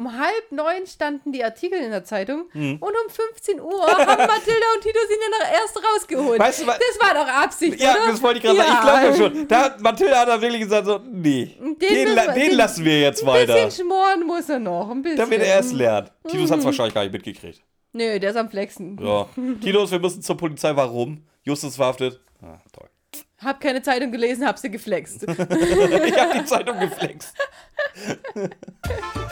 Um halb neun standen die Artikel in der Zeitung Mhm. und um 15 Uhr haben Mathilda und Tito sie ja noch erst rausgeholt. Weißt du, das war doch Absicht, Ja, oder? das wollte ich gerade sagen. Ich glaube ja schon. Da hat Mathilda hat da wirklich gesagt, so, nee, den, müssen la den den- lassen wir jetzt Ein weiter. bisschen schmoren muss er noch, ein bisschen. Damit er es lernt. Titus Mhm. hat es wahrscheinlich gar nicht mitgekriegt. Nö, der ist am Flexen. Ja. Titus, wir müssen zur Polizei. Warum? Justus verhaftet. Ah, toll. Hab keine Zeitung gelesen, hab sie geflext. Ich habe die Zeitung geflext.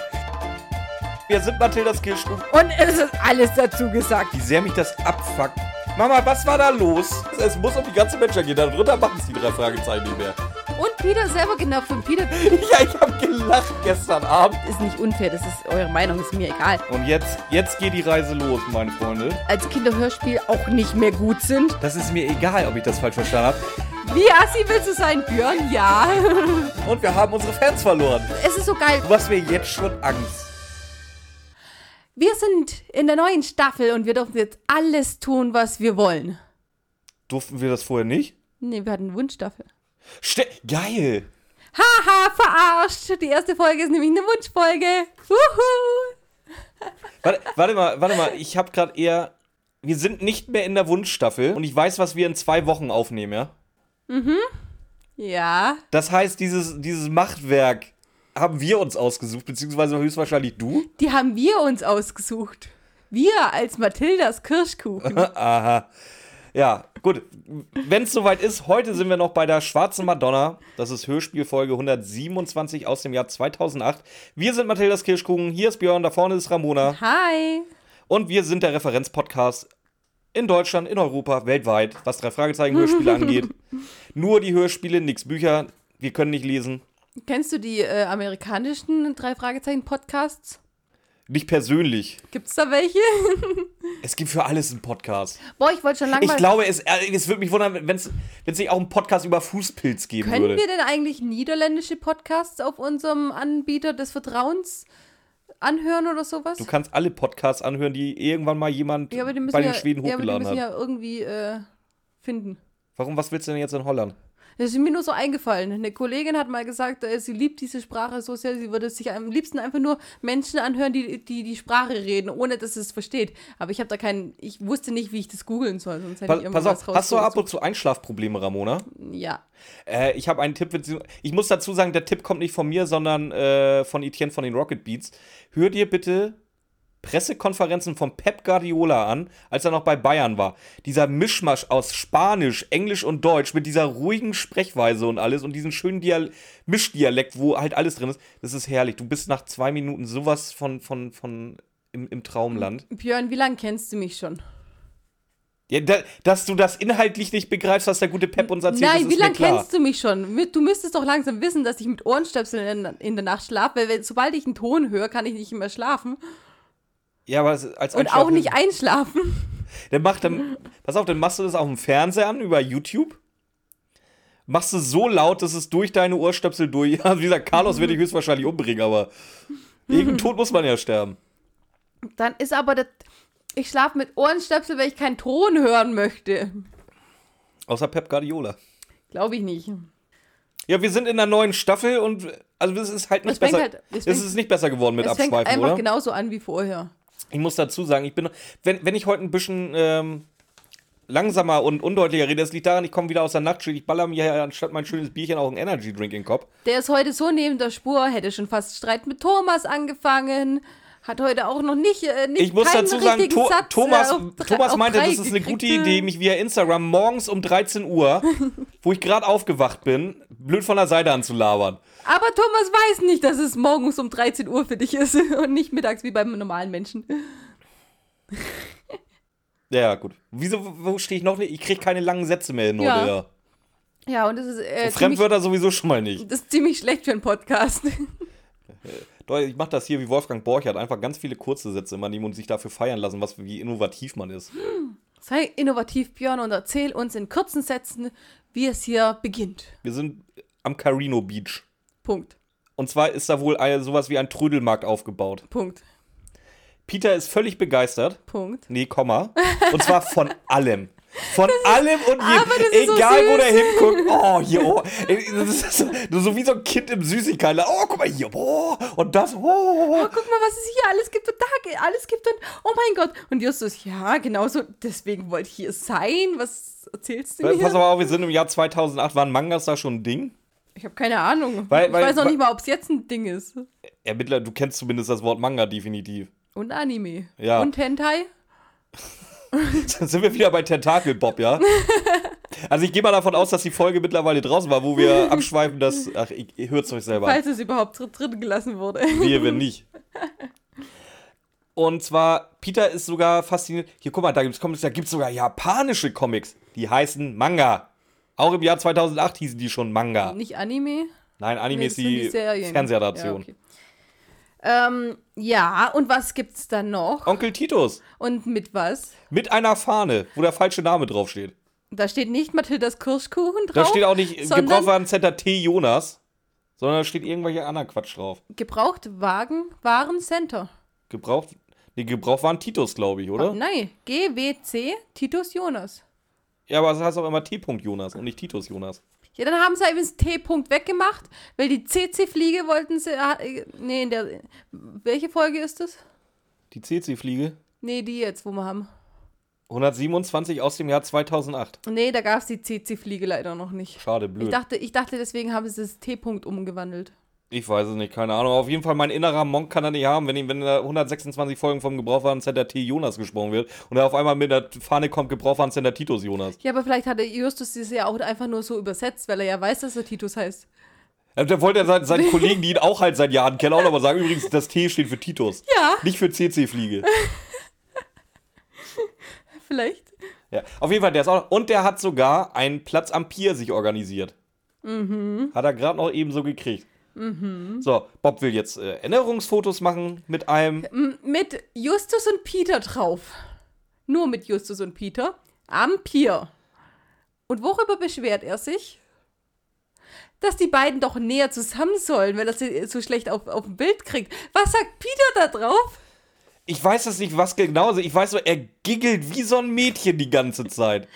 Wir sind Mathildas Kirschkuchen. Und es ist alles dazu gesagt. Wie sehr mich das abfuckt. Mama, was war da los? Es muss um die ganze Menschheit gehen. Darunter machen es die drei Fragezeichen nicht mehr. Und Peter selber genau von Peter Ja, ich habe gelacht gestern Abend. ist nicht unfair, das ist eure Meinung, ist mir egal. Und jetzt, jetzt geht die Reise los, meine Freunde. Als Kinderhörspiel auch nicht mehr gut sind. Das ist mir egal, ob ich das falsch verstanden habe. Wie assi willst du sein, Björn? Ja. Und wir haben unsere Fans verloren. Es ist so geil. Du hast mir jetzt schon Angst. Wir sind in der neuen Staffel und wir dürfen jetzt alles tun, was wir wollen. Durften wir das vorher nicht? Nee, wir hatten eine Wunschstaffel. Ste Geil. Haha, verarscht. Die erste Folge ist nämlich eine Wunschfolge. Wuhu. Warte, warte mal, warte mal. Ich habe gerade eher. Wir sind nicht mehr in der Wunschstaffel und ich weiß, was wir in zwei Wochen aufnehmen, ja? Ja. Das heißt, dieses, dieses Machtwerk haben wir uns ausgesucht, beziehungsweise höchstwahrscheinlich du. Die haben wir uns ausgesucht. Wir als Mathildas Kirschkuchen. Aha. Ja, gut. Wenn es soweit ist, heute sind wir noch bei der Schwarzen Madonna. Das ist Hörspielfolge 127 aus dem Jahr 2008. Wir sind Mathildas Kirschkuchen. Hier ist Björn, da vorne ist Ramona. Hi. Und wir sind der Referenzpodcast in Deutschland, in Europa, weltweit, was drei Fragezeichen Hörspiele angeht. Nur die Hörspiele, nix Bücher. Wir können nicht lesen. Kennst du die äh, amerikanischen drei Fragezeichen Podcasts? Nicht persönlich. Gibt's da welche? Es gibt für alles einen Podcast. Boah, ich wollte schon lange Ich glaube, es, äh, es würde mich wundern, wenn es nicht auch einen Podcast über Fußpilz geben Können würde. wir denn eigentlich niederländische Podcasts auf unserem Anbieter des Vertrauens anhören oder sowas? Du kannst alle Podcasts anhören, die irgendwann mal jemand ja, bei den ja, Schweden ja, aber die hochgeladen müssen hat. ja irgendwie äh, finden. Warum, was willst du denn jetzt in Holland? Das ist mir nur so eingefallen. Eine Kollegin hat mal gesagt, äh, sie liebt diese Sprache so sehr, sie würde sich am liebsten einfach nur Menschen anhören, die die, die Sprache reden, ohne dass sie es versteht. Aber ich habe da keinen, ich wusste nicht, wie ich das googeln soll, sonst hätte Pass, ich irgendwas pass auf, hast du ab und zu Einschlafprobleme, Ramona? Ja. Äh, ich habe einen Tipp. Ich muss dazu sagen, der Tipp kommt nicht von mir, sondern äh, von Etienne von den Rocket Beats. Hör dir bitte Pressekonferenzen von Pep Guardiola an, als er noch bei Bayern war. Dieser Mischmasch aus Spanisch, Englisch und Deutsch mit dieser ruhigen Sprechweise und alles und diesen schönen Dial Mischdialekt, wo halt alles drin ist. Das ist herrlich. Du bist nach zwei Minuten sowas von, von, von im, im Traumland. Björn, wie lange kennst du mich schon? Ja, da, dass du das inhaltlich nicht begreifst, was der gute Pep uns erzählt, Nein, wie lange kennst du mich schon? Du müsstest doch langsam wissen, dass ich mit Ohrenstöpseln in, in der Nacht schlafe, weil sobald ich einen Ton höre, kann ich nicht mehr schlafen Ja, aber als und auch nicht einschlafen. Dann mach dann, pass auf, dann machst du das auf dem Fernseher an über YouTube. Machst du so laut, dass es durch deine Ohrstöpsel durch. Also wie gesagt, Carlos wird dich höchstwahrscheinlich umbringen, aber irgendein Tod muss man ja sterben. Dann ist aber das. Ich schlafe mit Ohrenstöpsel, weil ich keinen Ton hören möchte. Außer Pep Guardiola. Glaube ich nicht. Ja, wir sind in der neuen Staffel und also es ist halt nicht Es fängt besser. halt- es es fängt- ist nicht besser geworden mit es fängt Abschweifen, einfach oder? genauso an wie vorher. Ich muss dazu sagen, ich bin, wenn, wenn ich heute ein bisschen ähm, langsamer und undeutlicher rede, das liegt daran, ich komme wieder aus der Nachtschicht, ich baller mir anstatt mein schönes Bierchen auch einen Energy Drink in den Kopf. Der ist heute so neben der Spur, hätte schon fast Streit mit Thomas angefangen. Hat heute auch noch nicht, äh, nicht Ich muss dazu sagen, to Satz, Thomas, äh, auf Thomas meinte, das ist eine gute. Idee, mich via Instagram morgens um 13 Uhr, wo ich gerade aufgewacht bin, blöd von der Seite anzulabern. Aber Thomas weiß nicht, dass es morgens um 13 Uhr für dich ist und nicht mittags wie beim normalen Menschen. Ja, gut. Wieso, wo stehe ich noch nicht? Ich kriege keine langen Sätze mehr hin Ja. heute. Ja. Und das ist, äh, ziemlich, Fremdwörter sowieso schon mal nicht. das ist ziemlich schlecht für einen Podcast. Doch, Ich mache das hier wie Wolfgang Borchert, einfach ganz viele kurze Sätze immer nehmen und sich dafür feiern lassen, was wie innovativ man ist. Sei innovativ, Björn, und erzähl uns in kurzen Sätzen, wie es hier beginnt. Wir sind am Carino Beach. Punkt. Und zwar ist da wohl ein, sowas wie ein Trödelmarkt aufgebaut. Punkt. Peter ist völlig begeistert. Punkt. Nee, Komma. Und zwar von allem. Von allem und jedem. ist so Egal, wo der hinguckt. Oh, hier, oh. Das ist so, so wie so ein Kind im Süßigkeiten. Oh, guck mal hier. Oh, und das. Oh. Oh, guck mal, was es hier alles gibt und da alles gibt und oh mein Gott. Und Justus, ja, genauso, deswegen wollte ich hier sein. Was erzählst du mir? Pass aber auf, wir sind im Jahr 2008. Waren Mangas da schon ein Ding? Ich habe keine Ahnung. Weil- ich weil- weiß noch weil- nicht mal, ob es jetzt ein Ding ist. Ja, mittlerweile, du kennst zumindest das Wort Manga definitiv. Und Anime. Ja. Und Hentai. Dann sind wir wieder bei Tentakel Bob, ja? Also ich gehe mal davon aus, dass die Folge mittlerweile draußen war, wo wir abschweifen, dass. Ach, ich, ihr hört's euch selber. Falls es überhaupt dr- drin gelassen wurde. Wehe, wenn nicht. Und zwar, Peter ist sogar fasziniert. Hier, guck mal, da gibt's Comics, da gibt's sogar japanische Comics. Die heißen Manga. Auch im Jahr 2008 hießen die schon Manga. Nicht Anime. Nein, Anime Nee, ist die. Fernsehadaption. Ja, okay. ähm, ja, und was gibt's dann noch? Onkel Titus. Und mit was? Mit einer Fahne, wo der falsche Name draufsteht. Da steht nicht Mathildas Kirschkuchen drauf. Da steht auch nicht Gebrauchtwarencenter T. Jonas, sondern da steht irgendwelcher anderen Quatsch drauf. Gebrauchtwagen Warencenter. Gebraucht. Nee, Gebrauchtwaren Titus, glaube ich, oder? Nein, GWC Titus Jonas. Ja, aber es heißt auch immer T. Jonas und nicht Titus Jonas. Ja, dann haben sie eben das T-Punkt weggemacht, weil die CC-Fliege wollten sie. äh, Nee, in der. Welche Folge ist das? Die CC-Fliege. Nee, die jetzt, wo wir haben. 127 aus dem Jahr 2008. Nee, da gab es die CC-Fliege leider noch nicht. Schade, Ich blöd. dachte, ich dachte, deswegen haben sie das T-Punkt umgewandelt. Ich weiß es nicht, keine Ahnung. Auf jeden Fall, mein innerer Monk kann er nicht haben, wenn, ihm, wenn da 126 Folgen vom Gebrauchwarencenter T. Jonas gesprochen wird und er auf einmal mit der Fahne kommt Gebrauchwarencenter Titus Jonas. Ja, aber vielleicht hat der Justus das ja auch einfach nur so übersetzt, weil er ja weiß, dass er Titus heißt. Der wollte ja seinen, seinen Kollegen, die ihn auch halt seit Jahren kennen, auch nochmal sagen, übrigens, das T steht für Titus. Ja. Nicht für CC-Fliege. Vielleicht. Ja, auf jeden Fall, der ist auch. Und der hat sogar einen Platz am Pier sich organisiert. Hat er gerade noch eben so gekriegt. So, Bob will jetzt äh, Erinnerungsfotos machen mit einem. M mit Justus und Peter drauf. Nur mit Justus und Peter. Am Pier. Und worüber beschwert er sich? Dass die beiden doch näher zusammen sollen, weil er sie so schlecht auf, auf dem Bild kriegt. Was sagt Peter da drauf? Ich weiß das nicht, was genau. Ich weiß nur, er giggelt wie so ein Mädchen die ganze Zeit.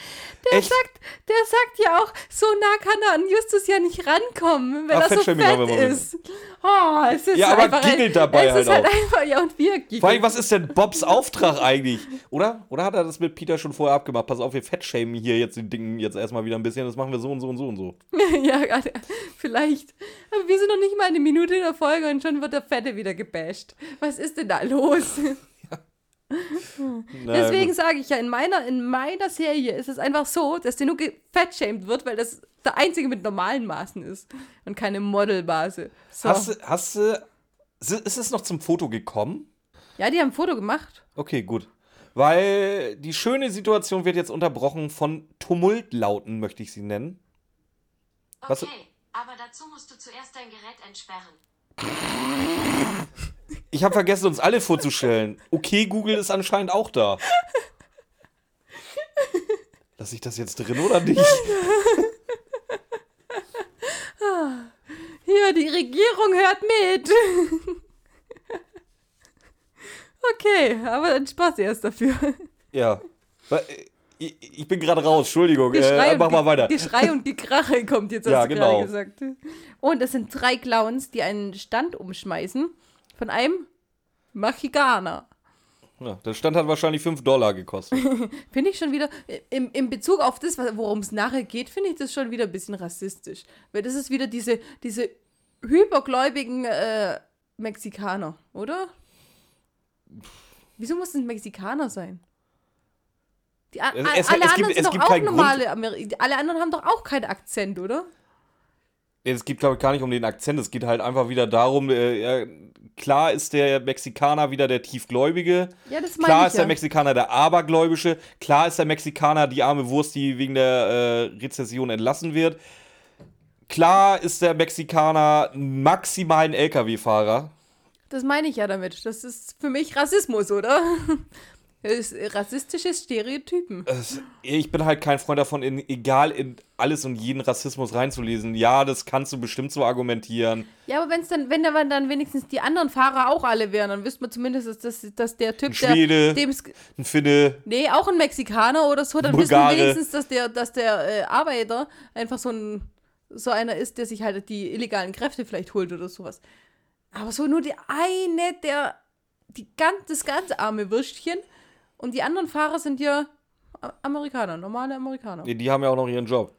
Der Echt? sagt, der sagt ja auch, so nah kann er an Justus ja nicht rankommen, weil Ah, er so fett ist. Oh, es ist Ja, aber einfach giggelt dabei es halt ist halt auch. einfach, ja, und wir giggeln. Vor allem, was ist denn Bobs Auftrag eigentlich? Oder? Oder hat er das mit Peter schon vorher abgemacht? Pass auf, wir fettshamen hier jetzt die Dinge jetzt erstmal wieder ein bisschen. Das machen wir so und so und so und so. ja, vielleicht. Aber wir sind noch nicht mal eine Minute in der Folge und schon wird der Fette wieder gebasht. Was ist denn da los? Na, Deswegen gut. sage ich ja, in meiner, in meiner Serie ist es einfach so, dass der nur gefettshamed wird, weil das der einzige mit normalen Maßen ist und keine Modelbase. So. Hast du, hast du. Ist es noch zum Foto gekommen? ja, die haben ein Foto gemacht. Okay, gut. Weil die schöne Situation wird jetzt unterbrochen von Tumultlauten, möchte ich sie nennen. Was- Okay, aber dazu musst du zuerst dein Gerät entsperren. Ich habe vergessen, uns alle vorzustellen. Okay, Google ist anscheinend auch da. Lass ich das jetzt drin oder nicht? Hier, die Regierung hört mit. okay, aber dann Spaß erst dafür. Ja. Äh, Ich, ich bin gerade raus, Entschuldigung. Äh, mach mal weiter. Geschrei und Gekrache kommt jetzt, hast Ja, du genau. gerade gesagt. Und es sind drei Clowns, die einen Stand umschmeißen von einem Machigana. Ja, der Stand hat wahrscheinlich 5 Dollar gekostet. Finde ich schon wieder, im, im Bezug auf das, worum es nachher geht, finde ich das schon wieder ein bisschen rassistisch. Weil das ist wieder diese, diese hypergläubigen äh, Mexikaner, oder? Wieso muss es ein Mexikaner sein? Die, a, Es- alle es anderen gibt- sind doch auch Grund- normale Ameri Alle anderen haben doch auch keinen Akzent, oder? Es geht, glaube ich, gar nicht um den Akzent. Es geht halt einfach wieder darum, äh, klar ist der Mexikaner wieder der Tiefgläubige. Ja, das meine Klar ich ist der ja. Mexikaner der Abergläubische. Klar ist der Mexikaner die arme Wurst, die wegen der äh, Rezession entlassen wird. Klar ist der Mexikaner maximal ein LKW-Fahrer. Das meine ich ja damit. Das ist für mich Rassismus, oder? ist rassistische Stereotypen. Ich bin halt kein Freund davon, in, egal in alles und jeden Rassismus reinzulesen. Ja, das kannst du bestimmt so argumentieren. Ja, aber wenn's dann, wenn da dann wenigstens die anderen Fahrer auch alle wären, dann wüsste man zumindest, dass, dass, dass der Typ, Ein Schwede. der Ein Finne, Nee, auch ein Mexikaner oder so, dann wir Bulgare. wenigstens, dass der, dass der äh, Arbeiter einfach so ein so einer ist, der sich halt die illegalen Kräfte vielleicht holt oder sowas. Aber so nur die eine, der die ganz, das ganz arme Würstchen und die anderen Fahrer sind ja Amerikaner, normale Amerikaner. die haben ja auch noch ihren Job.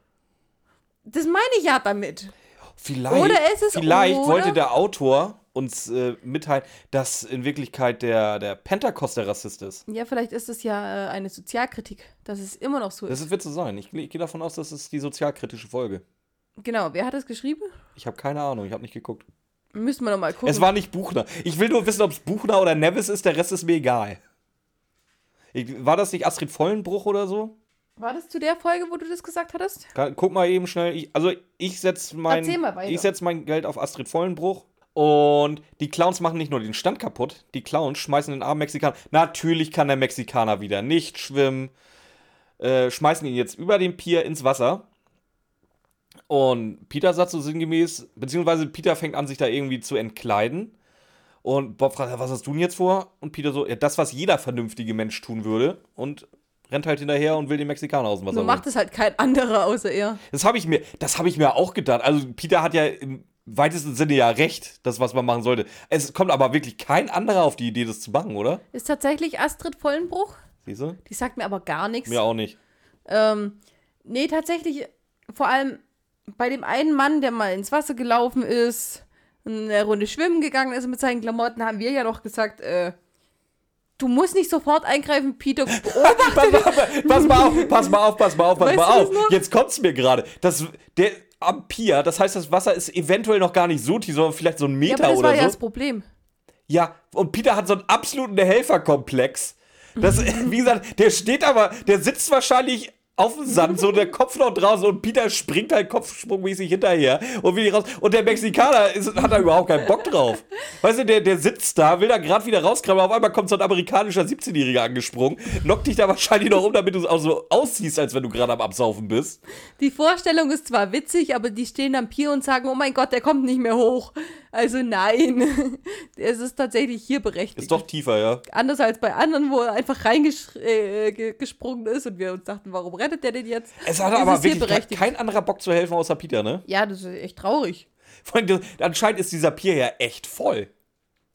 Das meine ich ja damit. Vielleicht, Oder ist es- vielleicht oder- wollte der Autor uns äh, mitteilen, dass in Wirklichkeit der, der Pentecost der Rassist ist. Ja, vielleicht ist es ja äh, eine Sozialkritik, dass es immer noch so ist. Das wird so sein. Ich, ich gehe davon aus, dass es die sozialkritische Folge. Genau, wer hat das geschrieben? Ich habe keine Ahnung, ich habe nicht geguckt. Müssen wir noch mal gucken. Es war nicht Buchner. Ich will nur wissen, ob es Buchner oder Nevis ist, der Rest ist mir egal. War das nicht Astrid Vollenbruch oder so? war das zu der Folge, wo du das gesagt hattest? Guck mal eben schnell. Ich, also ich setze mein, ich setz mein Geld auf Astrid Vollenbruch. Und die Clowns machen nicht nur den Stand kaputt, die Clowns schmeißen den armen Mexikaner. Natürlich kann der Mexikaner wieder nicht schwimmen. Äh, schmeißen ihn jetzt über den Pier ins Wasser. Und Peter sagt so sinngemäß, beziehungsweise Peter fängt an, sich da irgendwie zu entkleiden. Und Bob fragt, "Ja, was hast du denn jetzt vor? Und Peter so, ja, das, was jeder vernünftige Mensch tun würde. Und rennt halt hinterher und will den Mexikaner aus dem Wasser So holen. macht es halt kein anderer außer er. Das habe ich mir, das habe ich mir auch gedacht. Also Peter hat ja im weitesten Sinne ja recht, das was man machen sollte. Es kommt aber wirklich kein anderer auf die Idee, das zu machen, oder? Ist tatsächlich Astrid Vollenbruch. Siehst du? Die sagt mir aber gar nichts. Mir auch nicht. Ähm, nee, tatsächlich, vor allem bei dem einen Mann, der mal ins Wasser gelaufen ist, eine Runde schwimmen gegangen ist mit seinen Klamotten, haben wir ja noch gesagt, äh, du musst nicht sofort eingreifen, Peter. Beobachte Pass mal, auf, pass mal auf, pass mal auf, pass mal auf, pass Weißt mal auf. Jetzt kommt's mir gerade. Das der am Pier, das heißt, das Wasser ist eventuell noch gar nicht so tief, sondern vielleicht so ein ja, Meter aber das war oder ja das Problem. Ja, und Peter hat so einen absoluten Helferkomplex. Das, wie gesagt, der steht aber, der sitzt wahrscheinlich auf dem Sand, so der Kopf noch draußen und Peter springt halt kopfsprungmäßig hinterher und will raus. Und der Mexikaner ist, hat da überhaupt keinen Bock drauf. Weißt du, der, der sitzt da, will da gerade wieder rauskramen, auf einmal kommt so ein amerikanischer 17-Jähriger angesprungen, knockt dich da wahrscheinlich noch um, damit du auch so aussiehst, als wenn du gerade am Absaufen bist. Die Vorstellung ist zwar witzig, aber die stehen am Pier und sagen, oh mein Gott, der kommt nicht mehr hoch. Also nein, es ist tatsächlich hier berechtigt. Ist doch tiefer, ja. Anders als bei anderen, wo er einfach reingesprungen äh, ist und wir uns dachten, warum rettet der denn jetzt? Es hat aber es wirklich kein anderer Bock zu helfen außer Peter, ne? Ja, das ist echt traurig. Vor allem, anscheinend ist dieser Pier ja echt voll.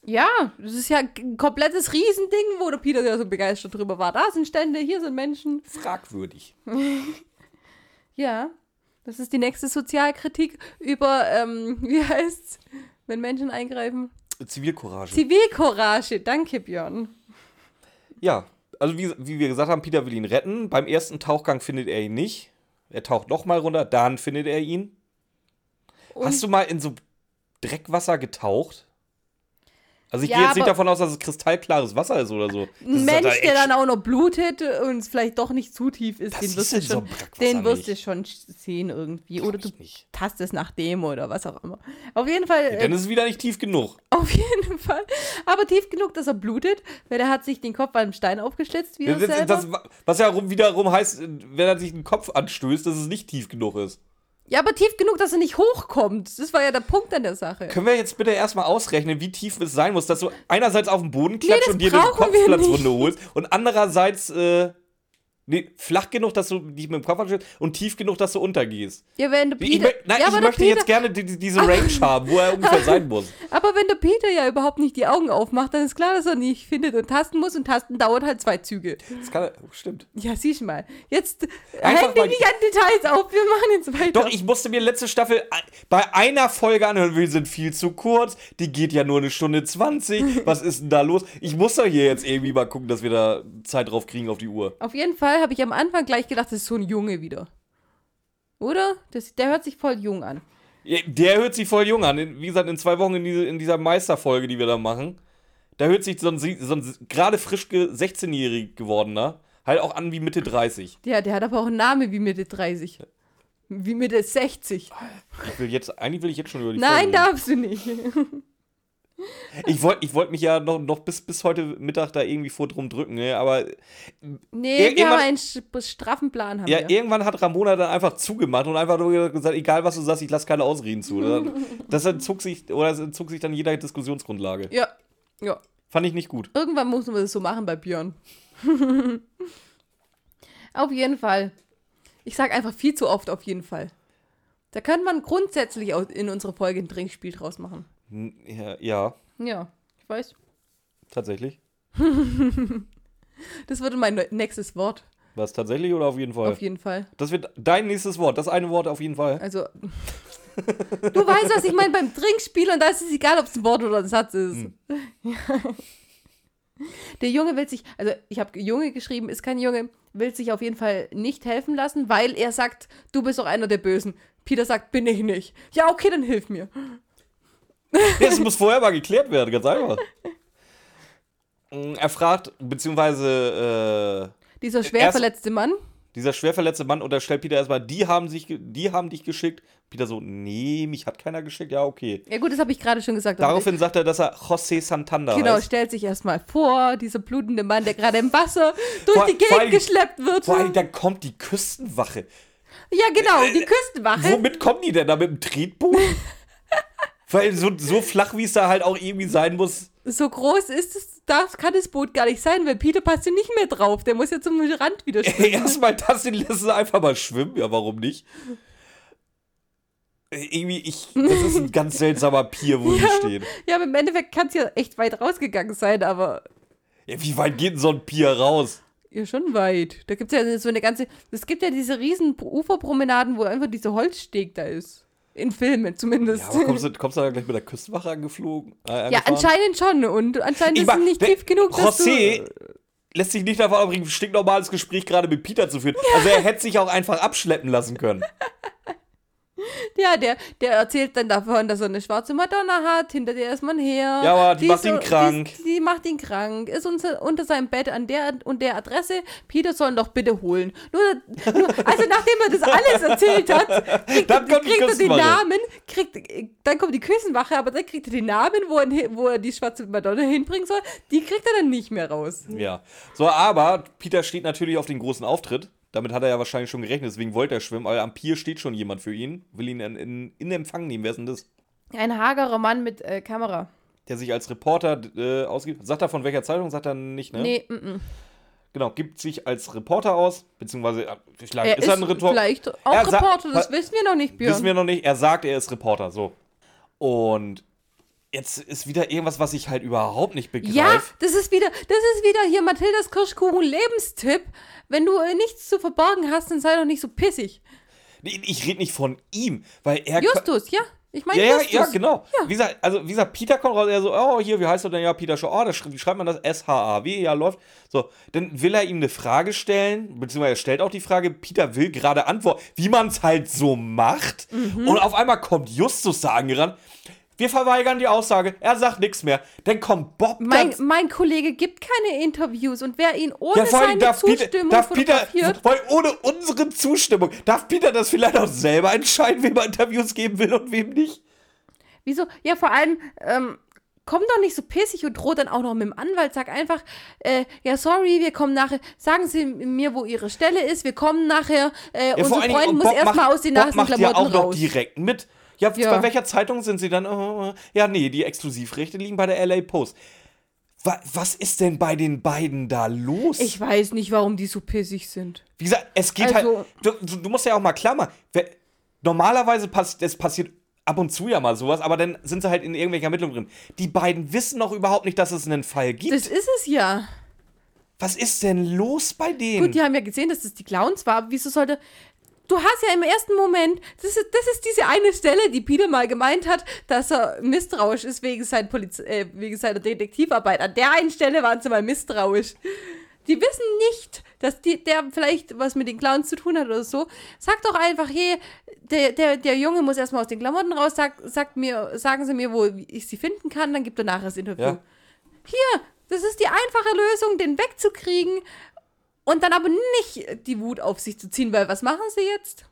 Ja, das ist ja ein komplettes Riesending, wo der Peter ja so begeistert drüber war. Da sind Stände, hier sind Menschen. Fragwürdig. Ja, das ist die nächste Sozialkritik über, ähm, wie heißt's, wenn Menschen eingreifen? Zivilcourage. Zivilcourage, danke Björn. Ja, also wie, wie wir gesagt haben, Peter will ihn retten. Beim ersten Tauchgang findet er ihn nicht. Er taucht nochmal runter, dann findet er ihn. Und Hast du mal in so Dreckwasser getaucht? Also ich Ja, gehe jetzt nicht davon aus, dass es kristallklares Wasser ist oder so. Das ein Mensch, halt der dann auch noch blutet und es vielleicht doch nicht zu tief ist, Das den wirst du so schon, einem Brackwasser den wirst du schon sehen irgendwie. Glaub Oder du tastest nach dem oder was auch immer. Auf jeden Fall, Dann äh, ist es wieder nicht tief genug. auf jeden Fall. Aber tief genug, dass er blutet, weil er hat sich den Kopf beim Stein aufgeschlitzt, wie er Das, selber. das, was ja rum- wiederum heißt, wenn er sich den Kopf anstößt, dass es nicht tief genug ist. Ja, aber tief genug, dass er nicht hochkommt. Das war ja der Punkt an der Sache. Können wir jetzt bitte erstmal ausrechnen, wie tief es sein muss, dass du einerseits auf den Boden klatscht das und dir eine wir Kopfplatzwunde holst und andererseits äh, nee, flach genug, dass du dich mit dem Kopf anstößt und tief genug, dass du untergehst. Ja, wenn Ich, Peter. mö- nein, ja, ich möchte Peter, jetzt gerne die, die, diese Range haben, wo er ungefähr sein muss. Aber wenn der Peter ja überhaupt nicht die Augen aufmacht, dann ist klar, dass er nicht findet und tasten muss und tasten dauert halt zwei Züge. Das kann, stimmt. Ja, siehst mal. Jetzt wir mal- nicht an Details auf, wir machen jetzt weiter. Doch, ich musste mir letzte Staffel bei einer Folge anhören, wir sind viel zu kurz, die geht ja nur eine Stunde 20, was ist denn da los? Ich muss doch hier jetzt irgendwie mal gucken, dass wir da Zeit drauf kriegen auf die Uhr. Auf jeden Fall habe ich am Anfang gleich gedacht, das ist so ein Junge wieder. Oder? Das, der hört sich voll jung an. Ja, Der hört sich voll jung an. In- Wie gesagt, in zwei Wochen in, diese, in dieser Meisterfolge, die wir da machen, da hört sich so ein, so ein gerade frisch ge 16-jährig gewordener halt auch an wie Mitte 30. Der, der hat aber auch einen Namen wie Mitte 30. Wie Mitte 60. Ich will jetzt, eigentlich will ich jetzt schon über die Nein, Folge darfst du nicht. Ich wollte ich wollt mich ja noch, noch bis, bis heute Mittag da irgendwie vor drum drücken, ne? aber Nee, Ir- wir haben irgendwann- einen straffen Plan. Haben ja, wir. irgendwann hat Ramona dann einfach zugemacht und einfach nur gesagt, egal was du sagst, ich lasse keine Ausreden zu. Dann- Das entzog sich, oder das entzog sich dann jeder Diskussionsgrundlage. ja, ja. Fand ich nicht gut. Irgendwann muss man das so machen bei Björn. auf jeden Fall. Ich sag einfach viel zu oft auf jeden Fall. Da könnte man grundsätzlich auch in unserer Folge ein Trinkspiel draus machen. Ja, ja ich weiß. tatsächlich. Das wird mein nächstes Wort. Was tatsächlich oder auf jeden Fall? Auf jeden Fall. Das wird dein nächstes Wort. Das eine Wort auf jeden Fall. Also, du weißt, was ich meine beim Trinkspiel und da ist es egal, ob es ein Wort oder ein Satz ist. Hm. Der Junge will sich, also ich habe Junge geschrieben, ist kein Junge, will sich auf jeden Fall nicht helfen lassen, weil er sagt, du bist doch einer der Bösen. Peter sagt, bin ich nicht. Ja, okay, dann hilf mir. Das muss vorher mal geklärt werden, ganz einfach. Er fragt, beziehungsweise äh, Dieser schwer Erst- verletzte Mann. dieser schwer verletzte Mann unterstellt Peter erstmal, die haben, sich, die haben dich geschickt. Peter so, nee, mich hat keiner geschickt. Ja, okay. Ja gut, das habe ich gerade schon gesagt. Daraufhin sagt er, dass er José Santander Genau, heißt. stellt sich erstmal vor, dieser blutende Mann, der gerade im Wasser durch Vor- die Gegend allem- geschleppt wird. Vor allem, dann kommt die Küstenwache. Ja, genau, die Küstenwache. Womit kommen die denn da? Mit dem Tretboot? Weil so, so flach, wie es da halt auch irgendwie sein muss. So groß ist es, das kann das Boot gar nicht sein, weil Peter passt ja nicht mehr drauf. Der muss ja zum Rand wieder schwimmen. Erstmal das, den lässt es einfach mal schwimmen. Ja, warum nicht? Äh, Irgendwie, ich, das ist ein ganz seltsamer Pier, wo die stehen. Ja, aber im Endeffekt kann es ja echt weit rausgegangen sein, aber Ja, wie weit geht denn so ein Pier raus? ja, schon weit. Da gibt es ja so eine ganze, es gibt ja diese riesen Uferpromenaden, wo einfach dieser Holzsteg da ist. In Filmen zumindest. Ja, aber kommst du, kommst du da gleich mit der Küstenwache angeflogen? Äh, Ja, anscheinend schon. Und anscheinend Ich ist es nicht tief genug, dass José lässt sich nicht davon abbringen, ein stinknormales Gespräch gerade mit Peter zu führen. Also er hätte sich auch einfach abschleppen lassen können. Ja, der, der erzählt dann davon, dass er eine schwarze Madonna hat, hinter der ist man her. Ja, aber die macht ihn ist- krank. Die, die macht ihn krank, ist unter, unter seinem Bett an der und der Adresse. Peter soll ihn doch bitte holen. Nur, nur also nachdem er das alles erzählt hat, kriegt, Dann kommt die kriegt er den. Namen, kriegt, dann kommt die Küstenwache, aber dann kriegt er den Namen, wo er, wo er die schwarze Madonna hinbringen soll. Die kriegt er dann nicht mehr raus. Ja. So, aber Peter steht natürlich auf den großen Auftritt. Damit hat er ja wahrscheinlich schon gerechnet, deswegen wollte er schwimmen. Aber am Pier steht schon jemand für ihn, will ihn in, in, in Empfang nehmen. Wer ist denn das? Ein hagerer Mann mit äh, Kamera. Der sich als Reporter äh, ausgibt. Sagt er von welcher Zeitung? Sagt er nicht, ne? Nee, mm, mm. Genau, gibt sich als Reporter aus, beziehungsweise vielleicht Er ist er ein Reporter. vielleicht auch Er Reporter, das wissen wir noch nicht, Björn. Wissen wir noch nicht. Er sagt, er ist Reporter, so. Und jetzt ist wieder irgendwas, was ich halt überhaupt nicht begreife. Ja, das ist wieder, das ist wieder hier Mathildas Kirschkuchen Lebenstipp. Wenn du äh, nichts zu verborgen hast, dann sei doch nicht so pissig. Ich, ich rede nicht von ihm, weil er. Justus, ja? Ich meine Ja, ja, Justus. ja, genau. Wie gesagt, also wie gesagt, Peter kommt raus, er so, oh, hier, wie heißt du denn? Ja, Peter Shaw. Oh, das, sch- wie schreibt man das? S-H-A-W, ja, läuft. So, dann will er ihm eine Frage stellen, beziehungsweise er stellt auch die Frage, Peter will gerade antworten, wie man es halt so macht. Mhm. Und auf einmal kommt Justus da angerannt. Wir verweigern die Aussage. Er sagt nichts mehr. Dann kommt Bob Mein, mein Kollege gibt keine Interviews und wer ihn ohne ja, seine darf Peter, Zustimmung darf Peter, fotografiert, ohne unsere Zustimmung, darf Peter das vielleicht auch selber entscheiden, wem er Interviews geben will und wem nicht? wieso? Ja, vor allem, ähm, komm doch nicht so pissig und droht dann auch noch mit dem Anwalt. Sag einfach, äh, ja, sorry, wir kommen nachher. Sagen Sie mir, wo Ihre Stelle ist. Wir kommen nachher. Äh, Ja, unser Freund und muss Bob erstmal aus den Bob nassen macht ja auch noch raus. direkt mit. Ja, Ja. bei welcher Zeitung sind Sie dann? Äh, ja, nee, die Exklusivrechte liegen bei der LA Post. Wa was ist denn bei den beiden da los? Ich weiß nicht, warum die so pissig sind. Wie gesagt, es geht Also- halt. Du, du musst ja auch mal wer- Normalerweise passiert, es passiert ab und zu ja mal sowas, aber dann sind sie halt in irgendwelchen Ermittlungen drin. Die beiden wissen noch überhaupt nicht, dass es einen Fall gibt. Das ist es ja. Was ist denn los bei denen? Gut, die haben ja gesehen, dass das die Clowns war, aber wieso sollte. Du hast ja im ersten Moment, das ist, das ist diese eine Stelle, die Peter mal gemeint hat, dass er misstrauisch ist wegen, sein Poliz äh, wegen seiner Detektivarbeit. An der einen Stelle waren sie mal misstrauisch. Die wissen nicht, dass die, der vielleicht was mit den Clowns zu tun hat oder so. Sag doch einfach, hey, der, der, der Junge muss erstmal aus den Klamotten raus, sag, sagt mir, sagen Sie mir, wo ich sie finden kann, dann gibt er nachher das Interview. Ja. Hier, das ist die einfache Lösung, den wegzukriegen und dann aber nicht die Wut auf sich zu ziehen, weil was machen sie jetzt?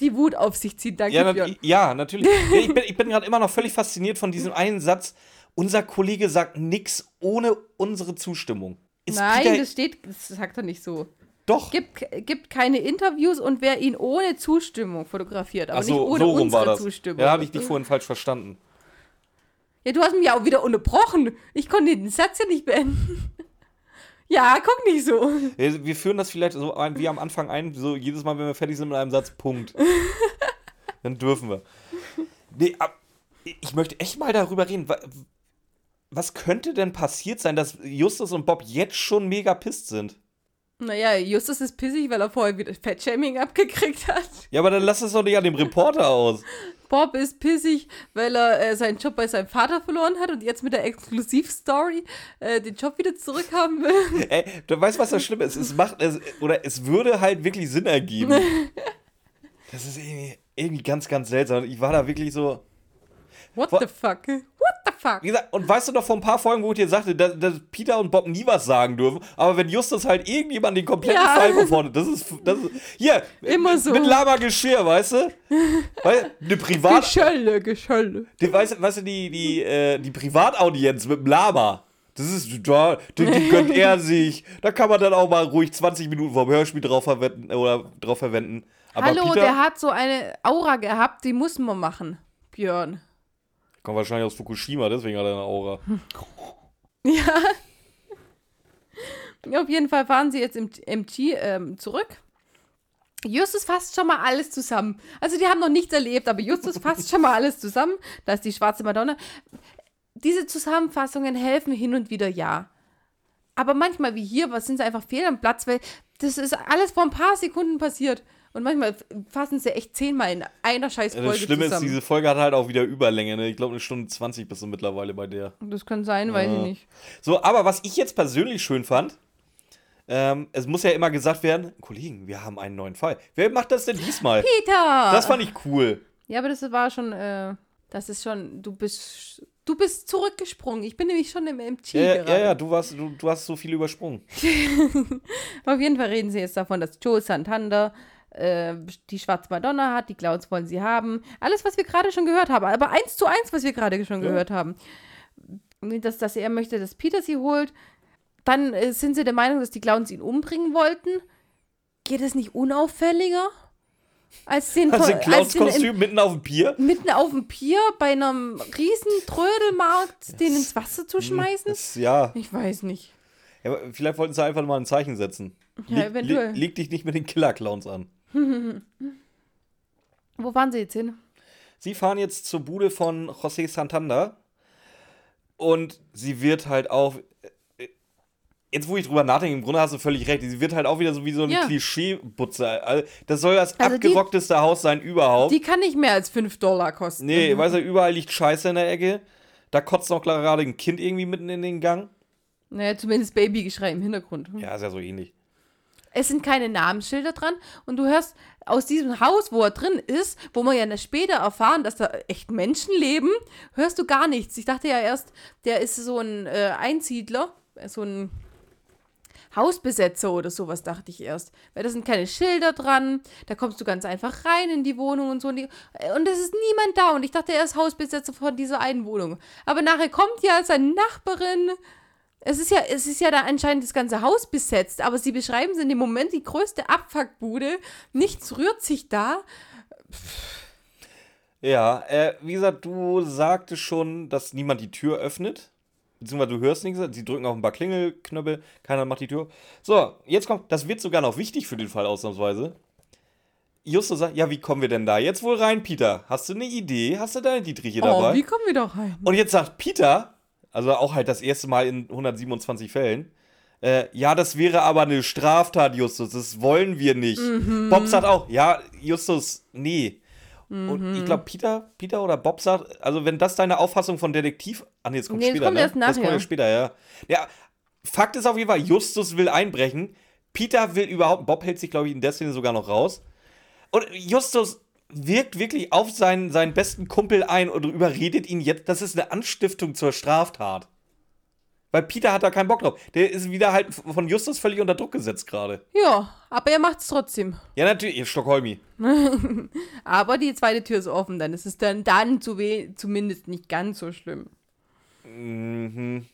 die Wut auf sich zieht. Danke, Ja, na, ja natürlich. Ich bin, ich bin gerade immer noch völlig fasziniert von diesem einen Satz. Unser Kollege sagt nichts ohne unsere Zustimmung. Ist Nein, Peter, das steht, das sagt er nicht so. doch. Gibt, gibt keine Interviews und wer ihn ohne Zustimmung fotografiert, aber so, nicht ohne so rum unsere war das. Zustimmung. Ja, hatte ich dich vorhin falsch verstanden. Ja, du hast mich ja auch wieder unterbrochen. Ich konnte den Satz ja nicht beenden. Ja, guck nicht so. Wir führen das vielleicht so ein, wie am Anfang ein, so jedes Mal, wenn wir fertig sind mit einem Satz, Punkt. Dann dürfen wir. Nee, ab, ich möchte echt mal darüber reden. wa- Was könnte denn passiert sein, dass Justus und Bob jetzt schon mega pisst sind? Naja, Justus ist pissig, weil er vorher wieder Fettshaming abgekriegt hat. Ja, aber dann lass es doch nicht an dem Reporter aus. Bob ist pissig, weil er äh, seinen Job bei seinem Vater verloren hat und jetzt mit der Exklusivstory äh, den Job wieder zurückhaben will. Ey, du weißt, was das Schlimme ist? Es macht, es, oder es würde halt wirklich Sinn ergeben. Das ist irgendwie, irgendwie ganz, ganz seltsam. Ich war da wirklich so. What the fuck? What the fuck? Wie gesagt, und weißt du noch vor ein paar Folgen, wo ich dir sagte, dass, dass Peter und Bob nie was sagen dürfen, aber wenn Justus halt irgendjemand den kompletten Ja. Fall verfordert, das ist, das ist. Hier, Immer so. Mit Lama Geschirr, weißt du? Weil, eine Privat. Geschölle, Geschölle. Die, weißt, du- weißt du, die, die, äh, die Privataudienz mit dem Lama. Das ist, da, die, die gönnt er sich. Da kann man dann auch mal ruhig 20 Minuten vom Hörspiel drauf verwenden oder drauf verwenden. Aber Hallo, Peter der hat so eine Aura gehabt, die muss man machen. Björn. Kommt wahrscheinlich aus Fukushima, deswegen hat er eine Aura. Ja. Auf jeden Fall fahren sie jetzt im MG ähm, zurück. Justus fasst schon mal alles zusammen. Also die haben noch nichts erlebt, aber Justus fasst schon mal alles zusammen. Da ist die schwarze Madonna. Diese Zusammenfassungen helfen hin und wieder, ja. Aber manchmal, wie hier, was sind sie einfach fehl am Platz, weil das ist alles vor ein paar Sekunden passiert. Und manchmal fassen sie echt zehnmal in einer scheiß Ja, Folge das Schlimme zusammen. ist, diese Folge hat halt auch wieder Überlänge. Ne? Ich glaube, eine Stunde 20 bist du mittlerweile bei der. das kann sein, weiß ich Ja. nicht. So, aber was ich jetzt persönlich schön fand, ähm, es muss ja immer gesagt werden, Kollegen, wir haben einen neuen Fall. Wer macht das denn diesmal? Peter! Das fand ich cool. Ja, aber das war schon, äh, das ist schon, du bist, du bist zurückgesprungen. Ich bin nämlich schon im Ja, ja, gerade. ja, ja du, warst, du, du hast so viel übersprungen. Auf jeden Fall reden sie jetzt davon, dass Joe Santander äh, die schwarze Madonna hat, die Clowns wollen sie haben. Alles, was wir gerade schon gehört haben, aber eins zu eins, was wir gerade schon Ja. gehört haben. Dass, dass er möchte, dass Peter sie holt. Dann äh, sind sie der Meinung, dass die Clowns ihn umbringen wollten. Geht es nicht unauffälliger? Als den, Hast du ein als den im- Clownskostüm mitten auf dem Pier? mitten auf dem Pier bei einem riesen Trödelmarkt den ins Wasser zu schmeißen? Das, ja. Ich weiß nicht. ja. Vielleicht wollten sie einfach mal ein Zeichen setzen. Ja, Leg- eventuell. Leg dich nicht mit den Killer-Clowns an. Wo waren sie jetzt hin? Sie fahren jetzt zur Bude von José Santander und sie wird halt auch. äh, Jetzt, wo ich drüber nachdenke, im Grunde hast du völlig recht. Sie wird halt auch wieder so wie so eine Ja. Klischee-Butze. Also, Das soll das Also die- abgerockteste Haus sein überhaupt. Die kann nicht mehr als 5 Dollar kosten. nee, weißt du, überall liegt Scheiße in der Ecke. Da kotzt noch gerade ein Kind irgendwie mitten in den Gang. Naja, zumindest Babygeschrei im Hintergrund. Ja, ist ja so ähnlich. Es sind keine Namensschilder dran und du hörst aus diesem Haus, wo er drin ist, wo wir ja später erfahren, dass da echt Menschen leben, hörst du gar nichts. Ich dachte ja erst, der ist so ein äh, Einsiedler, so ein Hausbesetzer oder sowas, dachte ich erst. Weil da sind keine Schilder dran, da kommst du ganz einfach rein in die Wohnung und so. Und es ist niemand da und ich dachte, er ist Hausbesetzer von dieser einen Wohnung. Aber nachher kommt ja seine Nachbarin. Es ist ja, es ist ja da anscheinend das ganze Haus besetzt, aber sie beschreiben es in dem Moment die größte Abfuckbude. Nichts rührt sich da. Ja, äh, wie gesagt, du sagtest schon, dass niemand die Tür öffnet. Beziehungsweise du hörst nichts. Sie drücken auf ein paar Klingelknöpfe, keiner macht die Tür. So, jetzt kommt, das wird sogar noch wichtig für den Fall ausnahmsweise. Justus sagt, ja, wie kommen wir denn da jetzt wohl rein, Peter? Hast du eine Idee? Hast du deine Dietriche dabei? Oh, wie kommen wir da rein? Und jetzt sagt Peter, also auch halt das erste Mal in 127 Fällen, äh, ja, das wäre aber eine Straftat, Justus, das wollen wir nicht. Mhm. Bob sagt auch, ja, Justus, nee. Und ich glaube, Peter, Peter oder Bob sagt, also wenn das deine Auffassung von Detektiv, ah nee, das kommt Nee, später, kommt ne? erst Das kommt nachher. erst später, ja. Ja, Fakt ist auf jeden Fall, Justus will einbrechen, Peter will überhaupt, Bob hält sich, glaube ich, in der Szene sogar noch raus. Und Justus wirkt wirklich auf seinen, seinen besten Kumpel ein und überredet ihn jetzt. Das ist eine Anstiftung zur Straftat. Weil Peter hat da keinen Bock drauf. Der ist wieder halt von Justus völlig unter Druck gesetzt gerade. Ja, aber er macht es trotzdem. Ja, natürlich, Stockholmi. Aber die zweite Tür ist offen, dann ist es dann, dann zu zumindest nicht ganz so schlimm.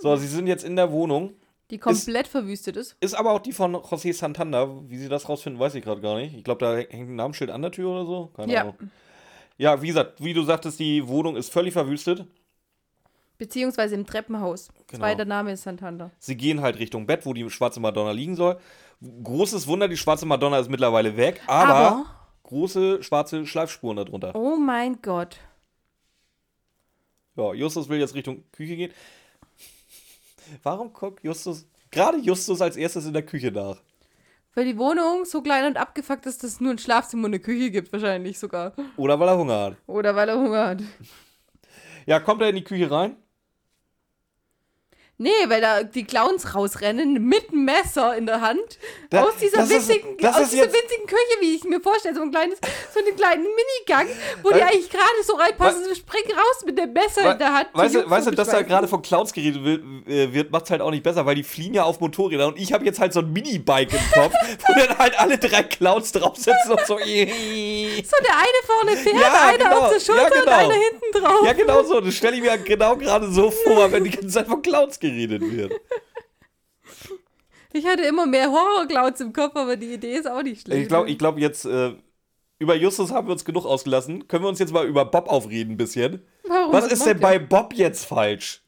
So, sie sind jetzt in der Wohnung. Die komplett verwüstet ist. Ist aber auch die von José Santander. Wie sie das rausfinden, weiß ich gerade gar nicht. Ich glaube, da hängt ein Namensschild an der Tür oder so. Keine Ja. Ahnung. Ja, wie gesagt, wie du sagtest, die Wohnung ist völlig verwüstet. Beziehungsweise im Treppenhaus. Genau. Zweiter Name ist Santander. Sie gehen halt Richtung Bett, wo die schwarze Madonna liegen soll. Großes Wunder, die schwarze Madonna ist mittlerweile weg, aber, Aber- große schwarze Schleifspuren darunter. Oh mein Gott. Ja, Justus will jetzt Richtung Küche gehen. Warum guckt Justus, gerade Justus als erstes in der Küche nach? Weil die Wohnung so klein und abgefuckt ist, dass es nur ein Schlafzimmer und eine Küche gibt, wahrscheinlich sogar. Oder weil er Hunger hat? Oder weil er Hunger hat. Ja, kommt er in die Küche rein? Nee, weil da die Clowns rausrennen mit Messer in der Hand. Da- aus dieser ist- winzigen, das aus ist dieser winzigen Küche, wie ich mir vorstelle, so ein kleines, so einen kleinen Minigang, wo die Weil- eigentlich gerade so reinpassen, so springen raus mit dem Messer in der Hand. weißt du, weißt du, dass da gerade von Clowns geredet wird, äh, wird macht es halt auch nicht besser, weil die fliegen ja auf Motorrädern und ich habe jetzt halt so ein Minibike im Kopf, wo dann halt alle drei Clowns drauf sitzen und so. So, der eine vorne fährt, Ja, einer genau. auf der Schulter Ja, und genau. einer hinten drauf. Ja, genau so. Das stelle ich mir genau gerade so vor, wenn die ganze Zeit von Clowns geredet wird. Ich hatte immer mehr Horror-Clowns im Kopf, aber die Idee ist auch nicht schlecht. Ich glaube, ich glaub jetzt, äh, über Justus haben wir uns genug ausgelassen. Können wir uns jetzt mal über Bob aufreden ein bisschen? Warum? Was Was ist denn bei Bob jetzt falsch?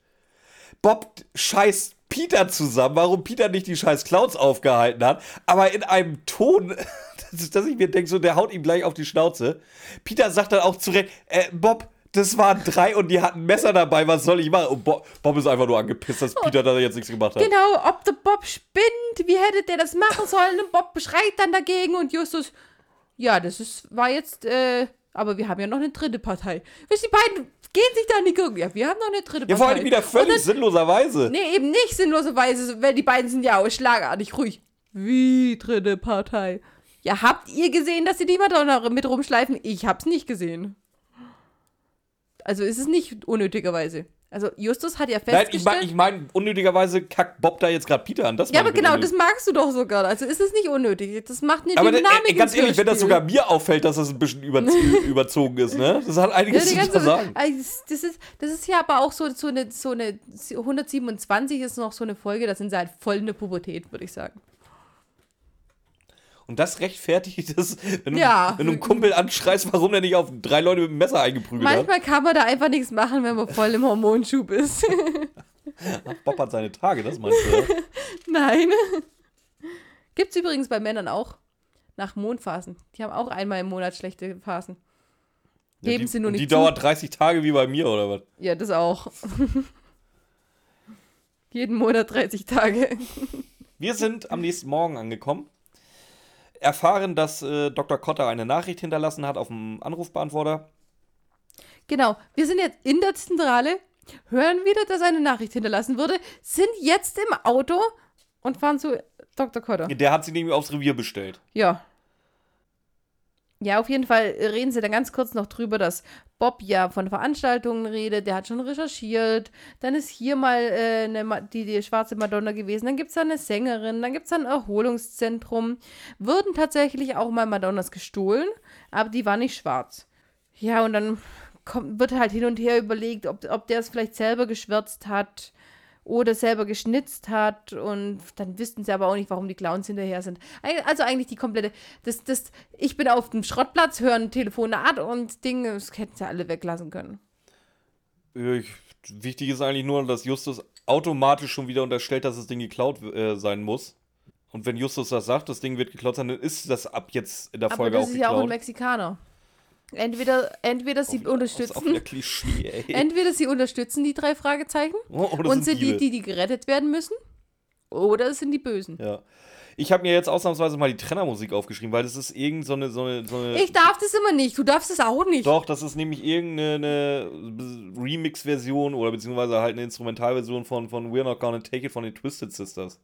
Bob scheißt Peter zusammen, warum Peter nicht die scheiß Clowns aufgehalten hat, aber in einem Ton, dass, dass ich mir denke, so, der haut ihm gleich auf die Schnauze. Peter sagt dann auch zurecht, äh, Bob, das waren drei und die hatten Messer dabei, was soll ich machen? Und Bob, Bob ist einfach nur angepisst, dass Peter da jetzt nichts gemacht hat. Genau, ob der Bob spinnt, wie hätte der das machen sollen? Und Bob beschreit dann dagegen und Justus, ja, das ist, war jetzt, äh, aber wir haben ja noch eine dritte Partei. Wisst ihr, die beiden gehen sich da nicht gucken. Ja, wir haben noch eine dritte Partei. Ja, vor allem wieder völlig dann, sinnloserweise. Nee, eben nicht sinnloserweise, weil die beiden sind ja auch schlagartig ruhig. Wie dritte Partei? Ja, habt ihr gesehen, dass sie die Madonna mit rumschleifen? Ich hab's nicht gesehen. Also ist es nicht unnötigerweise. Also Justus hat ja Nein, festgestellt... ich meine, ich mein, unnötigerweise kackt Bob da jetzt gerade Peter an. Das Ja, aber genau, das unnötig. magst du doch sogar. Also ist es nicht unnötig. Das macht eine Aber Dynamik äh, ganz ehrlich, wenn das sogar mir auffällt, dass das ein bisschen über, überzogen ist, ne? Das hat Ja, einiges zu ganze, sagen. also das, ist, das ist ja aber auch so, so, eine, so eine 127 ist noch so eine Folge, da sind sie halt voll in der Pubertät, würde ich sagen. Und das rechtfertigt es, wenn du, Ja. wenn du einen Kumpel anschreist, warum der nicht auf drei Leute mit dem Messer eingeprügelt hat. Manchmal kann man da einfach nichts machen, wenn man voll im Hormonschub ist. Ach, Bob hat seine Tage, das meinst du? Nein. Gibt's übrigens bei Männern auch. Nach Mondphasen. Die haben auch einmal im Monat schlechte Phasen. ja Geben die, sie nur nicht Die zu. dauert 30 Tage wie bei mir, oder was? Ja, das auch. Jeden Monat 30 Tage. Wir sind am nächsten Morgen angekommen. Erfahren, dass äh, Dr. Cotter eine Nachricht hinterlassen hat auf dem Anrufbeantworter. Genau, wir sind jetzt in der Zentrale, hören wieder, dass eine Nachricht hinterlassen wurde, sind jetzt im Auto und fahren zu Dr. Cotter. Der hat sie nämlich aufs Revier bestellt. Ja. Ja, auf jeden Fall reden sie dann ganz kurz noch drüber, dass Bob ja von Veranstaltungen redet, der hat schon recherchiert. Dann ist hier mal äh, eine, die, die schwarze Madonna gewesen, dann gibt es da eine Sängerin, dann gibt es da ein Erholungszentrum. Wurden tatsächlich auch mal Madonnas gestohlen, aber die war nicht schwarz. Ja, und dann kommt, wird halt hin und her überlegt, ob, ob der es vielleicht selber geschwärzt hat oder selber geschnitzt hat und dann wüssten sie aber auch nicht, warum die Clowns hinterher sind. Also eigentlich die komplette, das, das, ich bin auf dem Schrottplatz, höre ein Telefonat und Dinge, das hätten sie alle weglassen können. Ich, wichtig ist eigentlich nur, dass Justus automatisch schon wieder unterstellt, dass das Ding geklaut äh, sein muss. Und wenn Justus das sagt, das Ding wird geklaut sein, dann ist das ab jetzt in der Aber Folge das auch ist ja auch ein geklaut. Mexikaner. Entweder, entweder sie auch unterstützen, wieder Klischee, entweder sie unterstützen die drei Fragezeichen Oh, und sind die, Diebe. die, die gerettet werden müssen, oder es sind die Bösen. Ja. Ich habe mir jetzt ausnahmsweise mal die Trennermusik aufgeschrieben, weil das ist irgend so eine, so eine, so eine Ich darf das immer nicht, du darfst es auch nicht. Doch, das ist nämlich irgendeine Remix-Version oder beziehungsweise halt eine Instrumentalversion von, von We're Not Gonna Take It von den Twisted Sisters.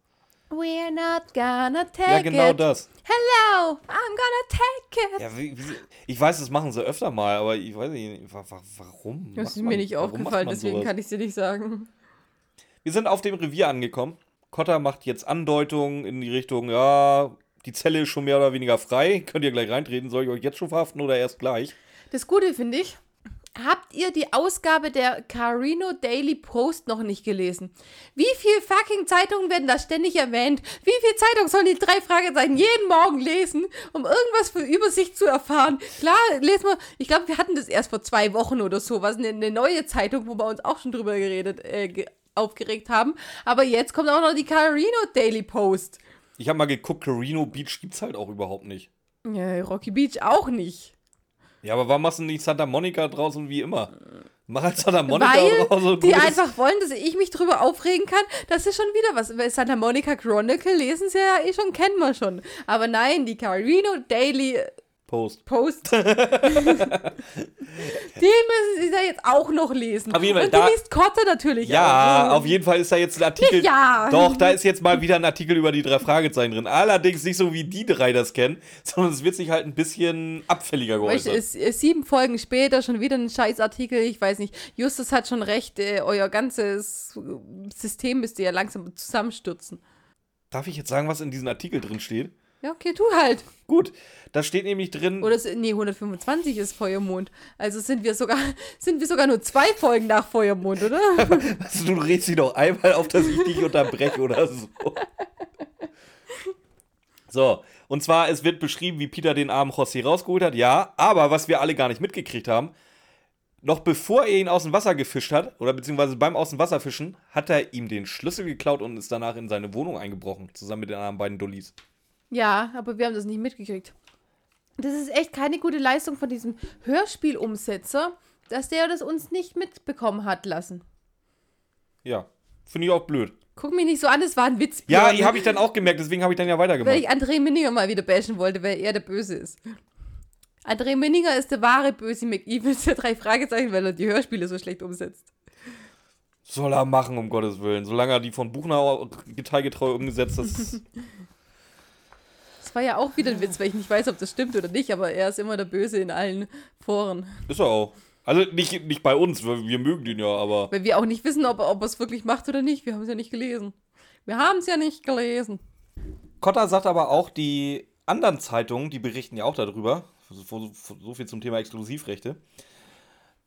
We're not gonna take Ja, genau it. das. Hello, I'm gonna take it. Ja, wie, wie, ich weiß, das machen sie öfter mal, aber ich weiß nicht, wa- wa- warum? Das ist man- mir nicht aufgefallen, deswegen sowas? kann ich es dir nicht sagen. Wir sind auf dem Revier angekommen. Cotta macht jetzt Andeutungen in die Richtung, ja, die Zelle ist schon mehr oder weniger frei. Könnt ihr gleich reintreten? Soll ich euch jetzt schon verhaften oder erst gleich? Das Gute finde ich, habt ihr die Ausgabe der Carino Daily Post noch nicht gelesen? Wie viel fucking Zeitungen werden da ständig erwähnt? Wie viel Zeitung sollen die drei Fragezeichen jeden Morgen lesen, um irgendwas für Übersicht zu erfahren? Klar, lesen wir, ich glaube, wir hatten das erst vor zwei Wochen oder so, was eine, eine neue Zeitung, wo wir uns auch schon drüber geredet, äh, ge aufgeregt haben. Aber jetzt kommt auch noch die Carino Daily Post. Ich habe mal geguckt, Carino Beach gibt's halt auch überhaupt nicht. Ja, Rocky Beach auch nicht. Ja, aber warum machst du nicht Santa Monica draußen wie immer? Mach halt Santa Monica Weil draus und die einfach wollen, dass ich mich drüber aufregen kann. Das ist schon wieder was. Weil Santa Monica Chronicle lesen sie ja eh schon, kennen wir schon. Aber nein, die Carino Daily Post. Post. die müssen sie da jetzt auch noch lesen. Auf jeden Fall, Und du liest Kotte natürlich Ja, auch. auf jeden Fall ist da jetzt ein Artikel. Ja. Doch, da ist jetzt mal wieder ein Artikel über die drei Fragezeichen drin. Allerdings nicht so, wie die drei das kennen, sondern es wird sich halt ein bisschen abfälliger geäußert. es ist sieben Folgen später schon wieder ein Scheißartikel. Ich weiß nicht. Justus hat schon recht. Äh, euer ganzes System müsste ja langsam zusammenstürzen. Darf ich jetzt sagen, was in diesem Artikel drin steht? Ja, okay, tu halt. Gut, da steht nämlich drin. Oder es- nee, 125 ist Feuermond. Also sind wir sogar sind wir sogar nur zwei Folgen nach Feuermond, oder? Also, du redest dich doch einmal auf, dass ich dich unterbreche oder so. So, und zwar, es wird beschrieben, wie Peter den armen José rausgeholt hat, ja, aber was wir alle gar nicht mitgekriegt haben, noch bevor er ihn aus dem Wasser gefischt hat, oder beziehungsweise beim aus dem Wasser fischen, hat er ihm den Schlüssel geklaut und ist danach in seine Wohnung eingebrochen, zusammen mit den anderen beiden Dullis. Ja, aber wir haben das nicht mitgekriegt. Das ist echt keine gute Leistung von diesem Hörspielumsetzer, dass der das uns nicht mitbekommen hat lassen. Ja, finde ich auch blöd. Guck mich nicht so an, es war ein Witz. Ja, Björn. habe ich dann auch gemerkt, deswegen habe ich dann ja Weil weitergemacht. ich André Minninger mal wieder bashen wollte, weil er der Böse ist. André Minninger ist der wahre Böse McEvil der drei Fragezeichen, weil er die Hörspiele so schlecht umsetzt. Soll er machen, um Gottes Willen. Solange er die von Buchner geteigetreu umgesetzt das Das war ja auch wieder ein Witz, weil ich nicht weiß, ob das stimmt oder nicht, aber er ist immer der Böse in allen Foren. ist er auch. Also nicht, nicht bei uns, weil wir mögen den ja, aber. Weil wir auch nicht wissen, ob, ob er es wirklich macht oder nicht. Wir haben es ja nicht gelesen. Wir haben es ja nicht gelesen. Kotter sagt aber auch, die anderen Zeitungen, die berichten ja auch darüber. So, so, so viel zum Thema Exklusivrechte.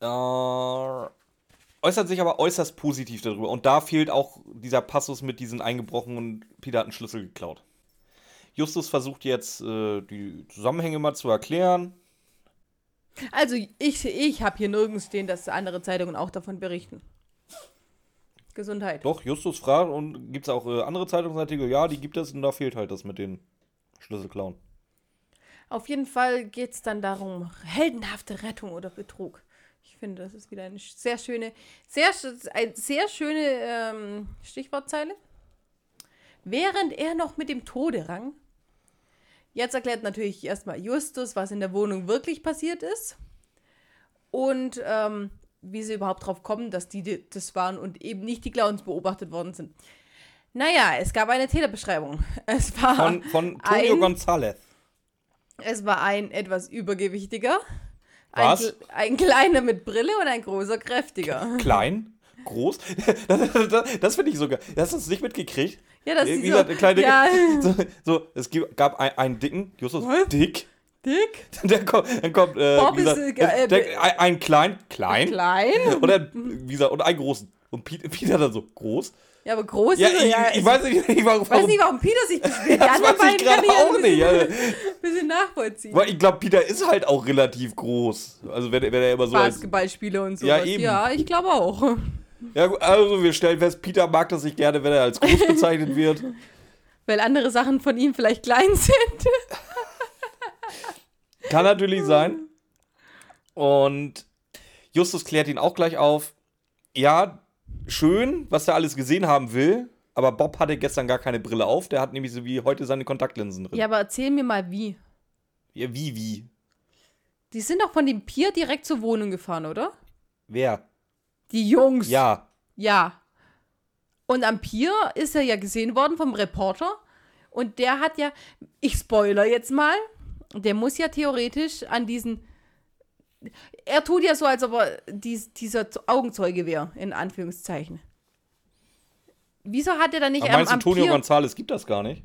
Äh, äußert sich aber äußerst positiv darüber. Und da fehlt auch dieser Passus mit diesen eingebrochen und Peter hat einen Schlüssel geklaut. Justus versucht jetzt, äh, die Zusammenhänge mal zu erklären. Also, ich, ich habe hier nirgends stehen, dass andere Zeitungen auch davon berichten. Gesundheit. Doch, Justus fragt und gibt es auch äh, andere Zeitungsartikel? Ja, die gibt es und da fehlt halt das mit den Schlüsselklauen. Auf jeden Fall geht es dann darum, heldenhafte Rettung oder Betrug. Ich finde, das ist wieder eine sehr schöne, sehr, eine sehr schöne ähm, Stichwortzeile. Während er noch mit dem Tode rang, jetzt erklärt natürlich erstmal Justus, was in der Wohnung wirklich passiert ist und ähm, wie sie überhaupt drauf kommen, dass die das waren und eben nicht die Clowns beobachtet worden sind. Naja, es gab eine Täterbeschreibung. Es war Von, von Tonio ein- González. es war ein etwas übergewichtiger, Was? Ein, ein kleiner mit Brille und ein großer kräftiger. Klein, groß. Das, das, das finde ich sogar. Hast du es nicht mitgekriegt? Ja, das Wie ist gesagt, so, kleine, ja, so, so, es gab ein, einen dicken, Justus, Was? dick. dick, Dann kommt, dann kommt äh, Bob gesagt, ist, äh, der, ein, ein klein, klein, klein. oder wie gesagt, und einen großen. Und Peter, Peter dann so groß. Ja, aber groß Ja, ist ich, ja. ich weiß nicht, warum. ich weiß nicht, warum Peter sich beschwert. Die das weiß ich gerade ich ja auch ein nicht. bisschen, Ja. bisschen nachvollziehen. Weil ich glaube, Peter ist halt auch relativ groß. Also wenn, wenn er immer so als, Basketballspieler und so. Ja, eben. Ja, ich glaube auch. Ja, gut, also wir stellen fest, Peter mag das nicht gerne, wenn er als groß bezeichnet wird. Weil andere Sachen von ihm vielleicht klein sind. Kann natürlich sein. Und Justus klärt ihn auch gleich auf. Ja, schön, was er alles gesehen haben will. Aber Bob hatte gestern gar keine Brille auf. Der hat nämlich so wie heute seine Kontaktlinsen drin. Ja, aber erzähl mir mal wie. Ja, wie, wie? Die sind doch von dem Pier direkt zur Wohnung gefahren, oder? Wer? Die Jungs. Ja. Ja. Und am Pier ist er ja gesehen worden vom Reporter. Und der hat ja, ich spoiler jetzt mal, der muss ja theoretisch an diesen. Er tut ja so, als ob er dies, dieser Augenzeuge wäre, in Anführungszeichen. wieso hat er dann nicht Aber am, meinst du, am Antonio Pier- González gibt das gar nicht?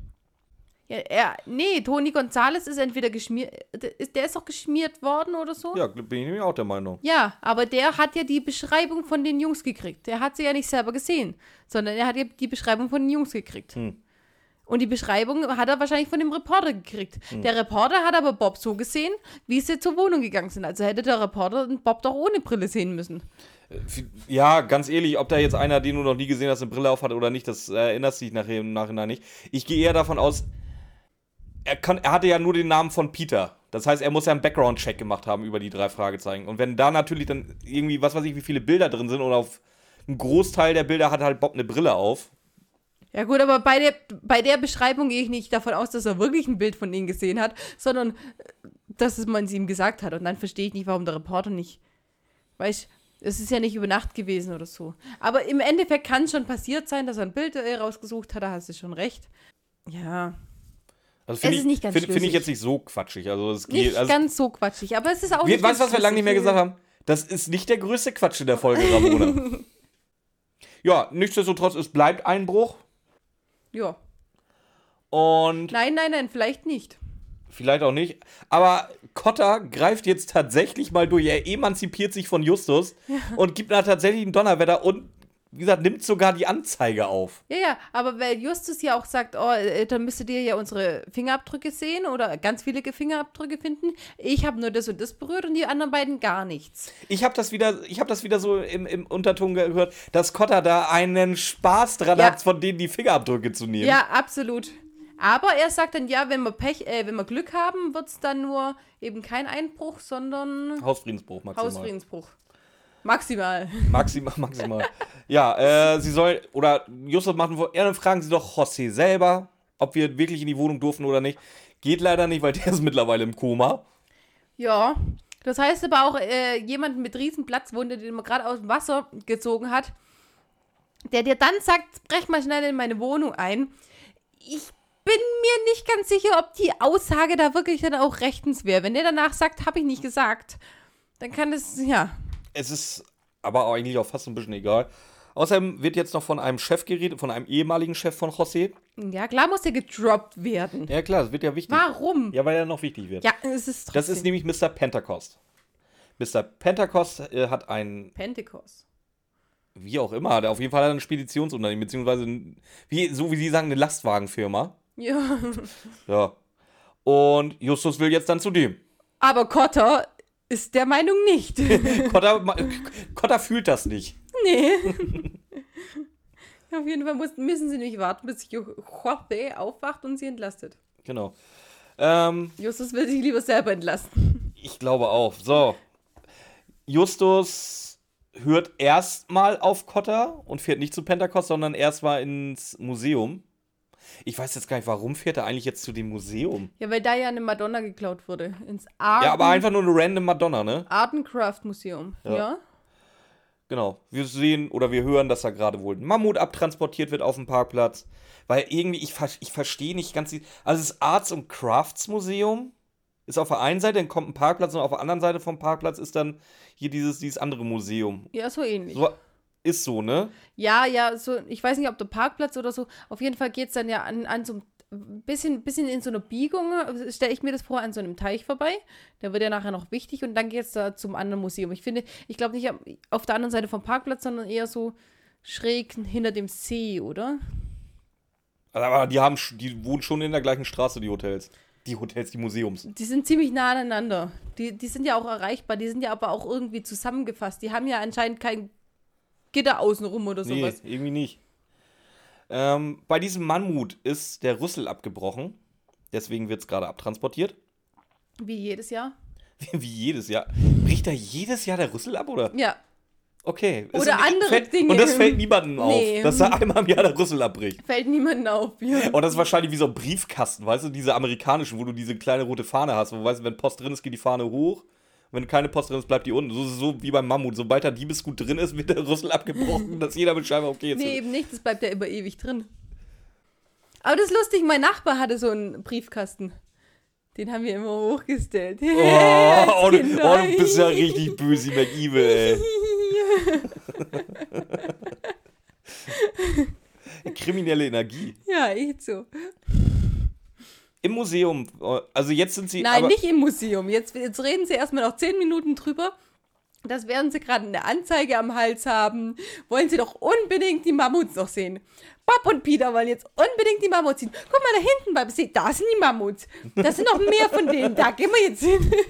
Ja, er, nee, Toni González ist entweder geschmiert, der ist, doch geschmiert worden oder so. Ja, bin ich nämlich auch der Meinung. Ja, aber der hat ja die Beschreibung von den Jungs gekriegt. Der hat sie ja nicht selber gesehen, sondern er hat ja die Beschreibung von den Jungs gekriegt. Hm. Und die Beschreibung hat er wahrscheinlich von dem Reporter gekriegt. Hm. Der Reporter hat aber Bob so gesehen, wie sie zur Wohnung gegangen sind. Also hätte der Reporter Bob doch ohne Brille sehen müssen. Ja, ganz ehrlich, ob da jetzt einer, den du noch nie gesehen hast, eine Brille auf hat oder nicht, das äh, erinnerst dich nachher im Nachhinein nicht. Ich gehe eher davon aus, er, kann, er hatte ja nur den Namen von Peter. Das heißt, er muss ja einen Background-Check gemacht haben über die drei Fragezeichen. Und wenn da natürlich dann irgendwie, was weiß ich, wie viele Bilder drin sind und auf einen Großteil der Bilder hat halt Bob eine Brille auf. Ja gut, aber bei der, bei der Beschreibung gehe ich nicht davon aus, dass er wirklich ein Bild von ihnen gesehen hat, sondern äh, dass es man es ihm gesagt hat. Und dann verstehe ich nicht, warum der Reporter nicht. Weißt es ist ja nicht über Nacht gewesen oder so. Aber im Endeffekt kann es schon passiert sein, dass er ein Bild äh, rausgesucht hat, da hast du schon recht. Ja, Also finde Es ist ich, nicht ganz find, find ich jetzt nicht so quatschig. Also es nicht geht. Also, ganz so quatschig, aber es ist auch wir, nicht weißt du, was wir lange nicht mehr gesagt haben? Das ist nicht der größte Quatsch in der Folge, Ramona. ja, nichtsdestotrotz, es bleibt Einbruch. Ja. Und Nein, nein, nein, vielleicht nicht. Vielleicht auch nicht. Aber Cotta greift jetzt tatsächlich mal durch. Er emanzipiert sich von Justus und gibt da tatsächlich einen Donnerwetter und, wie gesagt, nimmt sogar die Anzeige auf. Ja, ja, aber weil Justus ja auch sagt, oh, äh, dann müsstet ihr ja unsere Fingerabdrücke sehen oder ganz viele Fingerabdrücke finden. Ich habe nur das und das berührt und die anderen beiden gar nichts. Ich habe das wieder, ich habe das wieder so im, im Unterton gehört, dass Cotta da einen Spaß dran Ja. hat, von denen die Fingerabdrücke zu nehmen. Ja, absolut. Aber er sagt dann, ja, wenn wir Pech, äh, wenn wir Glück haben, wird es dann nur eben kein Einbruch, sondern Hausfriedensbruch maximal. Hausfriedensbruch. Maximal. Maximal, maximal. ja, äh, sie soll, oder Justus machen, ja, dann fragen sie doch José selber, ob wir wirklich in die Wohnung durften oder nicht. Geht leider nicht, weil der ist mittlerweile im Koma. Ja. Das heißt aber auch, äh, jemand mit riesen Platzwunde, den man gerade aus dem Wasser gezogen hat, der dir dann sagt, brech mal schnell in meine Wohnung ein. Ich bin mir nicht ganz sicher, ob die Aussage da wirklich dann auch rechtens wäre. Wenn der danach sagt, habe ich nicht gesagt, dann kann das, ja. Es ist aber eigentlich auch fast ein bisschen egal. Außerdem wird jetzt noch von einem Chef geredet, von einem ehemaligen Chef von José. Ja, klar muss der gedroppt werden. Ja, klar, das wird ja wichtig. Warum? Ja, weil er noch wichtig wird. Ja, es ist trotzdem. das ist nämlich Mr. Pentecost. Mr. Pentecost äh, hat ein, Pentecost. wie auch immer, der auf jeden Fall hat ein Speditionsunternehmen, beziehungsweise, wie, so wie Sie sagen, eine Lastwagenfirma. Ja. Ja. Und Justus will jetzt dann zu dem. Aber Cotter ist der Meinung nicht. Kotta, Kotta fühlt das nicht. nee. Auf jeden Fall müssen sie nicht warten, bis Jorge aufwacht und sie entlastet. Genau. Ähm, Justus will sich lieber selber entlasten. ich glaube auch. So. Justus hört erstmal auf Kotta und fährt nicht zu Pentecost, sondern erstmal ins Museum. Ich weiß jetzt gar nicht, warum fährt er eigentlich jetzt zu dem Museum? Ja, weil da ja eine Madonna geklaut wurde. Ins Arten, Ja, aber einfach nur eine random Madonna, ne? Artencraft Museum. Ja. Ja. Genau. Wir sehen oder wir hören, dass da gerade wohl ein Mammut abtransportiert wird auf dem Parkplatz. Weil irgendwie, ich, ich verstehe nicht ganz. Also, das Arts- und Crafts Museum ist auf der einen Seite, dann kommt ein Parkplatz und auf der anderen Seite vom Parkplatz ist dann hier dieses, dieses andere Museum. Ja, so ähnlich. So, ist so, ne? Ja, ja, so, ich weiß nicht, ob der Parkplatz oder so. Auf jeden Fall geht es dann ja an, an so ein bisschen, bisschen in so einer Biegung, stelle ich mir das vor, an so einem Teich vorbei. Der wird ja nachher noch wichtig und dann geht es da zum anderen Museum. Ich finde, ich glaube nicht auf der anderen Seite vom Parkplatz, sondern eher so schräg hinter dem See, oder? Aber die haben, die wohnen schon in der gleichen Straße, die Hotels. Die Hotels, die Museums. Die sind ziemlich nah aneinander. Die, die sind ja auch erreichbar, die sind ja aber auch irgendwie zusammengefasst. Die haben ja anscheinend kein Gitter außenrum oder Nee, sowas. irgendwie nicht. Ähm, bei diesem Mammut ist der Rüssel abgebrochen. Deswegen wird es gerade abtransportiert. Wie jedes Jahr. Wie jedes Jahr. Bricht da jedes Jahr der Rüssel ab, oder? Ja. Okay. Ist Oder ein- andere fällt, Dinge. Und das fällt niemandem Nee. auf, dass da einmal im Jahr der Rüssel abbricht. Fällt niemandem auf. Ja. Und das ist wahrscheinlich wie so ein Briefkasten, weißt du, diese amerikanischen, wo du diese kleine rote Fahne hast, wo du weißt, wenn Post drin ist, geht die Fahne hoch. Wenn keine Post drin ist, bleibt die unten. So, so wie beim Mammut. Sobald da Diebesgut drin ist, wird der Rüssel abgebrochen, dass jeder Bescheid weiß, okay, jetzt. Nee, eben nicht, das bleibt ja immer ewig drin. Aber das ist lustig, mein Nachbar hatte so einen Briefkasten. Den haben wir immer hochgestellt. Oh, oh, oh, du bist ja richtig böse, McEvil, ey. Kriminelle Energie. Ja, echt so. Im Museum, also jetzt sind sie. Nein, nicht im Museum. Jetzt, jetzt reden sie erstmal noch zehn Minuten drüber. Das werden sie gerade eine Anzeige am Hals haben. Wollen sie doch unbedingt die Mammuts noch sehen. Bob und Peter wollen jetzt unbedingt die Mammuts sehen. Guck mal da hinten beim See, da sind die Mammuts. Da sind noch mehr von denen. Da gehen wir jetzt hin.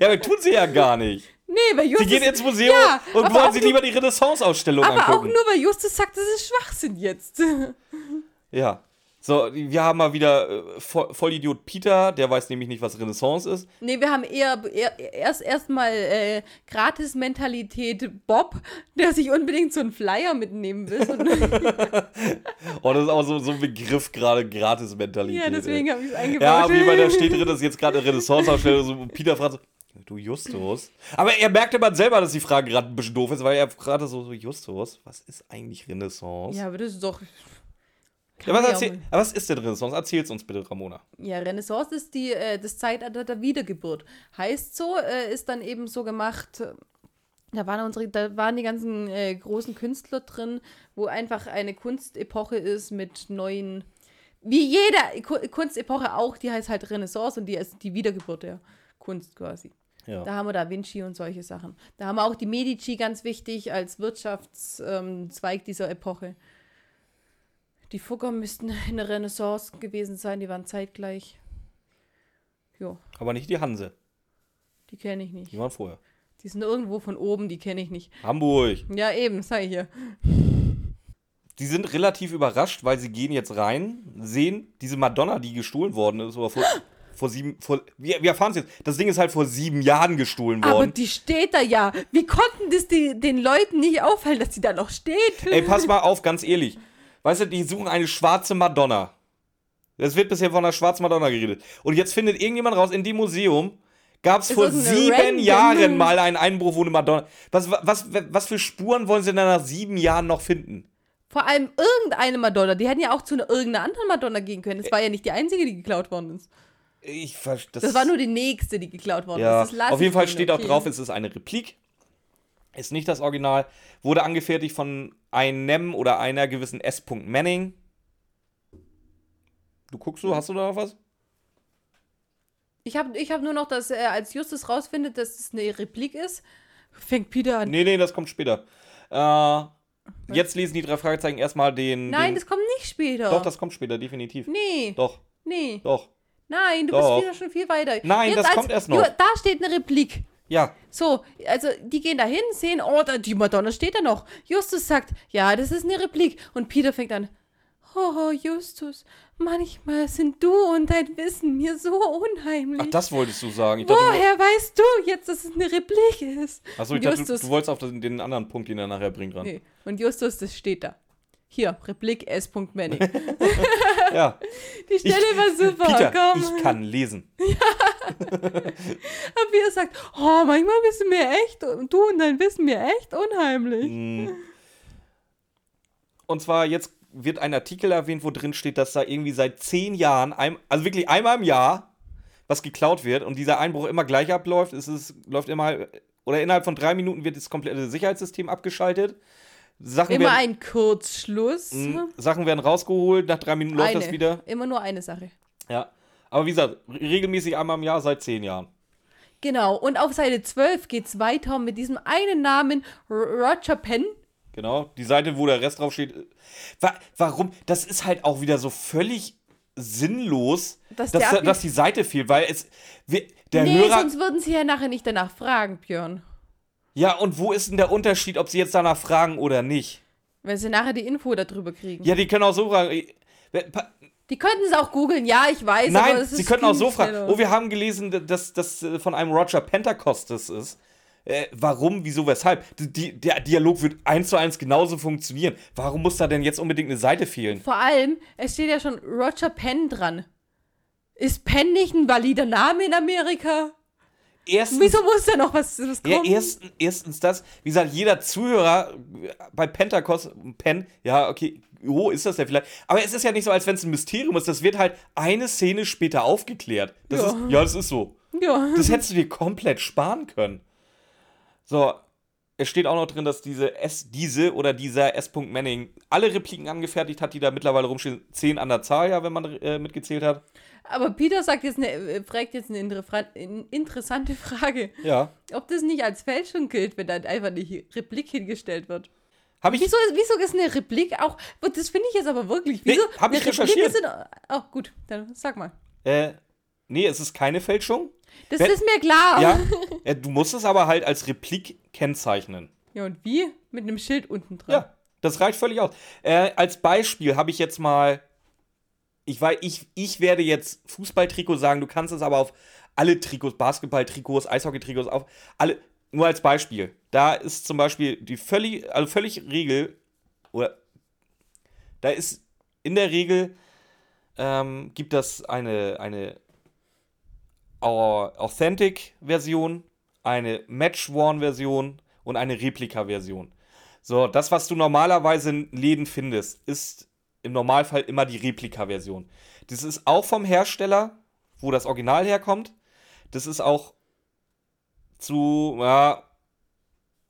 Ja, aber tun sie ja gar nicht. nee, weil Sie Justus... gehen ins Museum Ja, und wollen sich lieber die Renaissance-Ausstellung Aber auch angucken. nur, weil Justus sagt, das ist Schwachsinn jetzt. Ja. So, wir haben mal wieder äh, Vo- Vollidiot Peter, der weiß nämlich nicht, was Renaissance ist. Nee, wir haben eher, eher erst erstmal äh, Gratis-Mentalität Bob, der sich unbedingt so einen Flyer mitnehmen will. Oh, das ist auch so, so ein Begriff gerade, Gratis-Mentalität. ja, deswegen habe ich es eingebaut. Ja, wie bei da steht drin, dass jetzt gerade eine Renaissance-Ausstellung so, und Peter fragt so, du Justus. Aber er merkte man selber, dass die Frage gerade ein bisschen doof ist, weil er gerade so, so, Justus, was ist eigentlich Renaissance? Ja, aber das ist doch. Ja, was, erzähl, was ist denn Renaissance? Erzähl's uns bitte, Ramona. Ja, Renaissance ist die, äh, das Zeitalter der Wiedergeburt. Heißt so, äh, ist dann eben so gemacht. äh, Da waren, unsere, da waren die ganzen äh, großen Künstler drin, wo einfach eine Kunstepoche ist mit neuen. Wie jede Ku- Kunstepoche auch, die heißt halt Renaissance und die ist die Wiedergeburt der Kunst quasi. Ja. Da haben wir Da Vinci und solche Sachen. Da haben wir auch die Medici ganz wichtig als Wirtschaftszweig ähm, dieser Epoche. Die Fugger müssten in der Renaissance gewesen sein, die waren zeitgleich. Jo, Aber nicht die Hanse. die kenne ich nicht. Die waren vorher. Die sind irgendwo von oben, die kenne ich nicht. Hamburg. Ja, eben, ich ja. Die sind relativ überrascht, weil sie gehen jetzt rein, sehen diese Madonna, die gestohlen worden ist, oder vor, vor sieben, vor, wir, wir erfahren es jetzt. Das Ding ist halt vor sieben Jahren gestohlen Aber worden. die steht da ja. Wie konnten das die, den Leuten nicht auffallen, dass die da noch steht? Ey, pass mal auf, ganz ehrlich. Weißt du, die suchen eine schwarze Madonna. Es wird bisher von einer schwarzen Madonna geredet. Und jetzt findet irgendjemand raus, in dem Museum gab es vor sieben random- Jahren mal einen Einbruch, wo eine Madonna. Was, was, was für Spuren wollen sie denn nach sieben Jahren noch finden? Vor allem irgendeine Madonna. Die hätten ja auch zu einer, irgendeiner anderen Madonna gehen können. Das war ja nicht die einzige, die geklaut worden ist. Ich das, Das war nur die nächste, die geklaut worden Ja, ist. Auf jeden Fall steht auch drauf, es ist eine Replik. Ist nicht das Original. Wurde angefertigt von einem oder einer gewissen S. Manning. Du guckst so, hast du da noch was? Ich habe ich hab nur noch, dass er als Justus rausfindet, dass es eine Replik ist. Fängt Peter an. Nee, nee, das kommt später. Äh, jetzt lesen die drei Fragezeichen erstmal den. Nein, den, das kommt nicht später. Doch, das kommt später, definitiv. Nee, Doch, nee. doch. Nein, du Doch. bist wieder schon viel weiter. Nein, das kommt erst noch. Da steht eine Replik. Ja, So, also die gehen da hin, sehen, oh, da, die Madonna steht da noch. Justus sagt, ja, das ist eine Replik. Und Peter fängt an, oh, Justus, manchmal sind du und dein Wissen mir so unheimlich. ach, das wolltest du sagen. Ich dachte, du, Woher weißt du jetzt, dass es eine Replik ist? achso, ich Und dachte, du, Justus, du wolltest auf den, den anderen Punkt, den er nachher bringt, ran. nee. Und Justus, das steht da. Hier, Replik S. Manning. Ja, Die Stelle war super. Peter, komm. ich kann lesen. Und Peter sagt, oh, manchmal wissen mir echt, du und dein Wissen mir echt unheimlich. Mhm. Und zwar jetzt wird ein Artikel erwähnt, wo drin steht, dass da irgendwie seit zehn Jahren, ein, also wirklich einmal im Jahr, was geklaut wird und dieser Einbruch immer gleich abläuft. Es ist, läuft immer, oder innerhalb von drei Minuten wird das komplette Sicherheitssystem abgeschaltet. Sachen, Immer werden, ein Kurzschluss. mh, Sachen werden rausgeholt, nach drei Minuten läuft eine. das wieder. Immer nur eine Sache. Ja. Aber wie gesagt, regelmäßig einmal im Jahr seit zehn Jahren. Genau. Und auf Seite 12 geht es weiter mit diesem einen Namen Roger Penn. Genau. Die Seite, wo der Rest draufsteht. Wa warum? Das ist halt auch wieder so völlig sinnlos, Dass dass, dass die Seite fehlt, weil es. wir- Der nee, Hörer. sonst würden sie ja nachher nicht danach fragen, Björn. Ja, und wo ist denn der Unterschied, ob sie jetzt danach fragen oder nicht? Wenn sie nachher die Info darüber kriegen. Ja, die können auch so fragen. Die könnten es auch googeln, ja, ich weiß. aber Nein, es ist sie können auch so fragen. schneller. Oh, wir haben gelesen, dass das äh, von einem Roger Pentacostes ist. Äh, warum, wieso, weshalb? Die, der Dialog wird eins zu eins genauso funktionieren. Warum muss da denn jetzt unbedingt eine Seite fehlen? Vor allem, es steht ja schon Roger Penn dran. Ist Penn nicht ein valider Name in Amerika? Erstens, Wieso muss da noch was, was Ja, kommen? erstens, erstens das, wie gesagt, jeder Zuhörer bei Pentecost, Pen, ja, okay, wo ist das denn vielleicht? Aber es ist ja nicht so, als wenn es ein Mysterium ist. Das wird halt eine Szene später aufgeklärt. Das Ja. ist, ja, das ist so. ja. Das hättest du dir komplett sparen können. So, es steht auch noch drin, dass diese S, diese oder dieser S. Manning alle Repliken angefertigt hat, die da mittlerweile rumstehen. Zehn an der Zahl, ja, wenn man äh, mitgezählt hat. Aber Peter sagt jetzt eine, äh, fragt jetzt eine interessante Frage. Ja. Ob das nicht als Fälschung gilt, wenn dann einfach eine Replik hingestellt wird. Habe ich. Wieso, wieso ist eine Replik auch. Das finde ich jetzt aber wirklich. Nee, Wieso? hab ich Replik recherchiert. ist in- Oh, gut, dann sag mal. Äh, nee, es ist keine Fälschung. Das Wenn- ist mir klar. Ja. äh, du musst es aber halt als Replik kennzeichnen. Ja, und wie? Mit einem Schild unten dran. Ja, das reicht völlig aus. Äh, als Beispiel habe ich jetzt mal. Ich, weiß, ich, ich werde jetzt Fußballtrikot sagen, du kannst es aber auf alle Trikots, Basketballtrikots, Eishockeytrikots, auf alle. Nur als Beispiel. Da ist zum Beispiel die völlig, also völlig Regel, oder da ist in der Regel, ähm, gibt das eine, eine Authentic-Version, eine Match-Worn-Version und eine Replika-Version. So, das, was du normalerweise in Läden findest, ist im Normalfall immer die Replika-Version. Das ist auch vom Hersteller, wo das Original herkommt. Das ist auch zu ja,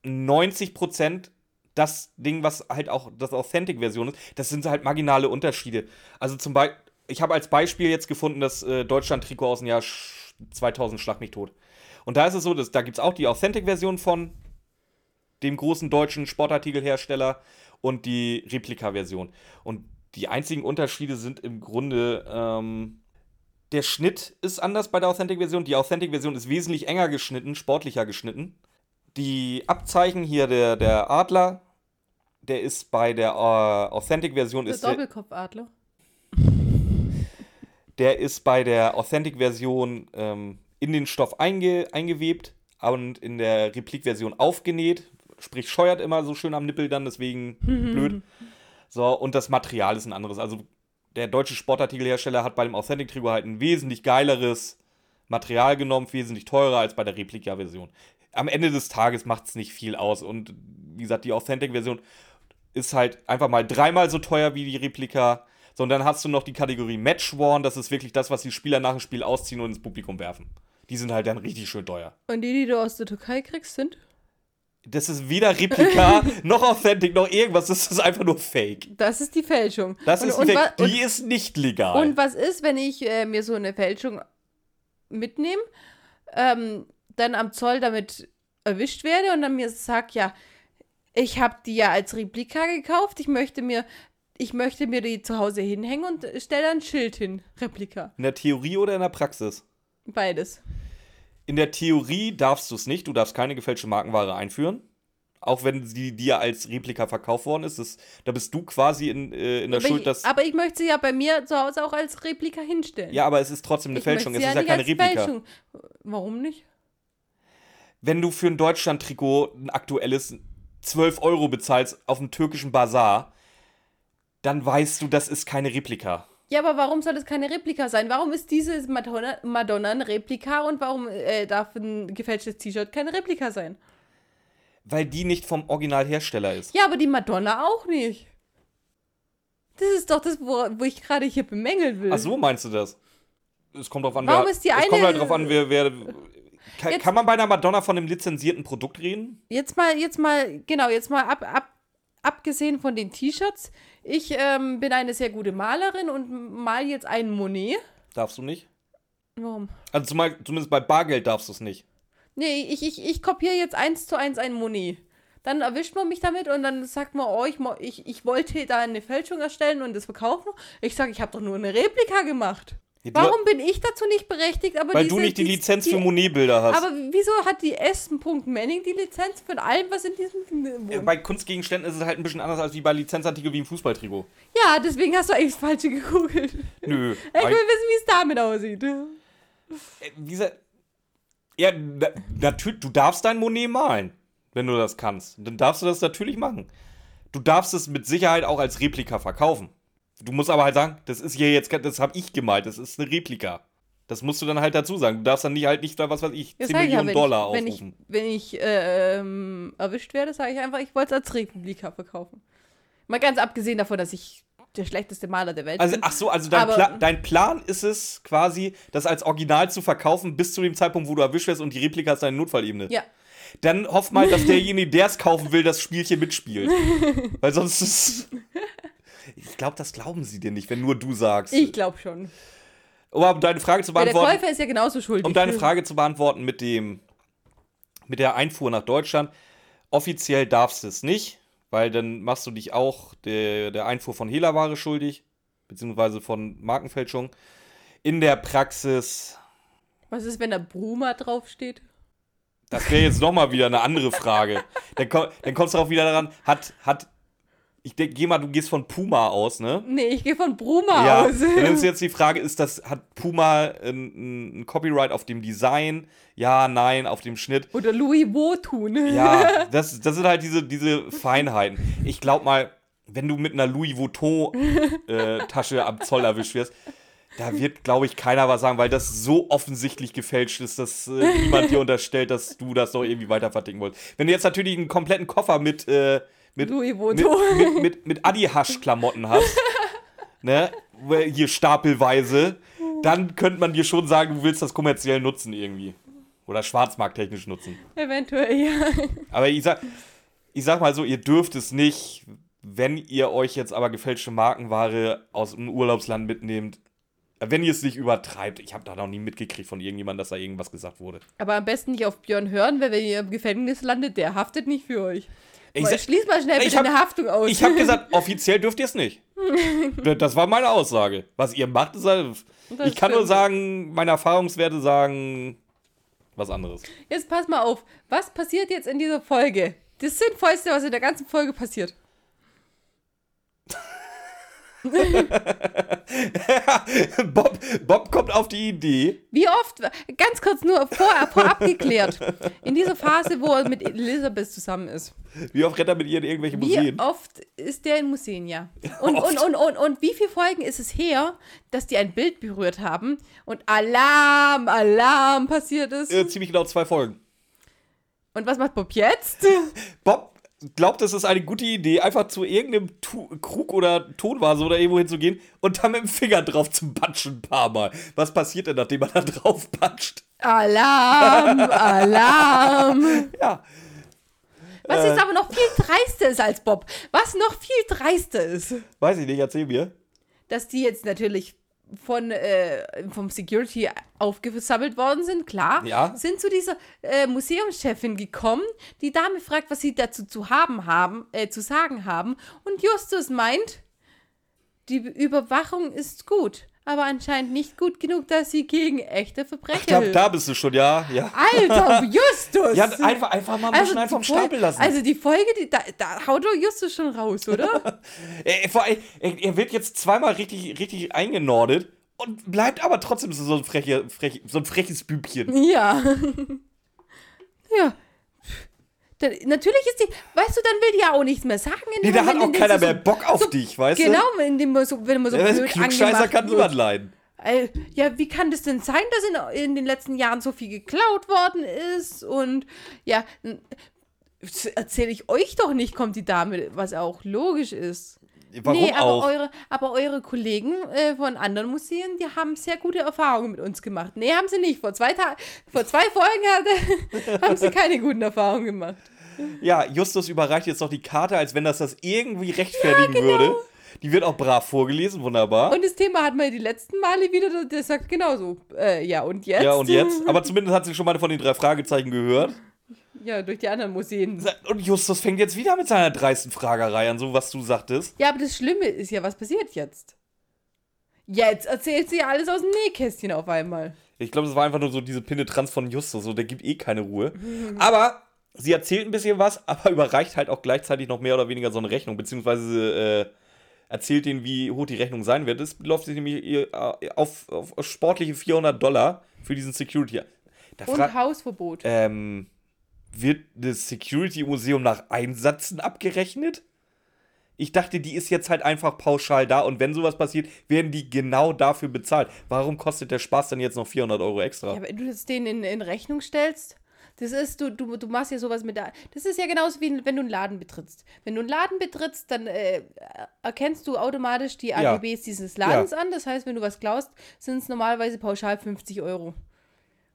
90% das Ding, was halt auch das Authentic-Version ist. Das sind halt marginale Unterschiede. Also zum Beispiel, ich habe als Beispiel jetzt gefunden das äh, Deutschland-Trikot aus dem Jahr 2000 Schlag mich tot. Und da ist es so, dass, da gibt es auch die Authentic-Version von dem großen deutschen Sportartikelhersteller und die Replika-Version. Und die einzigen Unterschiede sind im Grunde, ähm, der Schnitt ist anders bei der Authentic-Version. Die Authentic-Version ist wesentlich enger geschnitten, sportlicher geschnitten. Die Abzeichen hier, der, der Adler, der ist bei der äh, Authentic-Version ist der, Doppelkopfadler. Der ist bei der Authentic-Version ähm, in den Stoff einge eingewebt und in der Replik-Version aufgenäht. Sprich, scheuert immer so schön am Nippel dann, deswegen blöd. So, und das Material ist ein anderes. Also, der deutsche Sportartikelhersteller hat bei dem Authentic-Trikot halt ein wesentlich geileres Material genommen, wesentlich teurer als bei der Replika-Version. Am Ende des Tages macht es nicht viel aus. Und wie gesagt, die Authentic-Version ist halt einfach mal dreimal so teuer wie die Replika. So, und dann hast du noch die Kategorie Match Worn. Das ist wirklich das, was die Spieler nach dem Spiel ausziehen und ins Publikum werfen. Die sind halt dann richtig schön teuer. Und die, die du aus der Türkei kriegst, sind? Das ist weder Replika noch Authentic noch irgendwas. Das ist einfach nur Fake. Das ist die Fälschung. Das und, ist und, Fake. Die ist nicht legal. Und was ist, wenn ich äh, mir so eine Fälschung mitnehme, ähm, dann am Zoll damit erwischt werde und dann mir sagt, ja, ich habe die ja als Replika gekauft, ich möchte mir, ich möchte mir die zu Hause hinhängen und stelle ein Schild hin, Replika. in der Theorie oder in der Praxis? Beides. In der Theorie darfst du es nicht. Du darfst keine gefälschte Markenware einführen. Auch wenn sie dir als Replika verkauft worden ist. Das, da bist du quasi in, äh, in der Aber Schuld, ich, dass. aber ich möchte sie ja bei mir zu Hause auch als Replika hinstellen. Ja, aber es ist trotzdem eine ich Fälschung. Es möchte ist ja keine Replika. Fälschung. Warum nicht? Wenn du für ein Deutschland-Trikot ein aktuelles 12 Euro bezahlst auf dem türkischen Bazar, dann weißt du, das ist keine Replika. Ja, aber warum soll das keine Replika sein? Warum ist diese Madonna, Madonna ein Replika und warum äh, darf ein gefälschtes T-Shirt keine Replika sein? Weil die nicht vom Originalhersteller ist. Ja, aber die Madonna auch nicht. Das ist doch das, wo, wo ich gerade hier bemängeln will. Ach so, meinst du das? Es kommt drauf an, Warum wer, ist die es eine- kommt halt drauf an, wer, wer kann, Jetzt- kann man bei einer Madonna von einem lizenzierten Produkt reden? Jetzt mal, jetzt mal, genau, jetzt mal ab, ab, abgesehen von den T-Shirts. Ich ähm, bin eine sehr gute Malerin und mal jetzt einen Monet. Darfst du nicht? Warum? Also zumal, zumindest bei Bargeld darfst du es nicht. Nee, ich, ich, ich kopiere jetzt eins zu eins ein Monet. Dann erwischt man mich damit und dann sagt man, oh, ich, ich, ich wollte da eine Fälschung erstellen und das verkaufen. Ich sage, ich habe doch nur eine Replika gemacht. Ja, Warum bin ich dazu nicht berechtigt? Aber Weil diese, du nicht die dies- Lizenz für Monet-Bilder hast. Aber wieso hat die S. Manning die Lizenz für allem, was in diesem. Ja, bei Kunstgegenständen ist es halt ein bisschen anders als wie bei Lizenzartikel wie im Fußballtrikot. Ja, deswegen hast du eigentlich das Falsche gegoogelt. Nö. Ich will wissen, wie es damit aussieht. äh, wie gesagt, ja, na, natürlich, du darfst dein Monet malen, wenn du das kannst. Dann darfst du das natürlich machen. Du darfst es mit Sicherheit auch als Replika verkaufen. Du musst aber halt sagen, das ist hier jetzt, das habe ich gemalt, das ist eine Replika. Das musst du dann halt dazu sagen. Du darfst dann nicht halt nicht da, was weiß ich, 10 Das sag ich ja, Millionen wenn Dollar ich, wenn ich, aufrufen. wenn ich ähm, erwischt werde, sage ich einfach, ich wollte es als Replika verkaufen. Mal ganz abgesehen davon, dass ich der schlechteste Maler der Welt Also, bin. ach so, also dein, Pla dein Plan ist es quasi, das als Original zu verkaufen bis zu dem Zeitpunkt, wo du erwischt wirst und die Replika ist deine Notfallebene. Ja. dann hoff mal, dass derjenige, der es kaufen will, das Spielchen mitspielt. Weil sonst ist. Ich glaube, das glauben sie dir nicht, wenn nur du sagst. Ich glaube schon. Aber um deine Frage zu Weil der beantworten. Käufer ist ja genauso schuldig. um deine Frage zu beantworten mit dem mit der Einfuhr nach Deutschland. Offiziell darfst du es nicht, weil dann machst du dich auch der, der Einfuhr von Hehlerware schuldig, beziehungsweise von Markenfälschung. In der Praxis, Was ist, wenn da Bruma draufsteht? das wäre jetzt nochmal wieder eine andere Frage. Dann, komm, dann kommst du auch wieder daran, hat, hat, ich denke, geh mal, du gehst von Puma aus, ne? Nee, ich gehe von Bruma Ja, aus. dann ist jetzt die Frage, ist das, hat Puma ein, ein Copyright auf dem Design? Ja, nein, auf dem Schnitt. Oder Louis Vuitton. Ja, das, das sind halt diese, diese Feinheiten. Ich glaube mal, wenn du mit einer Louis Vuitton-Tasche am Zoll erwischt wirst, da wird, glaube ich, keiner was sagen, weil das so offensichtlich gefälscht ist, dass äh, niemand dir unterstellt, dass du das noch irgendwie weiter verticken wolltest. Wenn du jetzt natürlich einen kompletten Koffer mit, äh, mit, mit, mit, mit, mit Adi-Hasch-Klamotten hast, ne, hier stapelweise, dann könnte man dir schon sagen, du willst das kommerziell nutzen irgendwie. Oder schwarzmarkttechnisch nutzen. Eventuell, ja. Aber ich sag, ich sag mal so, ihr dürft es nicht, wenn ihr euch jetzt aber gefälschte Markenware aus einem Urlaubsland mitnehmt. Wenn ihr es nicht übertreibt. Ich habe da noch nie mitgekriegt von irgendjemandem, dass da irgendwas gesagt wurde. Aber am besten nicht auf Björn hören, weil wenn ihr im Gefängnis landet, der haftet nicht für euch. Ich, sag- schließ mal schnell bitte hab- eine Haftung aus. ich habe gesagt, offiziell dürft ihr es nicht. Das war meine Aussage. Was ihr macht, ist halt. Ich kann nur stimmt. sagen, meine Erfahrungswerte sagen was anderes. Jetzt pass mal auf. Was passiert jetzt in dieser Folge? Das Sinnvollste, was in der ganzen Folge passiert. Bob, Bob kommt auf die Idee. Wie oft, ganz kurz nur vor, vorab geklärt, in dieser Phase, wo er mit Elisabeth zusammen ist. Wie oft rennt er mit ihr in irgendwelche Wie Museen? oft ist der in Museen, ja? Und, und, und, und, und wie viele Folgen ist es her, dass die ein Bild berührt haben und Alarm, Alarm passiert ist? Äh, ziemlich genau zwei Folgen. Und was macht Bob jetzt? Bob glaubt, es ist eine gute Idee, einfach zu irgendeinem tu Krug oder Tonvase oder irgendwo hinzugehen und da mit dem Finger drauf zu patschen ein paar Mal. Was passiert denn, nachdem man da drauf patscht? Alarm, Alarm. Ja. Was Äh. jetzt aber noch viel dreister ist als Bob. Was noch viel dreister ist. Weiß ich nicht, erzähl mir. Dass die jetzt natürlich von, äh, vom Security aufgesammelt worden sind, klar. Ja. Sind zu dieser äh, Museumschefin gekommen. Die Dame fragt, was sie dazu zu haben haben, äh, zu sagen haben. Und Justus meint, die Überwachung ist gut, aber anscheinend nicht gut genug, dass sie gegen echte Verbrecher Ich glaube, hilft. da bist du schon, ja. Ja, Alter, Justus! ja einfach, einfach mal ein bisschen einen die vom Stapel lassen. Also die Folge, die, da, da haut doch Justus schon raus, oder? er, vor allem, er, er wird jetzt zweimal richtig, richtig eingenordet und bleibt aber trotzdem so so ein, freche, frech, so ein freches Bübchen. ja. ja. Dann, natürlich ist die, weißt du, dann will die ja auch nichts mehr sagen. in Nee, da hat auch keiner mehr Bock auf dich, weißt Genau, du? man so, wenn man so Ja, blöd Klugscheißer kann niemand leiden. Äh, Ja, wie kann das denn sein, dass in, in den letzten Jahren so viel geklaut worden ist? Und ja, erzähle ich euch doch nicht, kommt die Dame, was auch logisch ist. Warum nee, aber auch? eure, aber eure Kollegen äh, von anderen Museen, die haben sehr gute Erfahrungen mit uns gemacht. Nee, haben sie nicht. Vor zwei, Ta vor zwei Folgen hatte, haben sie keine guten Erfahrungen gemacht. Ja, Justus überreicht jetzt noch die Karte, als wenn das das irgendwie rechtfertigen würde. Die wird auch brav vorgelesen, wunderbar. Und das Thema hatten wir die letzten Male wieder, der sagt genauso. Äh, ja, und jetzt? ja, und jetzt? Aber zumindest hat sie schon mal von den drei Fragezeichen gehört. Ja, durch die anderen Museen. Und Justus fängt jetzt wieder mit seiner dreisten Fragerei an, so was du sagtest. Ja, aber das Schlimme ist ja, was passiert jetzt? Jetzt erzählt sie alles aus dem Nähkästchen auf einmal. Ich glaube, es war einfach nur so diese Penetranz von Justus, so der gibt eh keine Ruhe. Aber sie erzählt ein bisschen was, aber überreicht halt auch gleichzeitig noch mehr oder weniger so eine Rechnung, beziehungsweise äh, erzählt denen, wie hoch die Rechnung sein wird. Es läuft sich nämlich äh, auf, auf sportliche 400 Dollar für diesen Security. Da Und Hausverbot. ähm, wird das Security-Museum nach Einsätzen abgerechnet? Ich dachte, die ist jetzt halt einfach pauschal da und wenn sowas passiert, werden die genau dafür bezahlt. Warum kostet der Spaß dann jetzt noch 400 Euro extra? Ja, wenn du das denen in, in Rechnung stellst, das ist, du, du, du machst ja sowas mit der. Das ist ja genauso wie wenn du einen Laden betrittst. Wenn du einen Laden betrittst, dann äh, erkennst du automatisch die Ja. AGBs dieses Ladens an. Das heißt, wenn du was klaust, sind es normalerweise pauschal 50 Euro.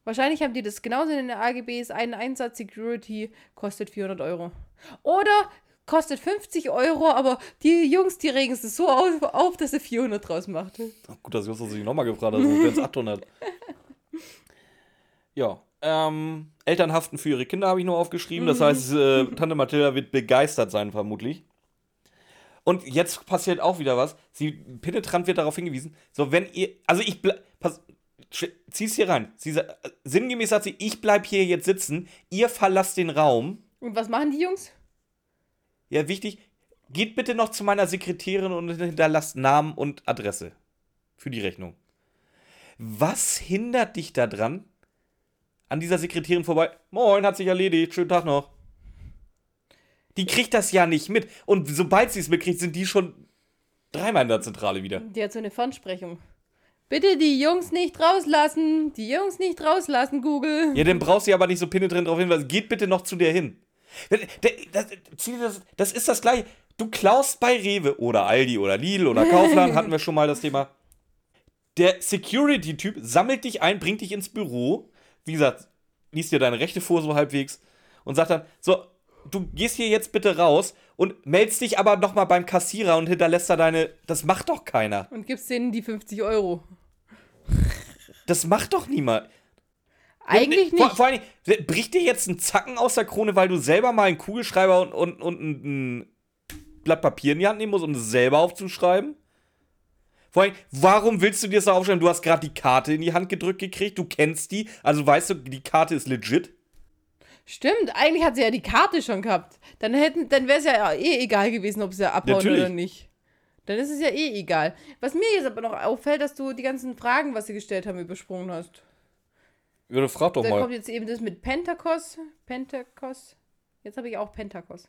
Wahrscheinlich haben die das genauso in den AGBs. Ein Einsatz Security kostet 400 Euro. Oder kostet 50 Euro, aber die Jungs, die regen es so auf, auf, dass sie 400 draus macht. Ach, gut, dass Justus sich nochmal gefragt hat, sonst wären es 800. ja, ähm, Eltern haften für ihre Kinder habe ich noch aufgeschrieben. Das heißt, äh, Tante Mathilda wird begeistert sein, vermutlich. Und jetzt passiert auch wieder was. Sie penetrant wird darauf hingewiesen. So, wenn ihr, also ich pass, zieh's hier rein. Sie, äh, sinngemäß sagt sie, ich bleib hier jetzt sitzen, ihr verlasst den Raum. Und was machen die Jungs? Ja, wichtig, geht bitte noch zu meiner Sekretärin und hinterlasst Namen und Adresse für die Rechnung. Was hindert dich daran, an dieser Sekretärin vorbei? Moin, hat sich erledigt, schönen Tag noch. Die kriegt das ja nicht mit. Und sobald sie es mitkriegt, sind die schon dreimal in der Zentrale wieder. Die hat so eine Fernsprechung. Bitte die Jungs nicht rauslassen. Die Jungs nicht rauslassen, Google. Ja, dann brauchst du aber nicht so penetrant darauf hinweisen. Geht bitte noch zu der hin. Das, dir das, das ist das gleiche. Du klaust bei Rewe oder Aldi oder Lidl oder Kaufland, hatten wir schon mal das Thema. Der Security-Typ sammelt dich ein, bringt dich ins Büro. Wie gesagt, liest dir deine Rechte vor, so halbwegs. Und sagt dann: So, du gehst hier jetzt bitte raus und meldest dich aber nochmal beim Kassierer und hinterlässt da deine. Das macht doch keiner. Und gibst denen die 50 Euro. Das macht doch niemand. Eigentlich Vor, nicht. vor allen Dingen, bricht dir jetzt ein Zacken aus der Krone, weil du selber mal einen Kugelschreiber und, und, und ein, ein Blatt Papier in die Hand nehmen musst, um es selber aufzuschreiben? Vor allem, warum willst du dir das da aufschreiben? Du hast gerade die Karte in die Hand gedrückt gekriegt, du kennst die, also weißt du, die Karte ist legit. Stimmt, eigentlich hat sie ja die Karte schon gehabt. Dann hätten, dann wäre es ja eh egal gewesen, ob sie abhauen Natürlich. oder nicht. Dann ist es ja eh egal. Was mir jetzt aber noch auffällt, dass du die ganzen Fragen, was sie gestellt haben, übersprungen hast. Ja, dann frag doch Da mal. kommt jetzt eben das mit Pentakos. Pentakos. Jetzt habe ich auch Pentakos.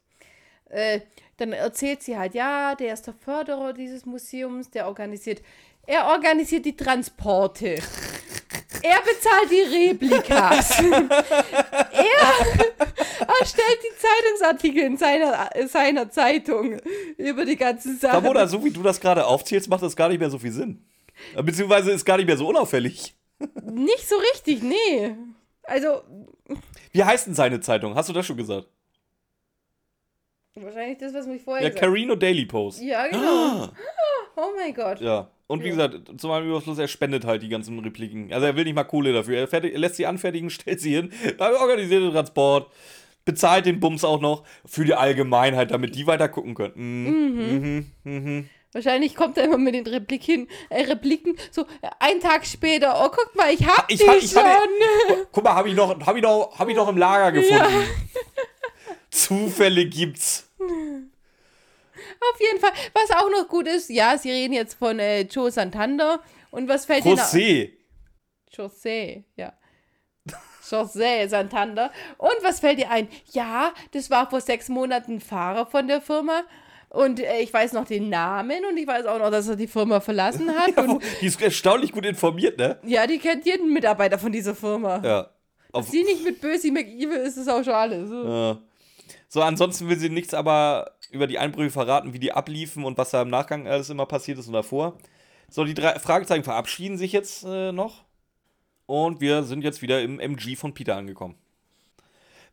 Äh, dann erzählt sie halt, ja, der ist der Förderer dieses Museums, der organisiert, er organisiert die Transporte. Er bezahlt die Replikas. er erstellt die Zeitungsartikel in seiner, seiner Zeitung über die ganzen Sachen. Ramona, so wie du das gerade aufzählst, macht das gar nicht mehr so viel Sinn. Beziehungsweise ist gar nicht mehr so unauffällig. Nicht so richtig, nee. Also, Wie heißt denn seine Zeitung? Hast du das schon gesagt? Wahrscheinlich das, was mich vorher Ja, gesagt Carino Daily Post. Ja, genau. Oh mein Gott. Ja. Und wie Ja. gesagt, zu meinem Überfluss, er spendet halt die ganzen Repliken. Also er will nicht mal Kohle dafür. Er, fertig, er lässt sie anfertigen, stellt sie hin, dann organisiert den Transport, bezahlt den Bums auch noch für die Allgemeinheit, damit die weiter gucken können. Mhm. Mhm. Mhm. Wahrscheinlich kommt er immer mit den Repliken, äh, Repliken so äh, ein Tag später. Oh, guck mal, ich hab Ich die ha- ich schon. hatte- Guck mal, habe ich, noch, hab ich, noch, hab ich noch im Lager gefunden. Zufälle gibt's. Auf jeden Fall. Was auch noch gut ist, ja, sie reden jetzt von äh, Joe Santander. Und was fällt Ihnen José. José, ja. José Santander. Und was fällt dir ein? Ja, das war vor sechs Monaten Fahrer von der Firma. Und äh, ich weiß noch den Namen und ich weiß auch noch, dass er die Firma verlassen hat. und Die ist erstaunlich gut informiert, ne? ja, die kennt jeden Mitarbeiter von dieser Firma. Ja. Auf, Sie nicht mit Bösi McEvil ist es auch schon alles. Ja. So, ansonsten will sie nichts aber über die Einbrüche verraten, wie die abliefen und was da im Nachgang alles immer passiert ist und davor. So, die drei Fragezeichen verabschieden sich jetzt äh, noch. Und wir sind jetzt wieder im MG von Peter angekommen.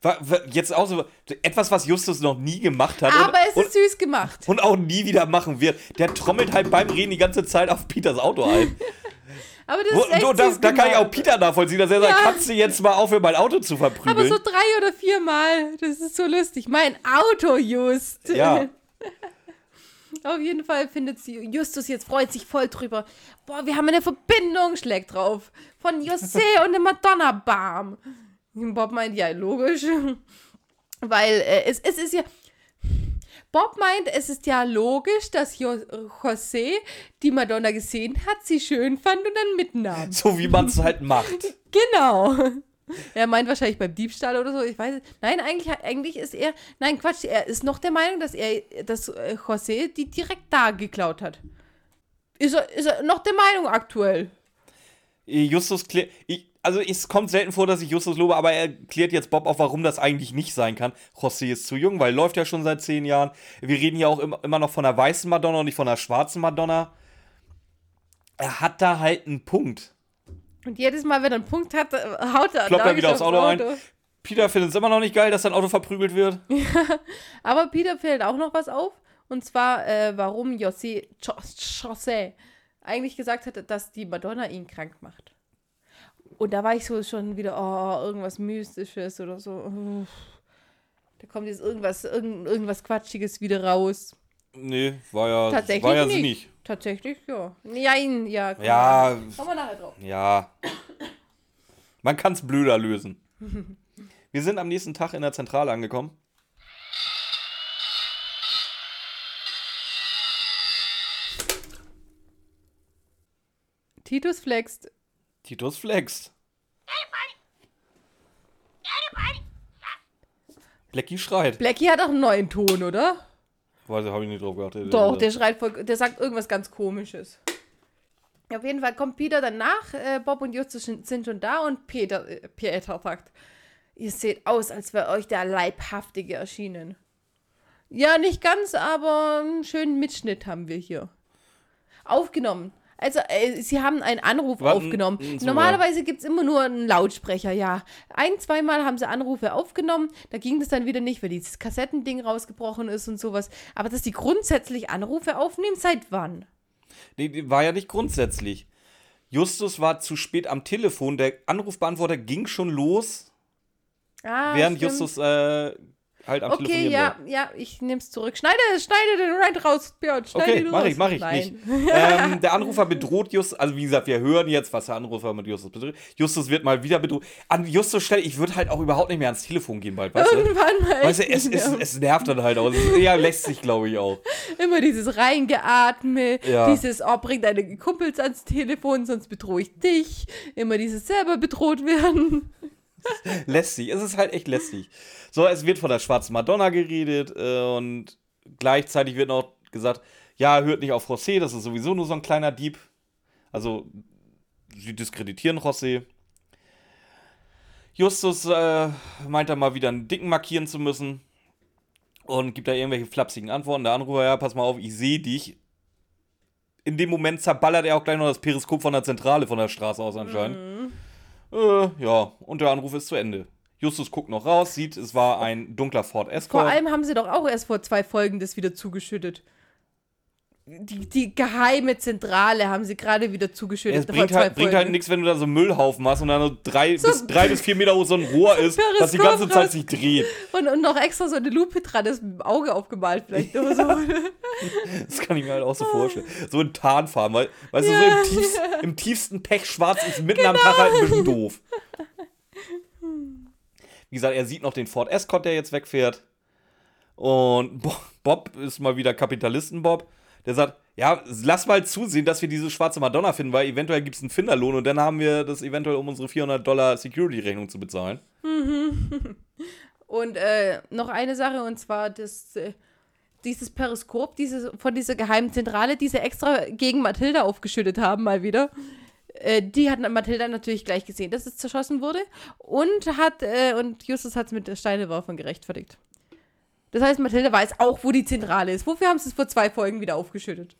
War, war jetzt auch so etwas, was Justus noch nie gemacht hat. Aber und, es ist süß gemacht. und, und auch nie wieder machen wird. Der trommelt halt beim Reden die ganze Zeit auf Peters Auto ein. Aber das Wo, ist echt und da, kann ich auch. Peter nachvollziehen, dass er sagt, Ja. kannst du jetzt mal aufhören, mein Auto zu verprügeln. Aber so drei oder vier Mal. Das ist so lustig. Mein Auto, Just. Ja. Auf jeden Fall findet sie, Justus jetzt freut sich voll drüber. Boah, wir haben eine Verbindung, schlägt drauf. Von José und dem Madonna Bam. Bob meint, ja, logisch. Weil äh, es, es ist ja. Bob meint, es ist ja logisch, dass jo José die Madonna gesehen hat, sie schön fand und dann mitnahm. So wie man es halt macht. Genau. Er meint wahrscheinlich beim Diebstahl oder so. Ich weiß es. Nein, eigentlich, eigentlich ist er. Nein, Quatsch. Er ist noch der Meinung, dass er, dass äh, José die direkt da geklaut hat. Ist er, ist er noch der Meinung aktuell? Justus. Ich, also es kommt selten vor, dass ich Justus lobe, aber er klärt jetzt Bob auf, warum das eigentlich nicht sein kann. José ist zu jung, weil läuft ja schon seit zehn Jahren. Wir reden ja auch immer, noch von der weißen Madonna und nicht von der schwarzen Madonna. Er hat da halt einen Punkt. Und jedes Mal, wenn er einen Punkt hat, äh, haut er Kloppt er wieder aufs Auto ein. Peter findet es immer noch nicht geil, dass sein Auto verprügelt wird. Aber Peter fällt auch noch was auf. Und zwar, äh, warum José, Jo- José eigentlich gesagt hatte, dass die Madonna ihn krank macht. Und da war ich so schon wieder, oh, irgendwas Mystisches oder so. Da kommt jetzt irgendwas, irgend, irgendwas Quatschiges wieder raus. Nee, war ja, Tatsächlich war ja nicht. sinnig. Tatsächlich, ja. Nein, ja. komm, Ja, Kommen wir nachher drauf. ja. Man kann es blöder lösen. Wir sind am nächsten Tag in der Zentrale angekommen. Titus flext. Titus flext. Blackie schreit. Blackie hat auch einen neuen Ton, oder? Weiß ich, habe ich nicht drauf geachtet. Doch, der schreit voll, der sagt irgendwas ganz komisches. Auf jeden Fall kommt Peter dann nach, äh, Bob und Justus sind sind schon da und Peter, äh, Peter sagt, ihr seht aus, als wäre euch der Leibhaftige erschienen. Ja, nicht ganz, aber einen schönen Mitschnitt haben wir hier. Aufgenommen. Also, äh, sie haben einen Anruf Warten, aufgenommen. Normalerweise gibt es immer nur einen Lautsprecher, ja. Ein, zweimal haben sie Anrufe aufgenommen. Da ging das dann wieder nicht, weil dieses Kassettending rausgebrochen ist und sowas. Aber dass die grundsätzlich Anrufe aufnehmen, seit wann? Nee, die war ja nicht grundsätzlich. Justus war zu spät am Telefon. Der Anrufbeantworter ging schon los, Ah, während stimmt. Justus äh, halt am Okay, Telefonieren ja, war. ja, ich nehm's zurück. Schneide, schneide den Rand raus, Björn. Schneide Okay, mach raus. ich, mach ich Nein. nicht. ähm, der Anrufer bedroht Justus, also wie gesagt, wir hören jetzt, was der Anrufer mit Justus bedroht. Justus wird mal wieder bedroht. An Justus Stelle, ich würde halt auch überhaupt nicht mehr ans Telefon gehen bald, weißt du? Irgendwann mal. Weißt du, es, es, es nervt dann halt auch. Es ist eher lästig, glaube ich auch. Immer dieses Reingeatme, Ja. dieses, oh, bring deine Kumpels ans Telefon, sonst bedrohe ich dich. Immer dieses selber bedroht werden. lästig. Es ist halt echt lästig. So, es wird von der schwarzen Madonna geredet äh, und gleichzeitig wird noch gesagt, ja, hört nicht auf José, das ist sowieso nur so ein kleiner Dieb. Also, sie diskreditieren José. Justus äh, meint dann mal wieder einen Dicken markieren zu müssen und gibt da irgendwelche flapsigen Antworten. Der Anrufer, ja, pass mal auf, ich sehe dich. In dem Moment zerballert er auch gleich noch das Periskop von der Zentrale von der Straße aus anscheinend. Äh, ja, und der Anruf ist zu Ende. Justus guckt noch raus, sieht, es war ein dunkler Ford Vor Escort. allem haben sie doch auch erst vor zwei Folgen das wieder zugeschüttet. Die, die geheime Zentrale haben sie gerade wieder zugeschüttet. es bringt halt, bringt halt nichts, wenn du da so einen Müllhaufen hast und dann nur drei, bis, drei bis vier Meter hoch so ein Rohr ist, das die ganze Zeit sich dreht. Und, und noch extra so eine Lupe dran, das mit dem Auge aufgemalt vielleicht oder so. Das kann ich mir halt auch so vorstellen. So in Tarnfarben, weil, weißt du, so im, tiefst, im tiefsten Pechschwarz ist mitten am Tag halt ein bisschen doof. Wie gesagt, er sieht noch den Ford Escort, der jetzt wegfährt. Und Bo- Bob ist mal wieder Kapitalisten-Bob. Der sagt, ja, lass mal zusehen, dass wir diese schwarze Madonna finden, weil eventuell gibt es einen Finderlohn und dann haben wir das eventuell, um unsere 400 Dollar Security-Rechnung zu bezahlen. Und äh, noch eine Sache, und zwar das, äh, dieses Periskop dieses, von dieser geheimen Zentrale, die sie extra gegen Mathilda aufgeschüttet haben, mal wieder. Äh, die hat Mathilda natürlich gleich gesehen, dass es zerschossen wurde. Und hat, äh, und Justus hat es mit der Steinewerfern gerechtfertigt. Das heißt, Mathilda weiß auch, wo die Zentrale ist. Wofür haben sie es vor zwei Folgen wieder aufgeschüttet?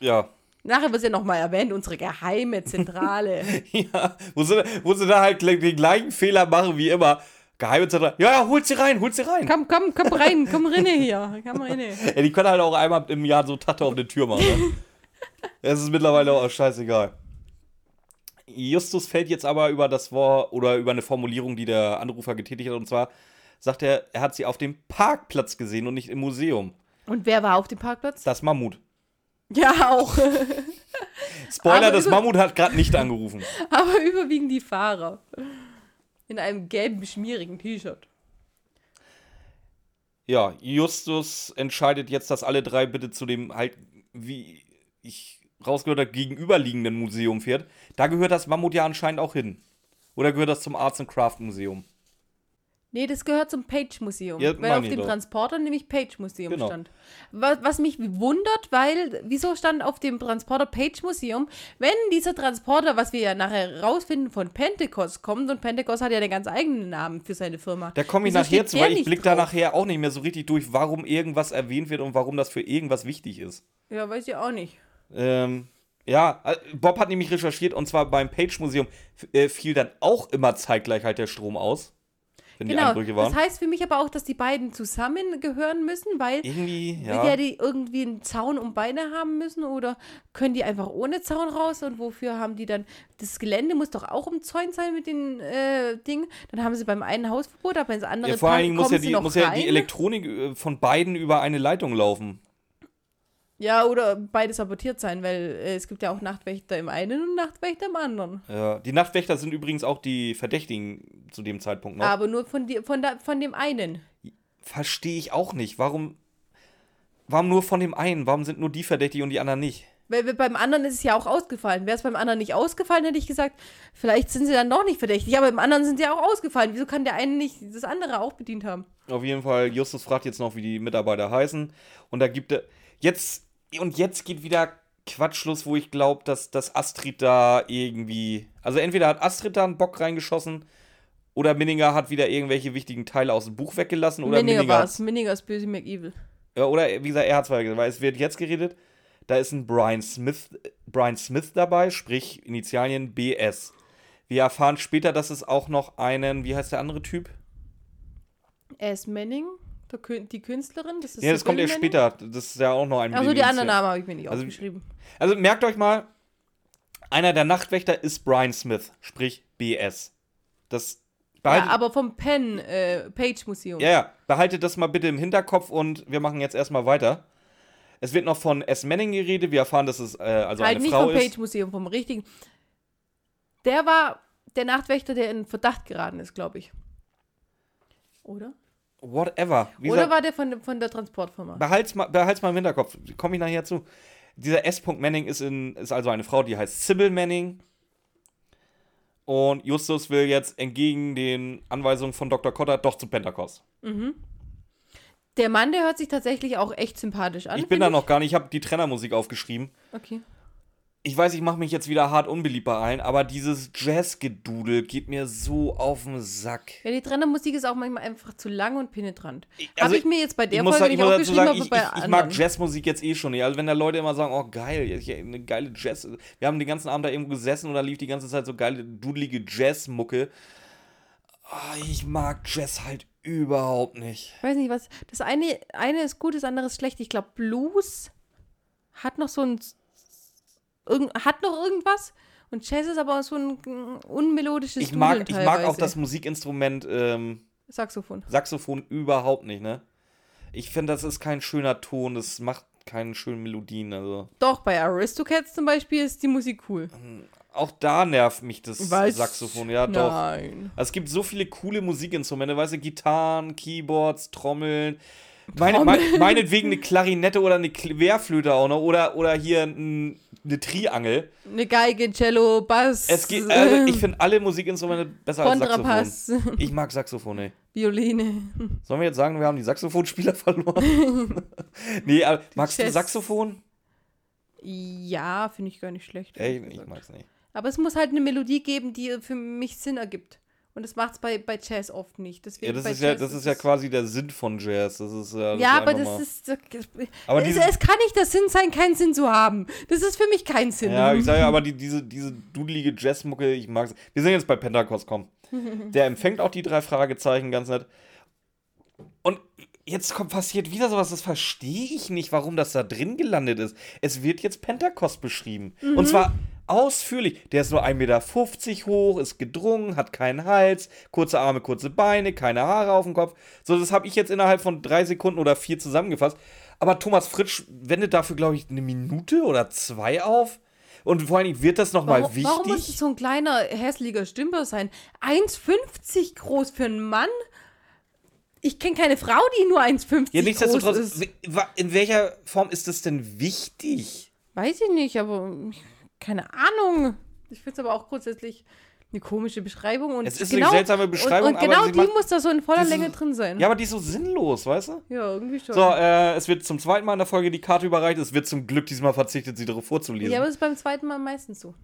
Ja. Nachher wird ja nochmal erwähnt, unsere geheime Zentrale. Ja, wo sie, wo sie da halt den gleichen Fehler machen wie immer. Geheime Zentrale. Ja, ja, holt sie rein, holt sie rein. komm, komm, komm rein, komm rein hier. Komm rein. Ja, die können halt auch einmal im Jahr so Tatte auf die Tür machen. Ne? Es ist mittlerweile auch scheißegal. Justus fällt jetzt aber über das Wort oder über eine Formulierung, die der Anrufer getätigt hat. Und zwar sagt er, er hat sie auf dem Parkplatz gesehen und nicht im Museum. Und wer war auf dem Parkplatz? Das Mammut. Ja, auch. Spoiler, das Mammut hat gerade nicht angerufen. Aber überwiegend die Fahrer. In einem gelben, schmierigen T-Shirt. Ja, Justus entscheidet jetzt, dass alle drei bitte zu dem halt, wie ich rausgehört habe, gegenüberliegenden Museum fährt. Da gehört das Mammut ja anscheinend auch hin. Oder gehört das zum Arts and Craft Museum? Nee, das gehört zum Page-Museum. Ja, weil auf dem doch. Transporter nämlich Page-Museum Genau. stand. Was, was mich wundert, weil, wieso stand auf dem Transporter Page-Museum, wenn dieser Transporter, was wir ja nachher rausfinden, von Pentecost kommt, und Pentecost hat ja einen ganz eigenen Namen für seine Firma. Da komme ich Wieso nachher zu, weil ich nicht blick da nachher auch nicht mehr so richtig durch, warum irgendwas erwähnt wird und warum das für irgendwas wichtig ist. Ja, weiß ich auch nicht. Ähm, Ja, äh, Bob hat nämlich recherchiert und zwar beim Page Museum f- äh, fiel dann auch immer zeitgleich halt der Strom aus, wenn die Genau. Einbrüche waren. Das heißt für mich aber auch, dass die beiden zusammengehören müssen, weil Irgendwie, ja. ja. die irgendwie einen Zaun um Beine haben müssen oder können die einfach ohne Zaun raus und wofür haben die dann das Gelände muss doch auch umzäunt sein mit den äh, Dingen. Dann haben sie beim einen Hausverbot, aber ins andere ja vor allen Dingen muss ja, die, muss ja die. Elektronik äh, von beiden über eine Leitung laufen. Ja, oder beide sabotiert sein, weil äh, es gibt ja auch Nachtwächter im einen und Nachtwächter im anderen. Ja. Die Nachtwächter sind übrigens auch die Verdächtigen zu dem Zeitpunkt noch. Aber nur von, die, von, der, von dem einen. Verstehe ich auch nicht. Warum, warum nur von dem einen? Warum sind nur die verdächtig und die anderen nicht? Weil beim anderen ist es ja auch ausgefallen. Wäre es beim anderen nicht ausgefallen, hätte ich gesagt, vielleicht sind sie dann doch nicht verdächtig. Aber beim anderen sind sie ja auch ausgefallen. Wieso kann der eine nicht das andere auch bedient haben? Auf jeden Fall, Justus fragt jetzt noch, wie die Mitarbeiter heißen. Und da gibt er. Jetzt. Und jetzt geht wieder Quatsch los, wo ich glaube, dass, dass Astrid da irgendwie. Also entweder hat Astrid da einen Bock reingeschossen. Oder Minninger hat wieder irgendwelche wichtigen Teile aus dem Buch weggelassen. Oder Minninger Minninger. war es. Minninger ist böse McEvil. Ja, oder wie gesagt, er hat zwar gesagt, weil es wird jetzt geredet. Da ist ein Brian Smith, Brian Smith dabei, sprich Initialien BS. Wir erfahren später, dass es auch noch einen, wie heißt der andere Typ? S. Manning, die Künstlerin. Das ist Ja, das kommt Manning. später. Das ist ja auch noch ein. Mit die anderen Namen habe ich mir nicht Also- aufgeschrieben. Also merkt euch mal, einer der Nachtwächter ist Brian Smith, sprich BS. Das Ja, behaltet, aber vom Penn äh, Page Museum. ja, ja, behaltet das mal bitte im Hinterkopf und wir machen jetzt erstmal weiter. Es wird noch von S. Manning geredet. Wir erfahren, dass es äh, also halt eine nicht Frau vom ist. Page Museum, vom richtigen. Der war der Nachtwächter, der in Verdacht geraten ist, glaube ich. Oder? Whatever. Wie Oder war der von, von der Transportfirma? behalt's mal, behalt's mal im Hinterkopf. Komme ich nachher zu. Dieser S. Manning ist, in, ist also eine Frau, die heißt Sybil Manning. Und Justus will jetzt entgegen den Anweisungen von Dr. Cotter doch zu Pentecost. Der Mann, der hört sich tatsächlich auch echt sympathisch an. Ich bin da noch gar nicht, ich habe die Trennermusik aufgeschrieben. Okay. Ich weiß, ich mache mich jetzt wieder hart unbeliebt bei allen, aber dieses Jazzgedudel geht mir so auf den Sack. Ja, die Trennermusik ist auch manchmal einfach zu lang und penetrant. Ich- Habe also ich mir jetzt bei der Folge ich nicht aufgeschrieben, sagen, aber ich, bei ich, ich mag Jazzmusik jetzt eh schon nicht. Also wenn da Leute immer sagen, oh geil, eine geile Jazz. Wir haben den ganzen Abend da irgendwo gesessen und da lief die ganze Zeit so geile, dudelige Jazzmucke. Ah, ich mag Jazz halt überhaupt nicht. Ich weiß nicht, was. Das eine, eine ist gut, das andere ist schlecht. Ich glaube, Blues hat noch so ein. Hat noch irgendwas. Und Jazz ist aber so ein mm, unmelodisches Ich mag, Dudeln ich mag auch das Musikinstrument ähm, Saxophon. Saxophon überhaupt nicht, ne? Ich finde, das ist kein schöner Ton, das macht keine schönen Melodien, also. Doch, bei Aristocats zum Beispiel ist die Musik cool. Auch da nervt mich das Was? Saxophon, ja doch. Nein. Also es gibt so viele coole Musikinstrumente, weißt du, Gitarren, Keyboards, Trommeln. Meine, Trommeln. mein, meinetwegen eine Klarinette oder eine Querflöte auch noch oder, oder hier ein, eine Triangel. Eine Geige, Cello, Bass. Es geht, also ich finde alle Musikinstrumente besser als Saxophon. Kontrapass, Ich mag Saxophon, ey. Violine. Sollen wir jetzt sagen, wir haben die Saxophonspieler verloren? nee, aber magst du Jazz. Saxophon? Ja, finde ich gar nicht schlecht. Ey, ich gesagt. mag's nicht. Aber es muss halt eine Melodie geben, die für mich Sinn ergibt. Und das macht es bei, bei Jazz oft nicht. Deswegen Ja, das ist ja, Jazz das ist ja quasi der Sinn von Jazz. Das ist ja, das Ja, ist aber das ist. Das, Aber es, es kann nicht der Sinn sein, keinen Sinn zu haben. Das ist für mich kein Sinn. Ja, ich sage ja, aber die, diese, diese dudelige Jazzmucke, ich mag's. Wir sind jetzt bei Pentecost, komm. Der empfängt auch die drei Fragezeichen ganz nett. Und jetzt kommt, passiert wieder sowas, das verstehe ich nicht, warum das da drin gelandet ist. Es wird jetzt Pentecost beschrieben. Und zwar ausführlich. Der ist nur 1,50 Meter hoch, ist gedrungen, hat keinen Hals, kurze Arme, kurze Beine, keine Haare auf dem Kopf. So, das habe ich jetzt innerhalb von drei Sekunden oder vier zusammengefasst. Aber Thomas Fritsch wendet dafür, glaube ich, eine Minute oder zwei auf. Und vor allen Dingen wird das nochmal wichtig. warum muss es so ein kleiner, hässlicher Stümper sein? 1,50 groß für einen Mann? Ich kenne keine Frau, die nur 1,50 ja, groß ist. in welcher Form ist das denn wichtig? Weiß ich nicht, aber keine Ahnung. Ich finde es aber auch grundsätzlich eine komische Beschreibung. Und Es ist eine seltsame Beschreibung, Und, und genau die macht muss da so in voller Länge drin sein. Ja, aber die ist so sinnlos, weißt du? Ja, irgendwie schon. So, äh, es wird zum zweiten Mal in der Folge die Karte überreicht. Es wird zum Glück diesmal verzichtet, sie darauf vorzulesen. ja, aber das ist beim zweiten Mal meistens so.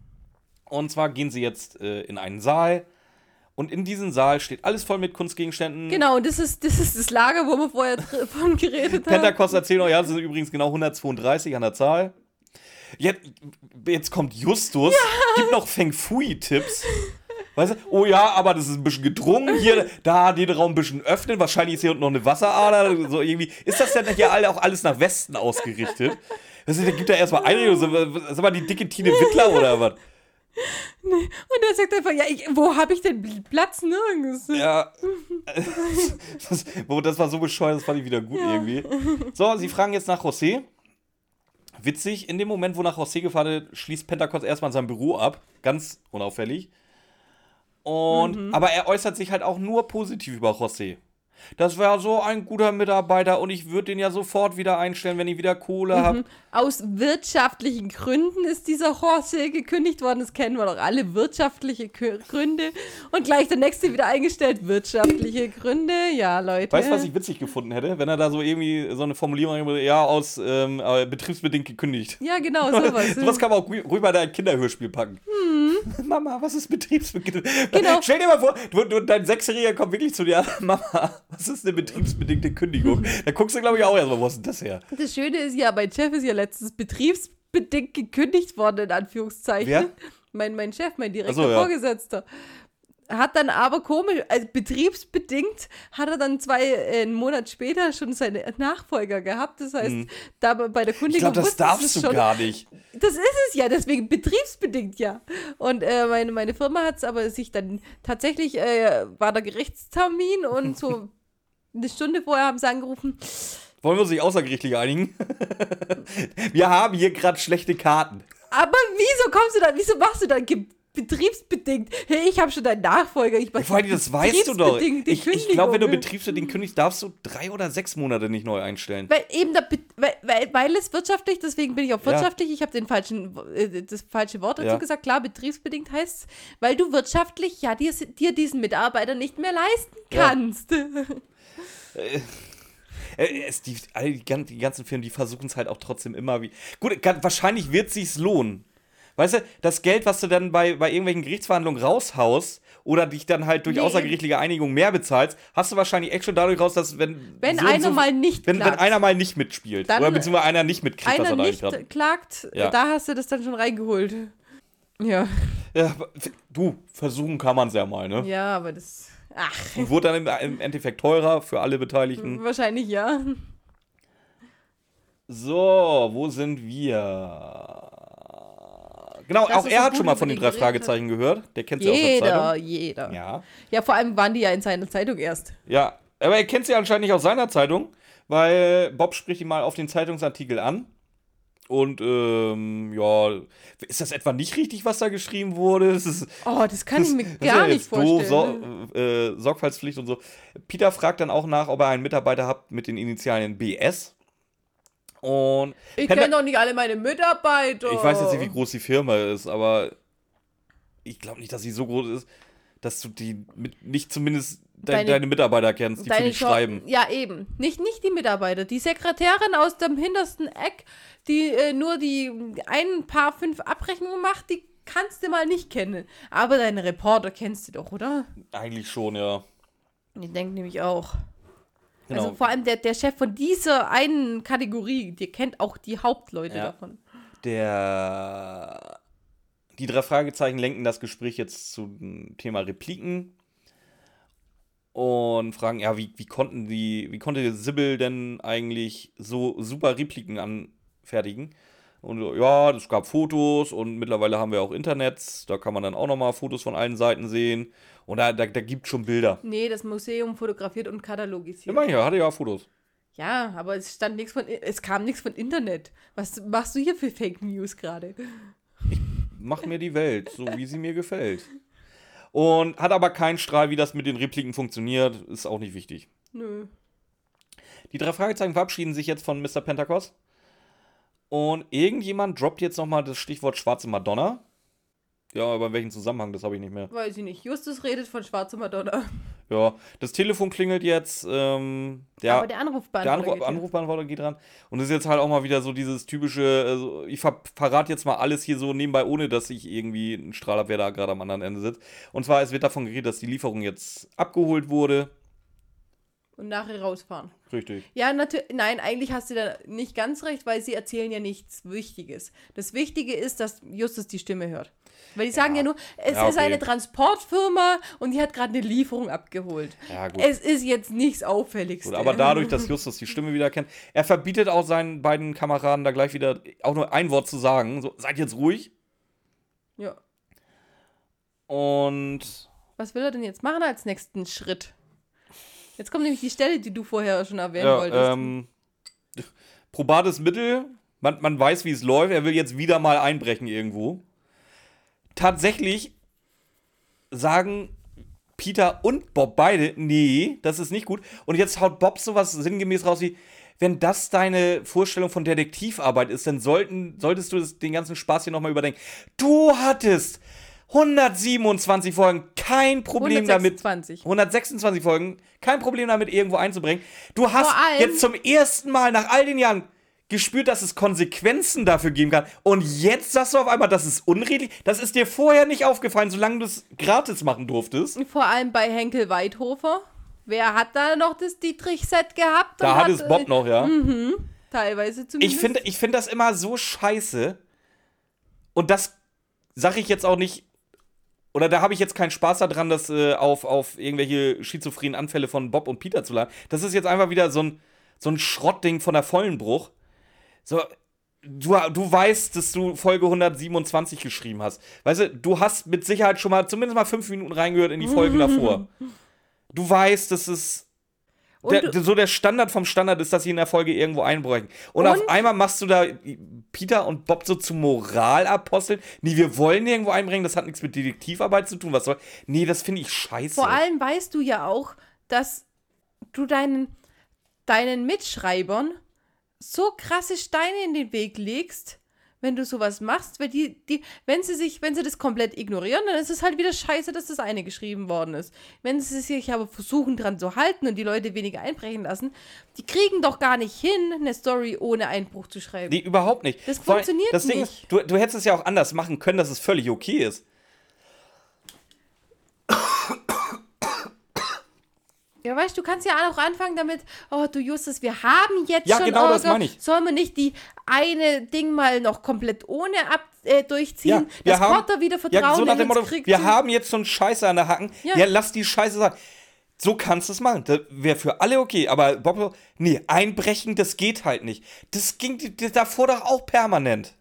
Und zwar gehen sie jetzt äh, in einen Saal. Und in diesem Saal steht alles voll mit Kunstgegenständen. Genau, und das ist das, ist das Lager, wo wir vorher von geredet haben. Pentecost erzählen euch, ja, es sind übrigens genau 132 an der Zahl. Jetzt, jetzt kommt Justus, gibt noch Feng Fui-Tipps. Weißt du? Oh ja, aber das ist ein bisschen gedrungen. Hier, da den Raum ein bisschen öffnen. Wahrscheinlich ist hier unten noch eine Wasserader. So irgendwie. Ist das denn hier alle, auch alles nach Westen ausgerichtet? Weißt du, da gibt er erstmal Einredung. So, sag mal, die dicke Tine Wittler oder was? Und er sagt einfach, ja, ich, wo habe ich denn Platz? Nirgends. Ja. Das, wo- das war so bescheuert, das fand ich wieder gut irgendwie. So, sie fragen jetzt nach José. Witzig, in dem Moment, wo nach José gefahren wird, schließt Pentecost erstmal sein Büro ab. Ganz unauffällig. Und, aber er äußert sich halt auch nur positiv über José. Das wäre so ein guter Mitarbeiter und ich würde den ja sofort wieder einstellen, wenn ich wieder Kohle habe. Aus wirtschaftlichen Gründen ist dieser José gekündigt worden. Das kennen wir doch alle. Wirtschaftliche Gründe. Und gleich der nächste wieder eingestellt. Wirtschaftliche Gründe. Ja, Leute. Weißt du, was ich witzig gefunden hätte? Wenn er da so irgendwie so eine Formulierung, ja, aus ähm, äh, betriebsbedingt gekündigt. Ja, genau, sowas. Sowas kann man auch ru- rüber in ein Kinderhörspiel packen. Mama, was ist betriebsbedingt? Hm. Genau. Stell dir mal vor, du, du, dein Sechsjähriger kommt wirklich zu dir, Mama, was ist eine betriebsbedingte Kündigung? Da guckst du, glaube ich, auch erstmal, wo ist denn das her? Das Schöne ist ja, mein Chef ist ja letztens betriebsbedingt gekündigt worden, in Anführungszeichen. Wer? Mein, mein Chef, mein direkter so, ja. Vorgesetzter. Hat dann aber komisch, also betriebsbedingt, hat er dann zwei, äh, einen Monat später schon seine Nachfolger gehabt. Das heißt, da bei der Ich Kündigung glaube, das darfst du schon. gar nicht. Das ist es ja, deswegen betriebsbedingt ja. Und äh, meine, meine Firma hat es aber sich dann tatsächlich, äh, war der Gerichtstermin und so eine Stunde vorher haben sie angerufen, Wollen wir uns nicht außergerichtlich einigen? wir haben hier gerade schlechte Karten. aber wieso kommst du dann, wieso machst du dann betriebsbedingt? Hey, ich habe schon deinen Nachfolger, ich mach Vor allem, das weißt du doch. Ich, ich glaube, wenn du betriebsbedingt kündigst, darfst du drei oder sechs Monate nicht neu einstellen. Weil eben, da, weil, weil, weil es wirtschaftlich, deswegen bin ich auch Ja. wirtschaftlich, ich habe den falschen, äh, das falsche Wort dazu Ja. gesagt, klar, betriebsbedingt heißt weil du wirtschaftlich ja dir, dir diesen Mitarbeiter nicht mehr leisten Ja. Äh, es, die, all die, die ganzen Filme, die versuchen es halt auch trotzdem immer wie. Gut, wahrscheinlich wird sich's lohnen. Weißt du, das Geld, was du dann bei, bei irgendwelchen Gerichtsverhandlungen raushaust oder dich dann halt durch Nee, außergerichtliche Einigung mehr bezahlst, hast du wahrscheinlich echt schon dadurch raus, dass wenn. Wenn so einer so- mal nicht wenn, wenn klagt. einer mal nicht mitspielt. Dann- oder beziehungsweise einer nicht mitkriegt, Einer er da nicht nicht hat. klagt, Ja. da hast du das dann schon reingeholt. Ja. Ja, du, versuchen kann man es ja mal, ne? Ja, aber das. Ach, Und wurde dann im, Endeffekt teurer für alle Beteiligten. wahrscheinlich ja. So, wo sind wir? Genau, Das auch er hat schon mal von den drei Fragezeichen gehört. Der kennt sie aus der Jeder, Zeitung. jeder. Ja. Ja. vor allem waren die ja in seiner Zeitung erst. Ja, aber er kennt sie anscheinend nicht aus seiner Zeitung, weil Bob spricht ihn mal auf den Zeitungsartikel an. Und, ähm, ja, ist das etwa nicht richtig, was da geschrieben wurde? Das ist, Oh, das kann ich mir gar ja nicht jetzt doof, vorstellen. so, äh, Sorgfaltspflicht und so. Peter fragt dann auch nach, ob er einen Mitarbeiter hat mit den Initialien BS. Und ich kenne doch nicht alle meine Mitarbeiter. Ich weiß jetzt nicht, wie groß die Firma ist, aber ich glaube nicht, dass sie so groß ist, dass du die mit, nicht zumindest de Deine- deine, Mitarbeiter kennst, die für dich schreiben. Ja, eben. Nicht, nicht die Mitarbeiter. Die Sekretärin aus dem hintersten Eck, die äh, nur die ein paar fünf Abrechnungen macht, die kannst du mal nicht kennen. Aber deine Reporter kennst du doch, oder? Eigentlich schon, ja. Ich denke nämlich auch. Genau. Also vor allem der, der Chef von dieser einen Kategorie, der kennt auch die Hauptleute Ja. davon. Der. Die drei Fragezeichen lenken das Gespräch jetzt zum Thema Repliken und fragen, ja, wie, wie konnten die, wie konnte Sibyl denn eigentlich so super Repliken anfertigen? Und so, ja, es gab Fotos und mittlerweile haben wir auch Internets, da kann man dann auch nochmal Fotos von allen Seiten sehen. Und da, da, da gibt schon Bilder. Nee, das Museum fotografiert und katalogisiert. ja, hatte ja Fotos. Ja, aber es stand nichts von, es kam nichts von Internet. Was machst du hier für Fake News gerade? Mach mir die Welt, so wie sie mir gefällt. Und hat aber keinen Strahl, wie das mit den Repliken funktioniert, ist auch nicht wichtig. Nö. Die drei Fragezeichen verabschieden sich jetzt von Mr. Pentecost. Und irgendjemand droppt jetzt nochmal das Stichwort schwarze Madonna. Ja, aber in welchem Zusammenhang, das habe ich nicht mehr. Weiß ich nicht. Justus redet von schwarzer Madonna. Ja, das Telefon klingelt jetzt. Ähm, der, aber der Anrufbeantworter. der ja. Anrufbeantworter geht dran. Und es ist jetzt halt auch mal wieder so dieses typische, also ich ver verrate jetzt mal alles hier so nebenbei, ohne dass ich irgendwie einen Strahl habe, wer da gerade am anderen Ende sitzt. Und zwar, es wird davon geredet, dass die Lieferung jetzt abgeholt wurde. Und nachher rausfahren. Richtig. Ja, natürlich. Nein, eigentlich hast du da nicht ganz recht, weil sie erzählen ja nichts Wichtiges. Das Wichtige ist, dass Justus die Stimme hört. Weil die sagen ja, nur, es Ja, ist okay. eine Transportfirma und die hat gerade eine Lieferung abgeholt. Ja, gut. Es ist jetzt nichts Auffälligstes. Gut, aber dadurch, dass Justus die Stimme wieder kennt, er verbietet auch seinen beiden Kameraden da gleich wieder auch nur ein Wort zu sagen. So, seid jetzt ruhig. Ja. Und Was will er denn jetzt machen als nächsten Schritt? Jetzt kommt nämlich die Stelle, die du vorher schon erwähnen wolltest. ja, ähm, probates Mittel. Man, man weiß, wie es läuft. Er will jetzt wieder mal einbrechen irgendwo. Tatsächlich sagen Peter und Bob beide, nee, das ist nicht gut. Und jetzt haut Bob sowas sinngemäß raus wie, wenn das deine Vorstellung von Detektivarbeit ist, dann sollten, solltest du das, den ganzen Spaß hier nochmal überdenken. Du hattest 127 Folgen, kein Problem damit. 126. 126 Folgen, kein Problem damit, irgendwo einzubringen. Du hast jetzt zum ersten Mal nach all den Jahren gespürt, dass es Konsequenzen dafür geben kann. Und jetzt sagst du auf einmal, das ist unredlich. Das ist dir vorher nicht aufgefallen, solange du es gratis machen durftest. Vor allem bei Henkel Weidhofer. Wer hat da noch das Dietrich-Set gehabt? Da und hat es Bob noch, ja. Teilweise zumindest. Ich finde ich find das immer so scheiße. Und das sage ich jetzt auch nicht. Oder da habe ich jetzt keinen Spaß daran, das äh, auf, auf irgendwelche schizophrenen Anfälle von Bob und Peter zu laden. Das ist jetzt einfach wieder so ein, so ein Schrottding von der Vollenbruch. So, du, du weißt, dass du Folge 127 geschrieben hast. Weißt du, du hast mit Sicherheit schon mal zumindest mal fünf Minuten reingehört in die Folgen davor. Du weißt, dass es der, so der Standard vom Standard ist, dass sie in der Folge irgendwo einbrechen. Und, Und? auf einmal machst du da Peter und Bob so zu Moralaposteln. Nee, wir wollen irgendwo einbringen, das hat nichts mit Detektivarbeit zu tun. Was soll. Nee, das finde ich scheiße. Vor allem weißt du ja auch, dass du deinen, deinen Mitschreibern so krasse Steine in den Weg legst, wenn du sowas machst, weil die, die, wenn sie sich, wenn sie das komplett ignorieren, dann ist es halt wieder scheiße, dass das eine geschrieben worden ist. Wenn sie sich aber versuchen dran zu halten und die Leute weniger einbrechen lassen, die kriegen doch gar nicht hin, eine Story ohne Einbruch zu schreiben. Nee, überhaupt nicht. Das funktioniert das Ding nicht. Du, du hättest es ja auch anders machen können, dass es völlig okay ist. Ja, weißt du, du kannst ja auch anfangen damit, oh du Justus, wir haben jetzt Ja, schon genau das Ärger. meine ich. Sollen wir nicht die eine Ding mal noch komplett ohne ab, äh, durchziehen, wir dass haben, Porter wieder ja, Vertrauen so nach dem Motto, wir haben jetzt schon Scheiße an der Hacken. Ja, Ja. lass die Scheiße sein. So kannst du es machen. Das wäre für alle okay. Aber Bob, so, nee, einbrechen, das geht halt nicht. Das ging davor doch auch permanent.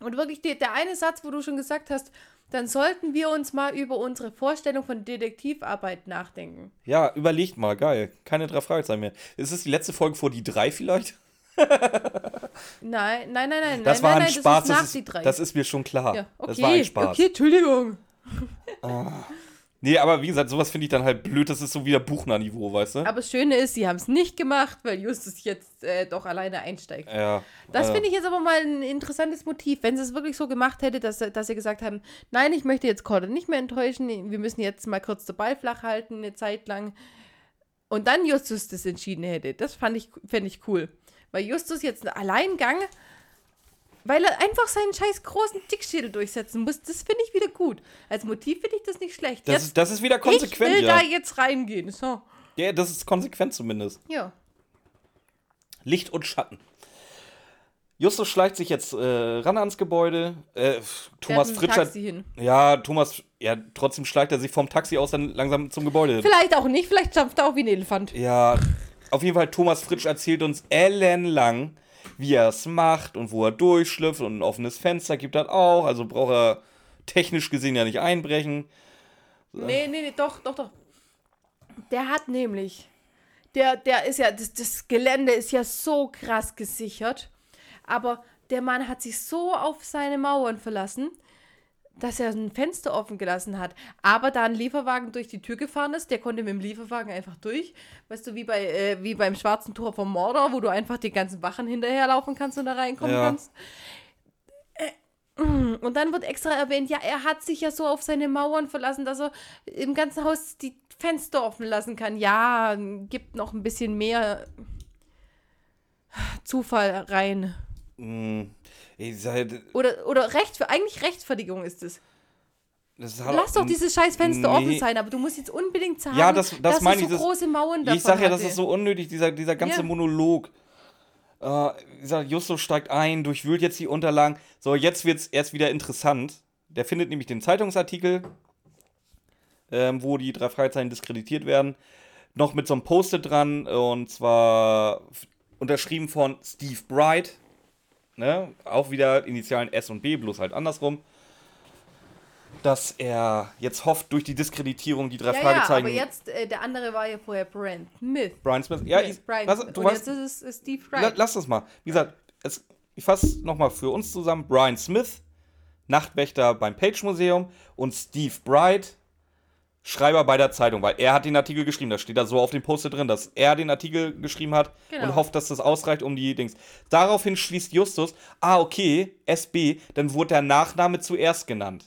Und wirklich die, der eine Satz, wo du schon gesagt hast, dann sollten wir uns mal über unsere Vorstellung von Detektivarbeit nachdenken. Ja, überlegt mal, geil. Keine drei Fragezeichen mehr. Ist es die letzte Folge vor die drei vielleicht? Nein, nein, nein, nein, Das nein, war nein, ein Spaß. das ist Das ist, das ist mir schon klar. ja, okay, Das war ein Spaß. okay, Entschuldigung. Nee, aber wie gesagt, sowas finde ich dann halt blöd. Das ist so wieder Buchner-Niveau, weißt du? Aber das Schöne ist, sie haben es nicht gemacht, weil Justus jetzt äh, doch alleine einsteigt. ja. Das äh, finde ich jetzt aber mal ein interessantes Motiv. Wenn sie es wirklich so gemacht hätte, dass, dass sie gesagt haben, nein, ich möchte jetzt Cordon nicht mehr enttäuschen, wir müssen jetzt mal kurz den Ball flach halten, eine Zeit lang. Und dann Justus das entschieden hätte. Das fand ich, fände ich cool. Weil Justus jetzt einen Alleingang, weil er einfach seinen scheiß großen Dickschädel durchsetzen muss, das finde ich wieder gut. Als Motiv finde ich das nicht schlecht. Das, jetzt, ist, das ist wieder konsequent, ich will ja. da jetzt reingehen. So. Ja, das ist konsequent zumindest. Ja. Licht und Schatten. Justus schleicht sich jetzt äh, ran ans Gebäude. Äh, Thomas Fährt mit dem Fritscher. Taxi hin. Ja, Thomas, ja, trotzdem schleicht er sich vom Taxi aus dann langsam zum Gebäude. hin. Vielleicht auch nicht, vielleicht stampft er auch wie ein Elefant. Ja, auf jeden Fall, Thomas Fritsch erzählt uns ellenlang, wie er es macht und wo er durchschlüpft und ein offenes Fenster gibt das auch. Also braucht er technisch gesehen ja nicht einbrechen. Nee, nee, nee, doch, doch, doch. Der hat nämlich, der, der ist ja, das, das Gelände ist ja so krass gesichert, aber der Mann hat sich so auf seine Mauern verlassen, dass er ein Fenster offen gelassen hat. Aber da ein Lieferwagen durch die Tür gefahren ist, der konnte mit dem Lieferwagen einfach durch. Weißt du, wie, bei, äh, wie beim schwarzen Tor vom Mordor, wo du einfach die ganzen Wachen hinterherlaufen kannst und da reinkommen Ja. kannst. Äh, Und dann wird extra erwähnt, ja, er hat sich ja so auf seine Mauern verlassen, dass er im ganzen Haus die Fenster offen lassen kann. Ja, gibt noch ein bisschen mehr Zufall rein. Hm, ich sag, Oder, oder Recht, eigentlich Rechtsfertigung ist es. Das hat Lass doch dieses scheiß Fenster Nee. offen sein, aber du musst jetzt unbedingt sagen, Ja, das- das dass meine du ich, so das- große Mauern davon Ich sag ja, das hatte. ist so unnötig, dieser, dieser ganze Ja. Monolog. Äh, wie gesagt, Justus steigt ein, durchwühlt jetzt die Unterlagen. So, jetzt wird's erst wieder interessant. Der findet nämlich den Zeitungsartikel, ähm, wo die drei Fragezeichen diskreditiert werden. Noch mit so einem Post-it dran, und zwar unterschrieben von Steve Bright. Ne? Auch wieder Initialen S und B, bloß halt andersrum. Dass er jetzt hofft, durch die Diskreditierung die drei ja, ja, Fragezeichen. aber jetzt, äh, der andere war ja vorher Brand Smith. Brian Smith. Ja, ich, Brian lass, Smith. du Und weißt, jetzt ist es Steve La, Wright. lass das mal. Wie gesagt, es, ich fasse nochmal für uns zusammen. Brian Smith, Nachtwächter beim Page Museum und Steve Bright, Schreiber bei der Zeitung, weil er hat den Artikel geschrieben. Da steht da so auf dem Poster drin, dass er den Artikel geschrieben hat Genau. und hofft, dass das ausreicht, um die Dings. Daraufhin schließt Justus, ah, okay, SB, dann wurde der Nachname zuerst genannt.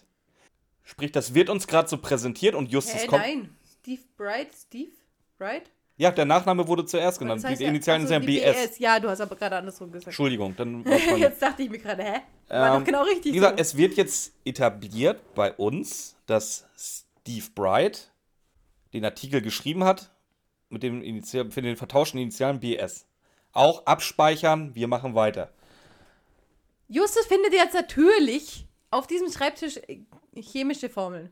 Sprich, das wird uns gerade so präsentiert und Justus Hä, kommt. nein. Steve Bright? Steve Bright? Ja, der Nachname wurde zuerst genannt. Das heißt die Initialen ach so, sind die BS. Ja, du hast aber gerade andersrum gesagt. Entschuldigung, dann. Jetzt dachte ich mir gerade, hä? War Ähm, doch genau richtig. Wie gesagt, so. es wird jetzt etabliert bei uns, dass Steve Bright den Artikel geschrieben hat mit dem Initial, für den vertauschten Initialen BS. Auch abspeichern, wir machen weiter. Justus findet jetzt natürlich auf diesem Schreibtisch äh, chemische Formeln.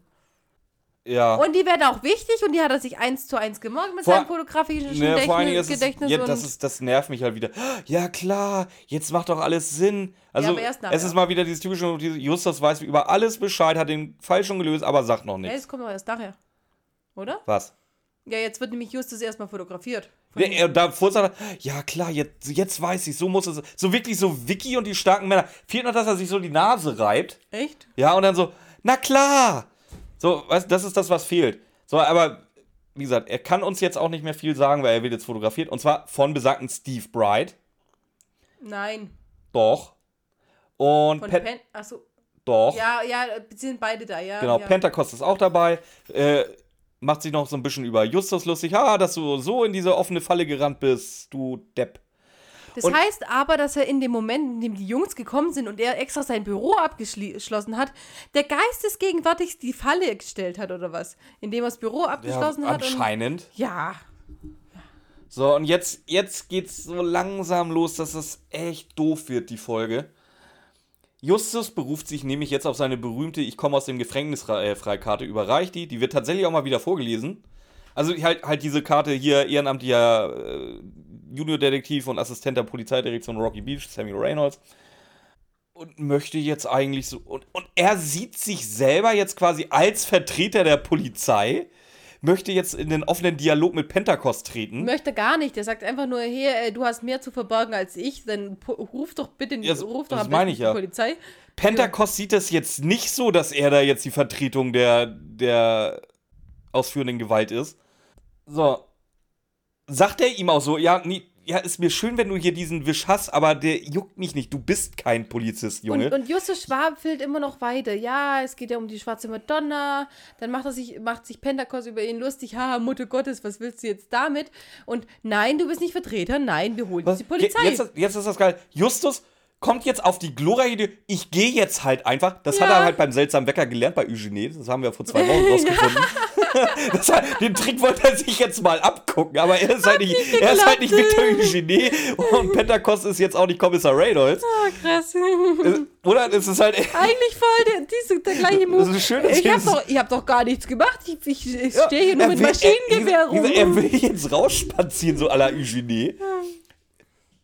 Ja. Und die werden auch wichtig und die hat er sich eins zu eins gemerkt mit Vor- seinem fotografischen Ne, vor allen Dingen Gedächtnis. ist es, Gedächtnis ja, und das, ist, das nervt mich halt wieder. Ja klar, jetzt macht doch alles Sinn. Also aber erst nachher. es ist mal wieder dieses typische, Justus weiß über alles Bescheid, hat den Fall schon gelöst, aber sagt noch ja, nichts. das kommt doch erst nachher. Oder? Was? Ja, jetzt wird nämlich Justus erstmal fotografiert. Von Der, er davor sagt er, ja klar, jetzt, jetzt weiß ich, so muss es. So wirklich so Vicky und die starken Männer. Fehlt noch, dass er sich so die Nase reibt. Echt? Ja, und dann so, na klar. So, weißt, das ist das, was fehlt. So, aber wie gesagt, er kann uns jetzt auch nicht mehr viel sagen, weil er wird jetzt fotografiert. Und zwar von besagten Steve Bright. Nein. Doch. Und Von Pen Pen. Achso. doch. Ja, ja, sind beide da, ja. Genau, ja. Pentecost ist auch dabei. Äh, macht sich noch so ein bisschen über Justus lustig. Ah, dass du so in diese offene Falle gerannt bist, du Depp. Das Und- heißt aber, dass er in dem Moment, in dem die Jungs gekommen sind und er extra sein Büro abgeschlossen hat, der geistesgegenwärtig die Falle gestellt hat oder was? Indem er das Büro abgeschlossen hat. Und, anscheinend. ja. So, und jetzt, jetzt geht's so langsam los, dass es echt doof wird, die Folge. Justus beruft sich nämlich jetzt auf seine berühmte Ich komme aus dem Gefängnis äh, Freikarte, überreicht die. Die wird tatsächlich auch mal wieder vorgelesen. Also halt, halt diese Karte hier, ehrenamtlicher äh, Juniordetektiv und Assistent der Polizeidirektion Rocky Beach, Samuel Reynolds. Und möchte jetzt eigentlich so. Und, und er sieht sich selber jetzt quasi als Vertreter der Polizei, möchte jetzt in den offenen Dialog mit Pentecost treten. Möchte gar nicht. Der sagt einfach nur, hey, äh, du hast mehr zu verbergen als ich, dann ruf doch bitte Ja, so- ruf doch das am meine ich ja. die Polizei. Pentecost sieht es jetzt nicht so, dass er da jetzt die Vertretung der, der ausführenden Gewalt ist. So. Sagt er ihm auch so, ja, nie, ja, ist mir schön, wenn du hier diesen Wisch hast, aber der juckt mich nicht. Du bist kein Polizist, Junge. Und, und Justus schwafelt immer noch weiter. Ja, es geht ja um die schwarze Madonna. Dann macht er sich, macht sich Pentecost über ihn lustig. Haha, Mutter Gottes, was willst du jetzt damit? Und nein, du bist nicht Vertreter. Nein, wir holen jetzt die Polizei. Jetzt, jetzt ist das geil. Justus kommt jetzt auf die glorreiche Idee, ich gehe jetzt halt einfach. Das hat Ja. er halt beim seltsamen Wecker gelernt bei Eugenie. Das haben wir vor zwei Wochen rausgefunden. das hat, den Trick wollte er sich jetzt mal abgucken, aber er ist halt nicht, er ist halt nicht Victor Eugenie und Pentecost ist jetzt auch nicht Kommissar Reynolds. Ah, krass. Äh, Oder? Es ist halt. Eigentlich voll der, diese, der gleiche Move. Das ist schön, dass ich habe doch, ich hab doch gar nichts gemacht. Ich, ich, ich stehe hier nur er mit will- Maschinengewehr er, rum. er will jetzt rausspazieren, so à la Eugenie.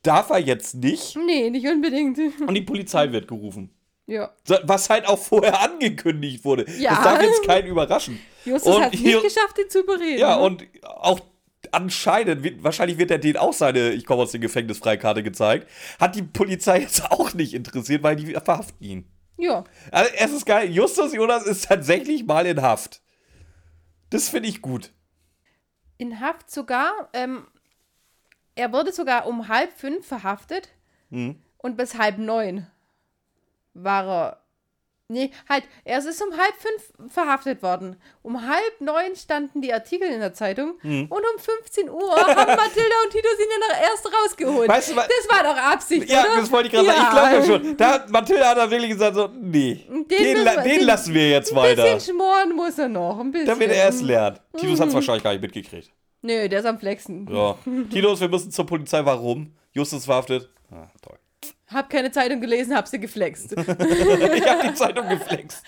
Darf er jetzt nicht. nee, nicht unbedingt. Und die Polizei wird gerufen. Ja. Was halt auch vorher angekündigt wurde. Ja. Das darf jetzt keinen überraschen. Justus hat es nicht geschafft, ihn zu überreden. Ja, ne? und auch anscheinend, wahrscheinlich wird er denen auch seine Ich komme aus dem Gefängnis Freikarte gezeigt. Hat die Polizei jetzt auch nicht interessiert, weil die verhaften ihn. Ja. Also, es ist geil. Justus Jonas ist tatsächlich mal in Haft. Das finde ich gut. In Haft sogar. Ähm, er wurde sogar um halb fünf verhaftet Mhm. und bis halb neun war er Nee, halt, er ist um halb fünf verhaftet worden. Um halb neun standen die Artikel in der Zeitung Hm. und um 15 Uhr haben Mathilda und Tito ihn dann erst rausgeholt. Weißt du das war doch Absicht, Ja, oder? das wollte ich gerade sagen. Ich glaube ja schon. Da hat Mathilda hat da wirklich gesagt, so, nee, den, müssen la den den- lassen wir jetzt Ein weiter. bisschen schmoren muss er noch, ein bisschen. Damit er es lernt. Titus Mhm. hat es wahrscheinlich gar nicht mitgekriegt. Nö, der ist am Flexen. Ja. Titus, wir müssen zur Polizei. Warum? Justus verhaftet. Ah, toll. Hab keine Zeitung gelesen, hab sie geflext. Ich habe die Zeitung geflext.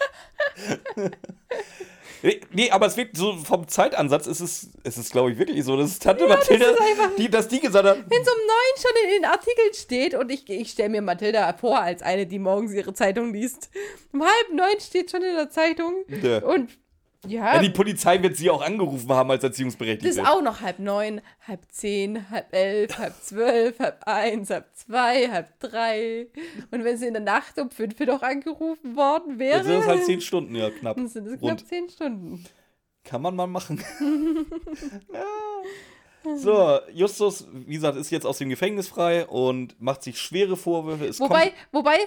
Nee, Nee, aber es wirkt so vom Zeitansatz ist es, es ist, glaube ich, wirklich so. Das ist Tante Mathilda, ist einfach- die, dass die gesagt hat, Wenn es um neun schon in den Artikeln steht und ich, ich stelle mir Mathilda vor als eine, die morgens ihre Zeitung liest. Um halb neun steht schon in der Zeitung. Ja. Und ja, ja, die Polizei wird sie auch angerufen haben als das Erziehungsberechtigte. ist auch noch halb neun, halb zehn, halb elf, halb zwölf, halb eins, halb zwei, halb drei. Und wenn sie in der Nacht um fünf noch angerufen worden wäre, Jetzt sind es halt zehn Stunden, ja, knapp. dann sind es Rund. knapp zehn Stunden. Kann man mal machen. ja. So, Justus, wie gesagt, ist jetzt aus dem Gefängnis frei und macht sich schwere Vorwürfe. Es Wobei, wobei,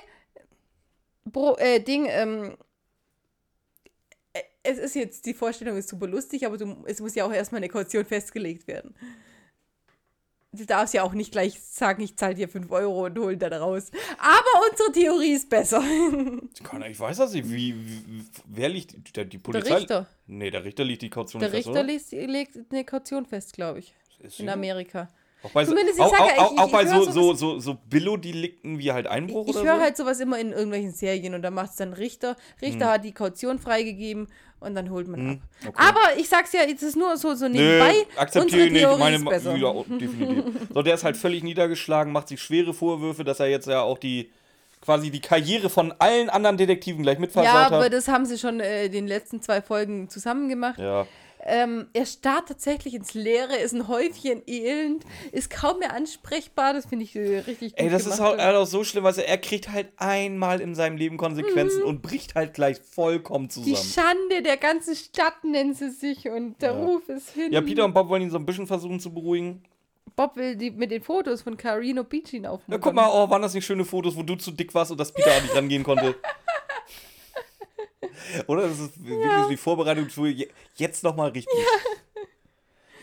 Bro, äh, Ding, ähm, äh, es ist jetzt, die Vorstellung ist super lustig, aber du, es muss ja auch erstmal eine Kaution festgelegt werden. Du darfst ja auch nicht gleich sagen, ich zahle dir 5 Euro und hol dann raus. Aber unsere Theorie ist besser. Ich weiß das nicht. Wie, wie, wer liegt der, die Polizei? Der Richter. Nee, der Richter liegt die Kaution Der fest, Richter oder? legt, legt eine Kaution fest, glaube ich. Ist In sie? Amerika. Auch bei, so, Zumindest, ich auch, ja, auch, ich- auch, ich- auch ich bei höre so, so, so, so Billo-Delikten wie halt Einbruch Ich oder höre so. halt sowas immer in irgendwelchen Serien und da macht es dann Richter. Richter Hm. hat die Kaution freigegeben und dann holt man ab. okay. Aber ich sag's ja, es ist nur so, so nebenbei. Nö, akzeptiere ich nicht. Meine, besser. Ja, oh, definitiv. So, der ist halt völlig niedergeschlagen, macht sich schwere Vorwürfe, dass er jetzt ja auch die quasi die Karriere von allen anderen Detektiven gleich Ja, mitversaut aber hat. das haben sie schon äh, in den letzten zwei Folgen zusammen gemacht. Ja. Ähm, er starrt tatsächlich ins Leere, ist ein Häufchen elend, ist kaum mehr ansprechbar. Das finde ich äh, richtig gut Ey, das ist halt, auch so schlimm, weil er kriegt halt einmal in seinem Leben Konsequenzen und bricht halt gleich vollkommen Mhm. Die zusammen. Schande der ganzen Stadt nennen sie sich und der Ja. Ruf ist hin. Ja, Peter und Bob wollen ihn so ein bisschen versuchen zu beruhigen. Bob will die, mit den Fotos von Carino Beachin Ja, aufnehmen. guck mal, oh, waren das nicht schöne Fotos, wo du zu dick warst und dass Peter an dich rangehen konnte? Oder? Das ist wirklich die Vorbereitung je- jetzt nochmal richtig.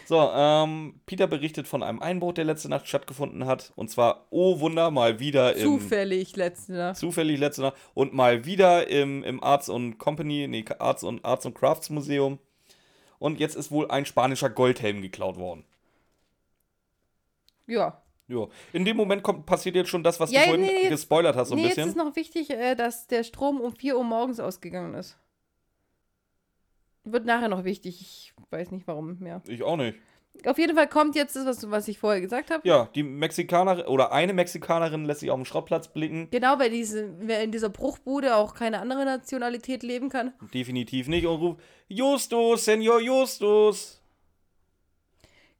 So, ähm, Peter berichtet von einem Einbruch, der letzte Nacht stattgefunden hat. Und zwar, oh Wunder, mal wieder im. Zufällig letzte Nacht. Zufällig letzte Nacht. Und mal wieder im, im Arts und Company, nee, Arts und, Arts und Crafts Museum. Und jetzt ist wohl ein spanischer Goldhelm geklaut worden. Ja. Ja. In dem Moment kommt, passiert jetzt schon das, was Ja, du vorhin nee, jetzt- gespoilert hast, so ein nee, jetzt bisschen. ist noch wichtig, äh, dass der Strom um 4 Uhr morgens ausgegangen ist. Wird nachher noch wichtig. Ich weiß nicht warum mehr. Ich auch nicht. Auf jeden Fall kommt jetzt das, was, was ich vorher gesagt habe. Ja, die Mexikanerin oder eine Mexikanerin lässt sich auf dem Schrottplatz blicken. Genau, weil diese, wer in dieser Bruchbude auch keine andere Nationalität leben kann. Definitiv nicht und ruft: Justus, Senor Justus.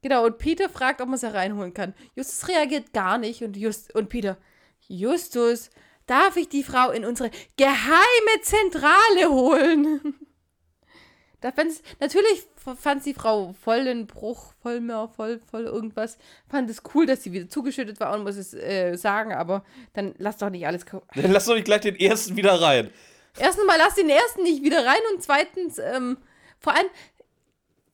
Genau, und Peter fragt, ob man sie reinholen kann. Justus reagiert gar nicht und, Just, und Peter, Justus, darf ich die Frau in unsere geheime Zentrale holen? Da fand's, natürlich fand die Frau voll den Bruch, voll mehr, voll, voll irgendwas. Fand es cool, dass sie wieder zugeschüttet war und muss es äh, sagen, aber dann lass doch nicht alles. Dann lass doch nicht gleich den ersten wieder rein. Erstens mal lass den ersten nicht wieder rein und zweitens, ähm, vor allem,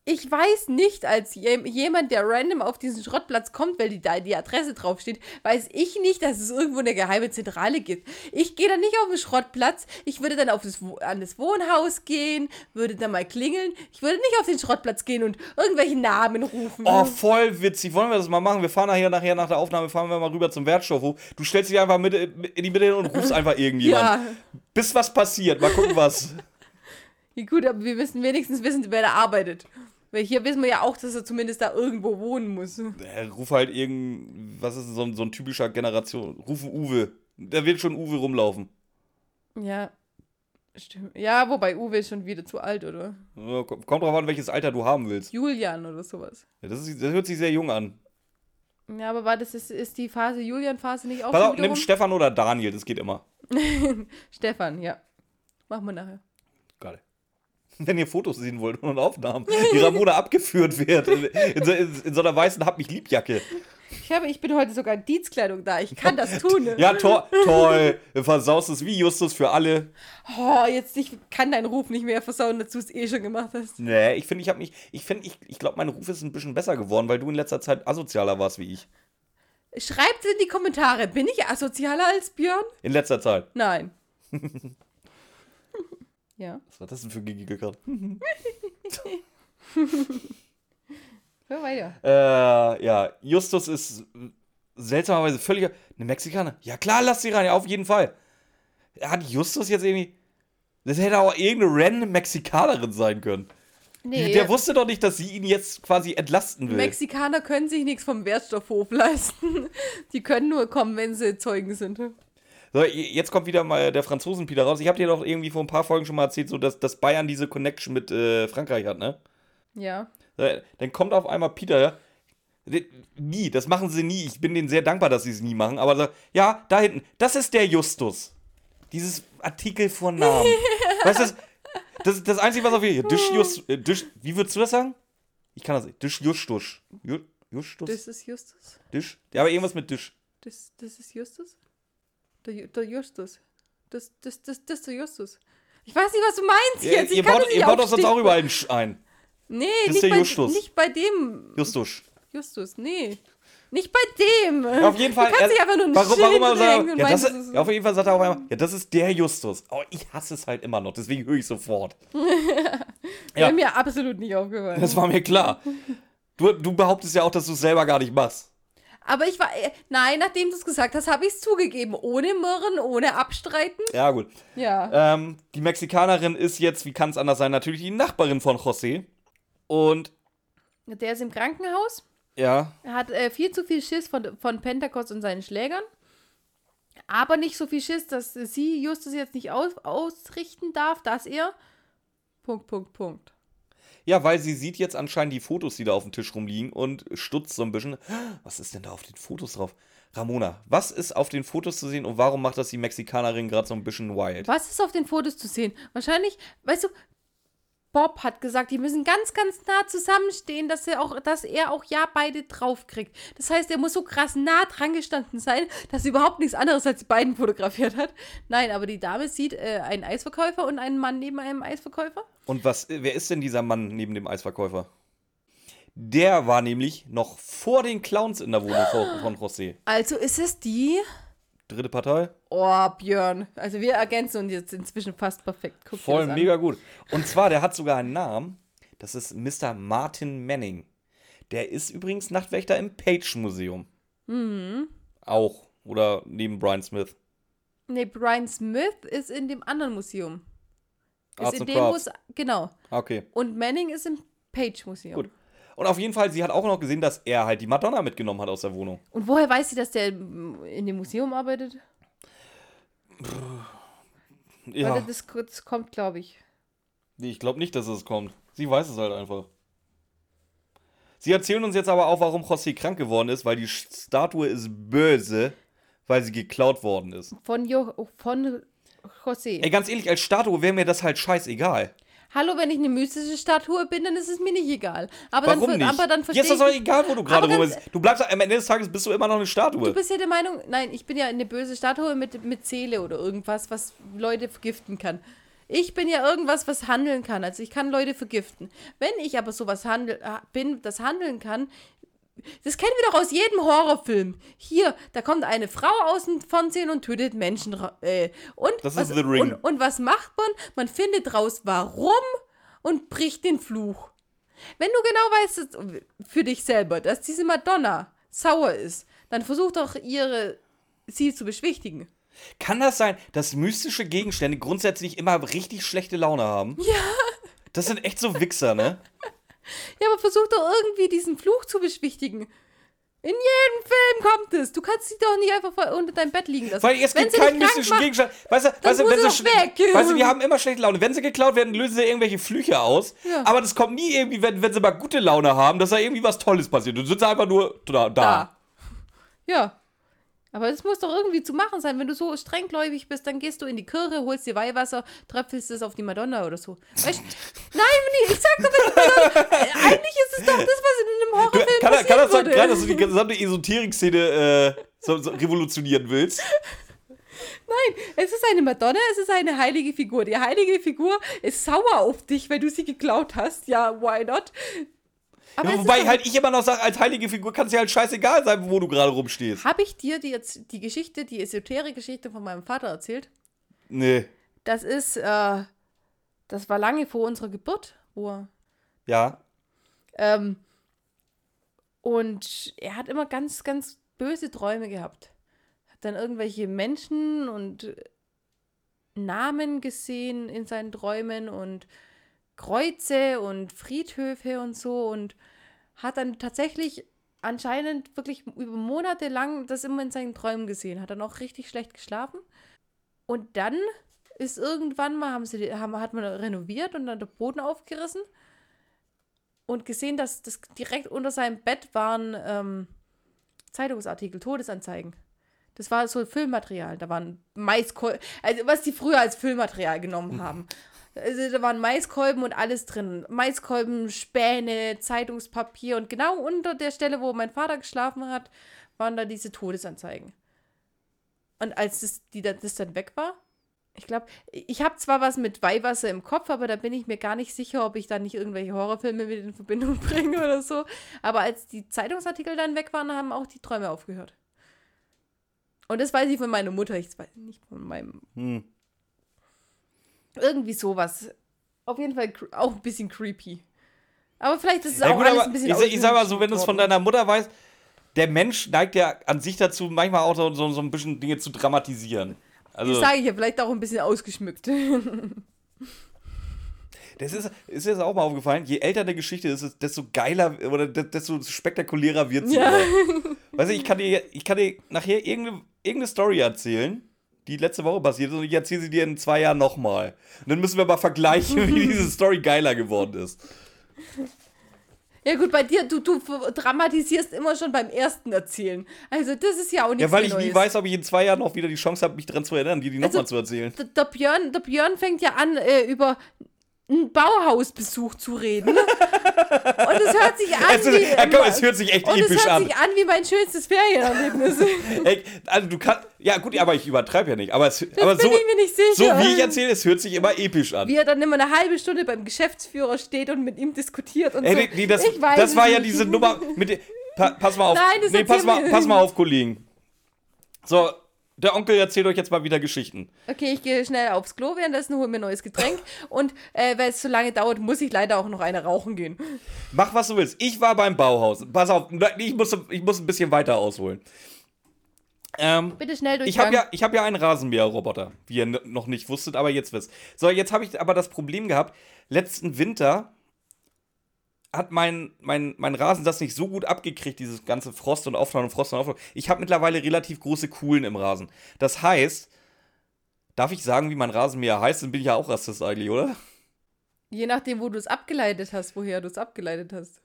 ich weiß nicht, als je jemand, der random auf diesen Schrottplatz kommt, weil die, da die Adresse draufsteht, weiß ich nicht, dass es irgendwo eine geheime Zentrale gibt. Ich gehe dann nicht auf den Schrottplatz, ich würde dann auf das, an das Wohnhaus gehen, würde dann mal klingeln. Ich würde nicht auf den Schrottplatz gehen und irgendwelche Namen rufen. Oh, voll witzig. Wollen wir das mal machen? Wir fahren nachher, nachher nach der Aufnahme, fahren wir mal rüber zum Wertstoffhof. Du stellst dich einfach mit, in die Mitte hin und rufst einfach irgendjemand. ja. Bis was passiert. Mal gucken, was. ja, gut, aber wir müssen wenigstens wissen, wer da arbeitet. Weil hier wissen wir ja auch, dass er zumindest da irgendwo wohnen muss. Äh, ruf halt irgend. Was ist so ein, so ein typischer Generation? Rufen Uwe. Da wird schon Uwe rumlaufen. Ja. Stimmt. Ja, wobei Uwe ist schon wieder zu alt, oder? Ja, Kommt drauf an, welches Alter du haben willst. Julian oder sowas. Ja, das, ist, das hört sich sehr jung an. Ja, aber war das ist, ist die Phase Julian-Phase nicht auch Pass auf, nimm rum? Stefan oder Daniel, das geht immer. Stefan, ja. Machen wir nachher. Geil. wenn ihr Fotos sehen wollt und Aufnahmen, wie Ramona abgeführt wird in, in, so, in, in so einer weißen Hab mich Liebjacke. Ich, habe, ich bin heute sogar in Dienstkleidung da. Ich kann das tun. Ja, to toll. Du versaust es wie Justus für alle. Oh, jetzt ich kann deinen Ruf nicht mehr versauen, dass du es eh schon gemacht hast. Nee, ich finde, ich habe mich, ich finde, ich, ich glaube, mein Ruf ist ein bisschen besser geworden, weil du in letzter Zeit asozialer warst wie ich. Schreibt in die Kommentare, bin ich asozialer als Björn? In letzter Zeit. Nein. Ja. Was war das denn für ein Gegigel gerade? Hör weiter. Äh, ja, Justus ist seltsamerweise völlig. Eine Mexikaner? Ja, klar, lass sie rein, ja, auf jeden Fall. Hat Justus jetzt irgendwie. Das hätte auch irgendeine random Mexikanerin sein können. Nee, Der wusste doch nicht, dass sie ihn jetzt quasi entlasten will. Mexikaner können sich nichts vom Wertstoffhof leisten. Die können nur kommen, wenn sie Zeugen sind. So, jetzt kommt wieder mal der Franzosen-Peter raus. Ich habe dir doch irgendwie vor ein paar Folgen schon mal erzählt, so dass, dass Bayern diese Connection mit äh, Frankreich hat, ne? Ja. So, Dann kommt auf einmal Peter, ja. Nie, das machen sie nie. Ich bin denen sehr dankbar, dass sie es nie machen. Aber so, ja, da hinten, das ist der Justus. Dieses Artikel vor Namen. weißt du, das, das, das Einzige, was auf hier. Düsch Just, äh, Düsch, wie würdest du das sagen? Ich kann das nicht. Düsch Justus. Ju, Justus? Das ist Justus. Düsch? Ja, aber irgendwas mit Düsch. Das, das ist Justus? Der, der Justus. Das, das, das, das ist der Justus. Ich weiß nicht, was du meinst jetzt. Ich ihr kann baut, nicht ihr baut doch sonst auch überall ein. Nee, Das nicht, bei, Justus. nicht bei dem Justus. Justus. Nee. Nicht bei dem. Ja, auf jeden Fall. Du kannst er- nicht einfach nur ein warum, warum er sagt, ja, das ist, ja, auf jeden Fall sagt er auf einmal, ja, das ist der Justus. Oh, ich hasse es halt immer noch, deswegen höre ich sofort. ja. ja. mir absolut nicht aufgefallen. Das war mir klar. Du, du behauptest ja auch, dass du es selber gar nicht machst. Aber ich war, äh, nein, nachdem du es gesagt hast, habe ich es zugegeben. Ohne Murren, ohne Abstreiten. Ja, gut. Ja. Ähm, die Mexikanerin ist jetzt, wie kann es anders sein, natürlich die Nachbarin von José. Und Der ist im Krankenhaus. ja, Er hat äh, viel zu viel Schiss von, von Pentecost und seinen Schlägern. Aber nicht so viel Schiss, dass sie Justus jetzt nicht aus, ausrichten darf, dass er. Punkt, Punkt, Punkt. Ja, weil sie sieht jetzt anscheinend die Fotos, die da auf dem Tisch rumliegen und stutzt so ein bisschen. Was ist denn da auf den Fotos drauf? Ramona, was ist auf den Fotos zu sehen und warum macht das die Mexikanerin gerade so ein bisschen wild? Was ist auf den Fotos zu sehen? Wahrscheinlich, weißt du, Bob hat gesagt, die müssen ganz, ganz nah zusammenstehen, dass er auch, dass er auch ja beide draufkriegt. Das heißt, er muss so krass nah dran gestanden sein, dass er überhaupt nichts anderes als die beiden fotografiert hat. Nein, aber die Dame sieht äh, einen Eisverkäufer und einen Mann neben einem Eisverkäufer. Und was, wer ist denn dieser Mann neben dem Eisverkäufer? Der war nämlich noch vor den Clowns in der Wohnung von, von José. Also ist es die. Dritte Partei? Oh, Björn. Also wir ergänzen uns jetzt inzwischen fast perfekt. Guck Voll mega gut. Und zwar, der hat sogar einen Namen. Das ist Mr. Martin Manning. Der ist übrigens Nachtwächter im Page Museum. Mhm. Auch. Oder neben Brian Smith. Nee, Brian Smith ist in dem anderen Museum. Ist Arts in and dem Crafts. Mus genau. Okay. Und Manning ist im Page Museum. Gut. Und auf jeden Fall, sie hat auch noch gesehen, dass er halt die Madonna mitgenommen hat aus der Wohnung. Und woher weiß sie, dass der in dem Museum arbeitet? Ja. Weil das, das kommt, glaube ich. Nee, ich glaube nicht, dass es kommt. Sie weiß es halt einfach. Sie erzählen uns jetzt aber auch, warum José krank geworden ist, weil die Statue ist böse, weil sie geklaut worden ist. Von, jo von José. Ey, ganz ehrlich, als Statue wäre mir das halt scheißegal. Hallo, wenn ich eine mystische Statue bin, dann ist es mir nicht egal. Aber Warum dann, nicht? Aber dann Jetzt verstehe ist das doch egal, wo du gerade rum bist. Du bleibst am Ende des Tages bist du immer noch eine Statue. Du bist ja der Meinung, nein, ich bin ja eine böse Statue mit, mit Seele oder irgendwas, was Leute vergiften kann. Ich bin ja irgendwas, was handeln kann. Also ich kann Leute vergiften. Wenn ich aber sowas handel, bin, das handeln kann, das kennen wir doch aus jedem Horrorfilm. Hier, da kommt eine Frau aus dem Fernsehen und tötet Menschen. Äh, und, Das ist was, The Ring. Und, und was macht man? Man findet raus, warum und bricht den Fluch. Wenn du genau weißt für dich selber, dass diese Madonna sauer ist, dann versuch doch ihre sie zu beschwichtigen. Kann das sein, dass mystische Gegenstände grundsätzlich immer richtig schlechte Laune haben? Ja. Das sind echt so Wichser, ne? Ja, aber versuch doch irgendwie diesen Fluch zu beschwichtigen. In jedem Film kommt es. Du kannst sie doch nicht einfach unter deinem Bett liegen lassen. Weil es Wenn gibt keinen mystischen Gegenstand. Weißt du, weißt du, wenn sie, weg. weißt du, die haben immer schlechte Laune. Wenn sie geklaut werden, lösen sie irgendwelche Flüche aus. Ja. Aber das kommt nie irgendwie, wenn, wenn sie mal gute Laune haben, dass da irgendwie was Tolles passiert. Du sitzt einfach nur da. da. Da. Ja. Aber das muss doch irgendwie zu machen sein. Wenn du so strenggläubig bist, dann gehst du in die Kirche, holst dir Weihwasser, tröpfelst es auf die Madonna oder so. Weißt, nein, ich sag doch, was Madonna, äh, eigentlich ist es doch das, was in einem Du, Horrorfilm kann, kann passieren das sein, gerade, dass du die gesamte Esoterik-Szene äh, so, so revolutionieren willst? Nein, es ist eine Madonna, es ist eine heilige Figur. Die heilige Figur ist sauer auf dich, weil du sie geklaut hast. Ja, why not? Aber Ja, wobei halt ich immer noch sage, als heilige Figur kann es ja halt scheißegal sein, wo du gerade rumstehst. Habe ich dir die, jetzt, die Geschichte, die Esoterik-Geschichte von meinem Vater erzählt? Nee. Das ist, äh, das war lange vor unserer Geburt, wo er, Ja. ähm, und er hat immer ganz, ganz böse Träume gehabt. Hat dann irgendwelche Menschen und Namen gesehen in seinen Träumen und Kreuze und Friedhöfe und so und hat dann tatsächlich anscheinend wirklich über Monate lang das immer in seinen Träumen gesehen. Hat dann auch richtig schlecht geschlafen. Und dann ist irgendwann mal, haben sie, haben, hat man renoviert und dann der Boden aufgerissen und gesehen, dass das direkt unter seinem Bett waren ähm, Zeitungsartikel, Todesanzeigen. Das war so Füllmaterial. Da waren Maiskolben, also was die früher als Füllmaterial genommen haben. Also da waren Maiskolben und alles drin. Maiskolben, Späne, Zeitungspapier und genau unter der Stelle, wo mein Vater geschlafen hat, waren da diese Todesanzeigen. Und als das, die, das dann weg war, ich glaube, ich habe zwar was mit Weihwasser im Kopf, aber da bin ich mir gar nicht sicher, ob ich da nicht irgendwelche Horrorfilme mit in Verbindung bringe oder so. Aber als die Zeitungsartikel dann weg waren, haben auch die Träume aufgehört. Und das weiß ich von meiner Mutter, ich weiß nicht von meinem. Hm. Irgendwie sowas. Auf jeden Fall auch ein bisschen creepy. Aber vielleicht ist es Ja, auch gut, alles ein bisschen ich, ich sag mal so, wenn du es von deiner Mutter weißt, der Mensch neigt ja an sich dazu, manchmal auch so, so, so ein bisschen Dinge zu dramatisieren. Also, Ich sage ja, vielleicht auch ein bisschen ausgeschmückt. das ist, ist das auch mal aufgefallen, je älter eine Geschichte ist, desto geiler oder de- desto spektakulärer wird sie. Ja. Weißt du, ich kann dir, ich kann dir nachher irgendeine, irgendeine Story erzählen, die letzte Woche passiert ist und ich erzähle sie dir in zwei Jahren nochmal. Und dann müssen wir mal vergleichen, wie diese Story geiler geworden ist. Ja gut, bei dir, du, du dramatisierst immer schon beim ersten Erzählen. Also das ist ja auch nichts Ja, weil ich Neues. nie weiß, ob ich in zwei Jahren noch wieder die Chance habe, mich daran zu erinnern, dir die Also- nochmal zu erzählen. Der, Björn, der Björn fängt ja an, äh, über einen Bauhausbesuch zu reden. Und es hört sich an Es, ist, wie... ja, komm, es hört sich echt und es episch hört an. sich an wie mein schönstes Ferienerlebnis. Ey, also du kannst, ja gut, aber ich übertreibe ja nicht. Aber, es, aber bin so, ich mir nicht so wie ich erzähle, es hört sich immer episch an. wie er dann immer eine halbe Stunde beim Geschäftsführer steht und mit ihm diskutiert und Ey, so. nee, nee, das, ich weiß das war es ja nicht. diese Nummer mit pa, Pass mal auf. Nein, das nee, pass mal, pass mal auf, Kollegen. So, der Onkel erzählt euch jetzt mal wieder Geschichten. Okay, ich gehe schnell aufs Klo, währenddessen hol mir ein neues Getränk. und äh, weil es so lange dauert, muss ich leider auch noch eine rauchen gehen. Mach, was du willst. Ich war beim Bauhaus. Pass auf, ich muss, ich muss ein bisschen weiter ausholen. Ähm, Bitte schnell durch. Ich habe ja, ich hab ja einen Rasenmäherroboter, wie ihr noch nicht wusstet, aber jetzt wisst. So, jetzt habe ich aber das Problem gehabt, letzten Winter hat mein, mein, mein Rasen das nicht so gut abgekriegt, dieses ganze Frost und Auftauen und Frost und Auftauen. Ich habe mittlerweile relativ große Kuhlen im Rasen. Das heißt, darf ich sagen, wie mein Rasenmäher heißt? Dann bin ich ja auch Rassist eigentlich, oder? Je nachdem, wo du es abgeleitet hast, woher du es abgeleitet hast.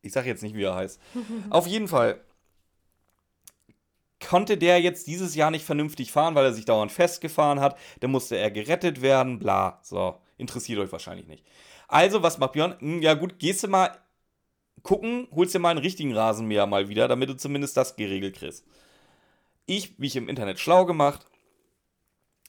Ich sage jetzt nicht, wie er heißt. Auf jeden Fall konnte der jetzt dieses Jahr nicht vernünftig fahren, weil er sich dauernd festgefahren hat. Dann musste er gerettet werden, bla. So, interessiert euch wahrscheinlich nicht. Also, was macht Björn? Hm, ja gut, gehst du mal gucken, holst dir mal einen richtigen Rasenmäher mal wieder, damit du zumindest das geregelt kriegst. Ich, mich im Internet schlau gemacht,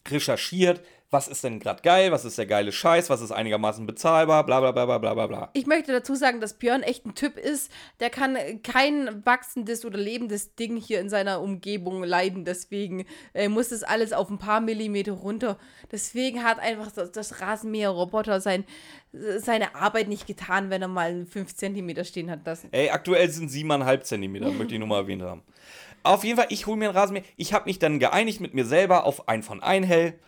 recherchiert, was ist denn gerade geil, was ist der geile Scheiß, was ist einigermaßen bezahlbar, bla bla bla bla bla bla. Ich möchte dazu sagen, dass Björn echt ein Typ ist, der kann kein wachsendes oder lebendes Ding hier in seiner Umgebung leiden. Deswegen äh, muss das alles auf ein paar Millimeter runter. Deswegen hat einfach das, das Rasenmäher-Roboter sein, seine Arbeit nicht getan, wenn er mal 5 Zentimeter stehen hat lassen. Ey, aktuell sind 7,5 Zentimeter, möchte ich nur mal erwähnt haben. Auf jeden Fall, ich hole mir einen Rasenmäher. Ich habe mich dann geeinigt mit mir selber auf einen von Einhell.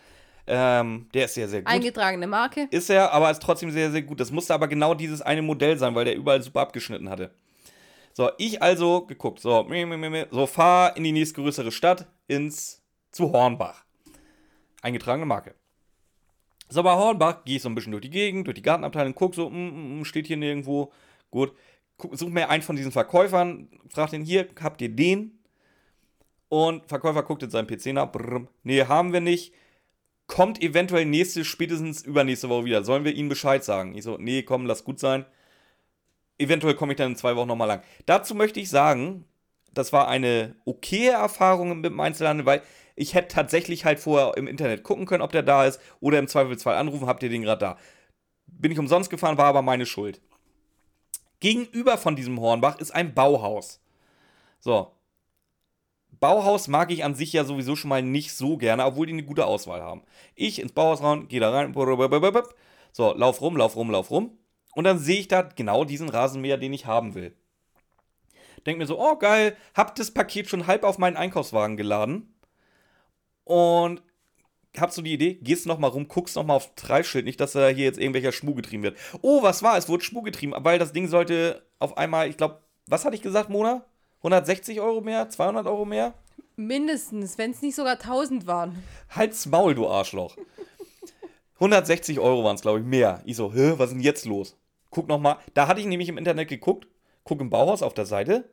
Ähm, der ist sehr, sehr gut. Eingetragene Marke. ist er, aber ist trotzdem sehr, sehr gut. Das musste aber genau dieses eine Modell sein, weil der überall super abgeschnitten hatte. So, ich also geguckt. So, so fahr in die nächstgrößere Stadt, ins, zu Hornbach. Eingetragene Marke. So, bei Hornbach gehe ich so ein bisschen durch die Gegend, durch die Gartenabteilung, guck so, mm, mm, mm, steht hier nirgendwo. Gut. Guck, such mir einen von diesen Verkäufern, frag den hier, habt ihr den? Und Verkäufer guckt in seinen PC nach. Brrr, nee, haben wir nicht. Kommt eventuell nächste, spätestens übernächste Woche wieder. Sollen wir ihnen Bescheid sagen? Ich so, nee, komm, lass gut sein. Eventuell komme ich dann in zwei Wochen nochmal lang. Dazu möchte ich sagen, das war eine okaye Erfahrung mit dem Einzelhandel, weil ich hätte tatsächlich halt vorher im Internet gucken können, ob der da ist oder im Zweifelsfall anrufen, habt ihr den gerade da. Bin ich umsonst gefahren, war aber meine Schuld. Gegenüber von diesem Hornbach ist ein Bauhaus. So. Bauhaus mag ich an sich ja sowieso schon mal nicht so gerne, obwohl die eine gute Auswahl haben. Ich ins Bauhaus rein, gehe da rein, so, lauf rum, lauf rum, lauf rum. Und dann sehe ich da genau diesen Rasenmäher, den ich haben will. Denk mir so, oh geil, hab das Paket schon halb auf meinen Einkaufswagen geladen. Und hab so die Idee, gehst noch mal rum, guckst noch mal aufs Preisschild, nicht, dass da hier jetzt irgendwelcher Schmuh getrieben wird. Oh, was war? Es wurde Schmuh getrieben, weil das Ding sollte auf einmal, ich glaube, was hatte ich gesagt, Mona? 160 Euro mehr? 200 Euro mehr? Mindestens, wenn es nicht sogar 1000 waren. Halt's Maul, du Arschloch. 160 Euro waren es, glaube ich, mehr. Ich so, hä, was ist denn jetzt los? Guck noch mal. Da hatte ich nämlich im Internet geguckt, guck im Bauhaus auf der Seite.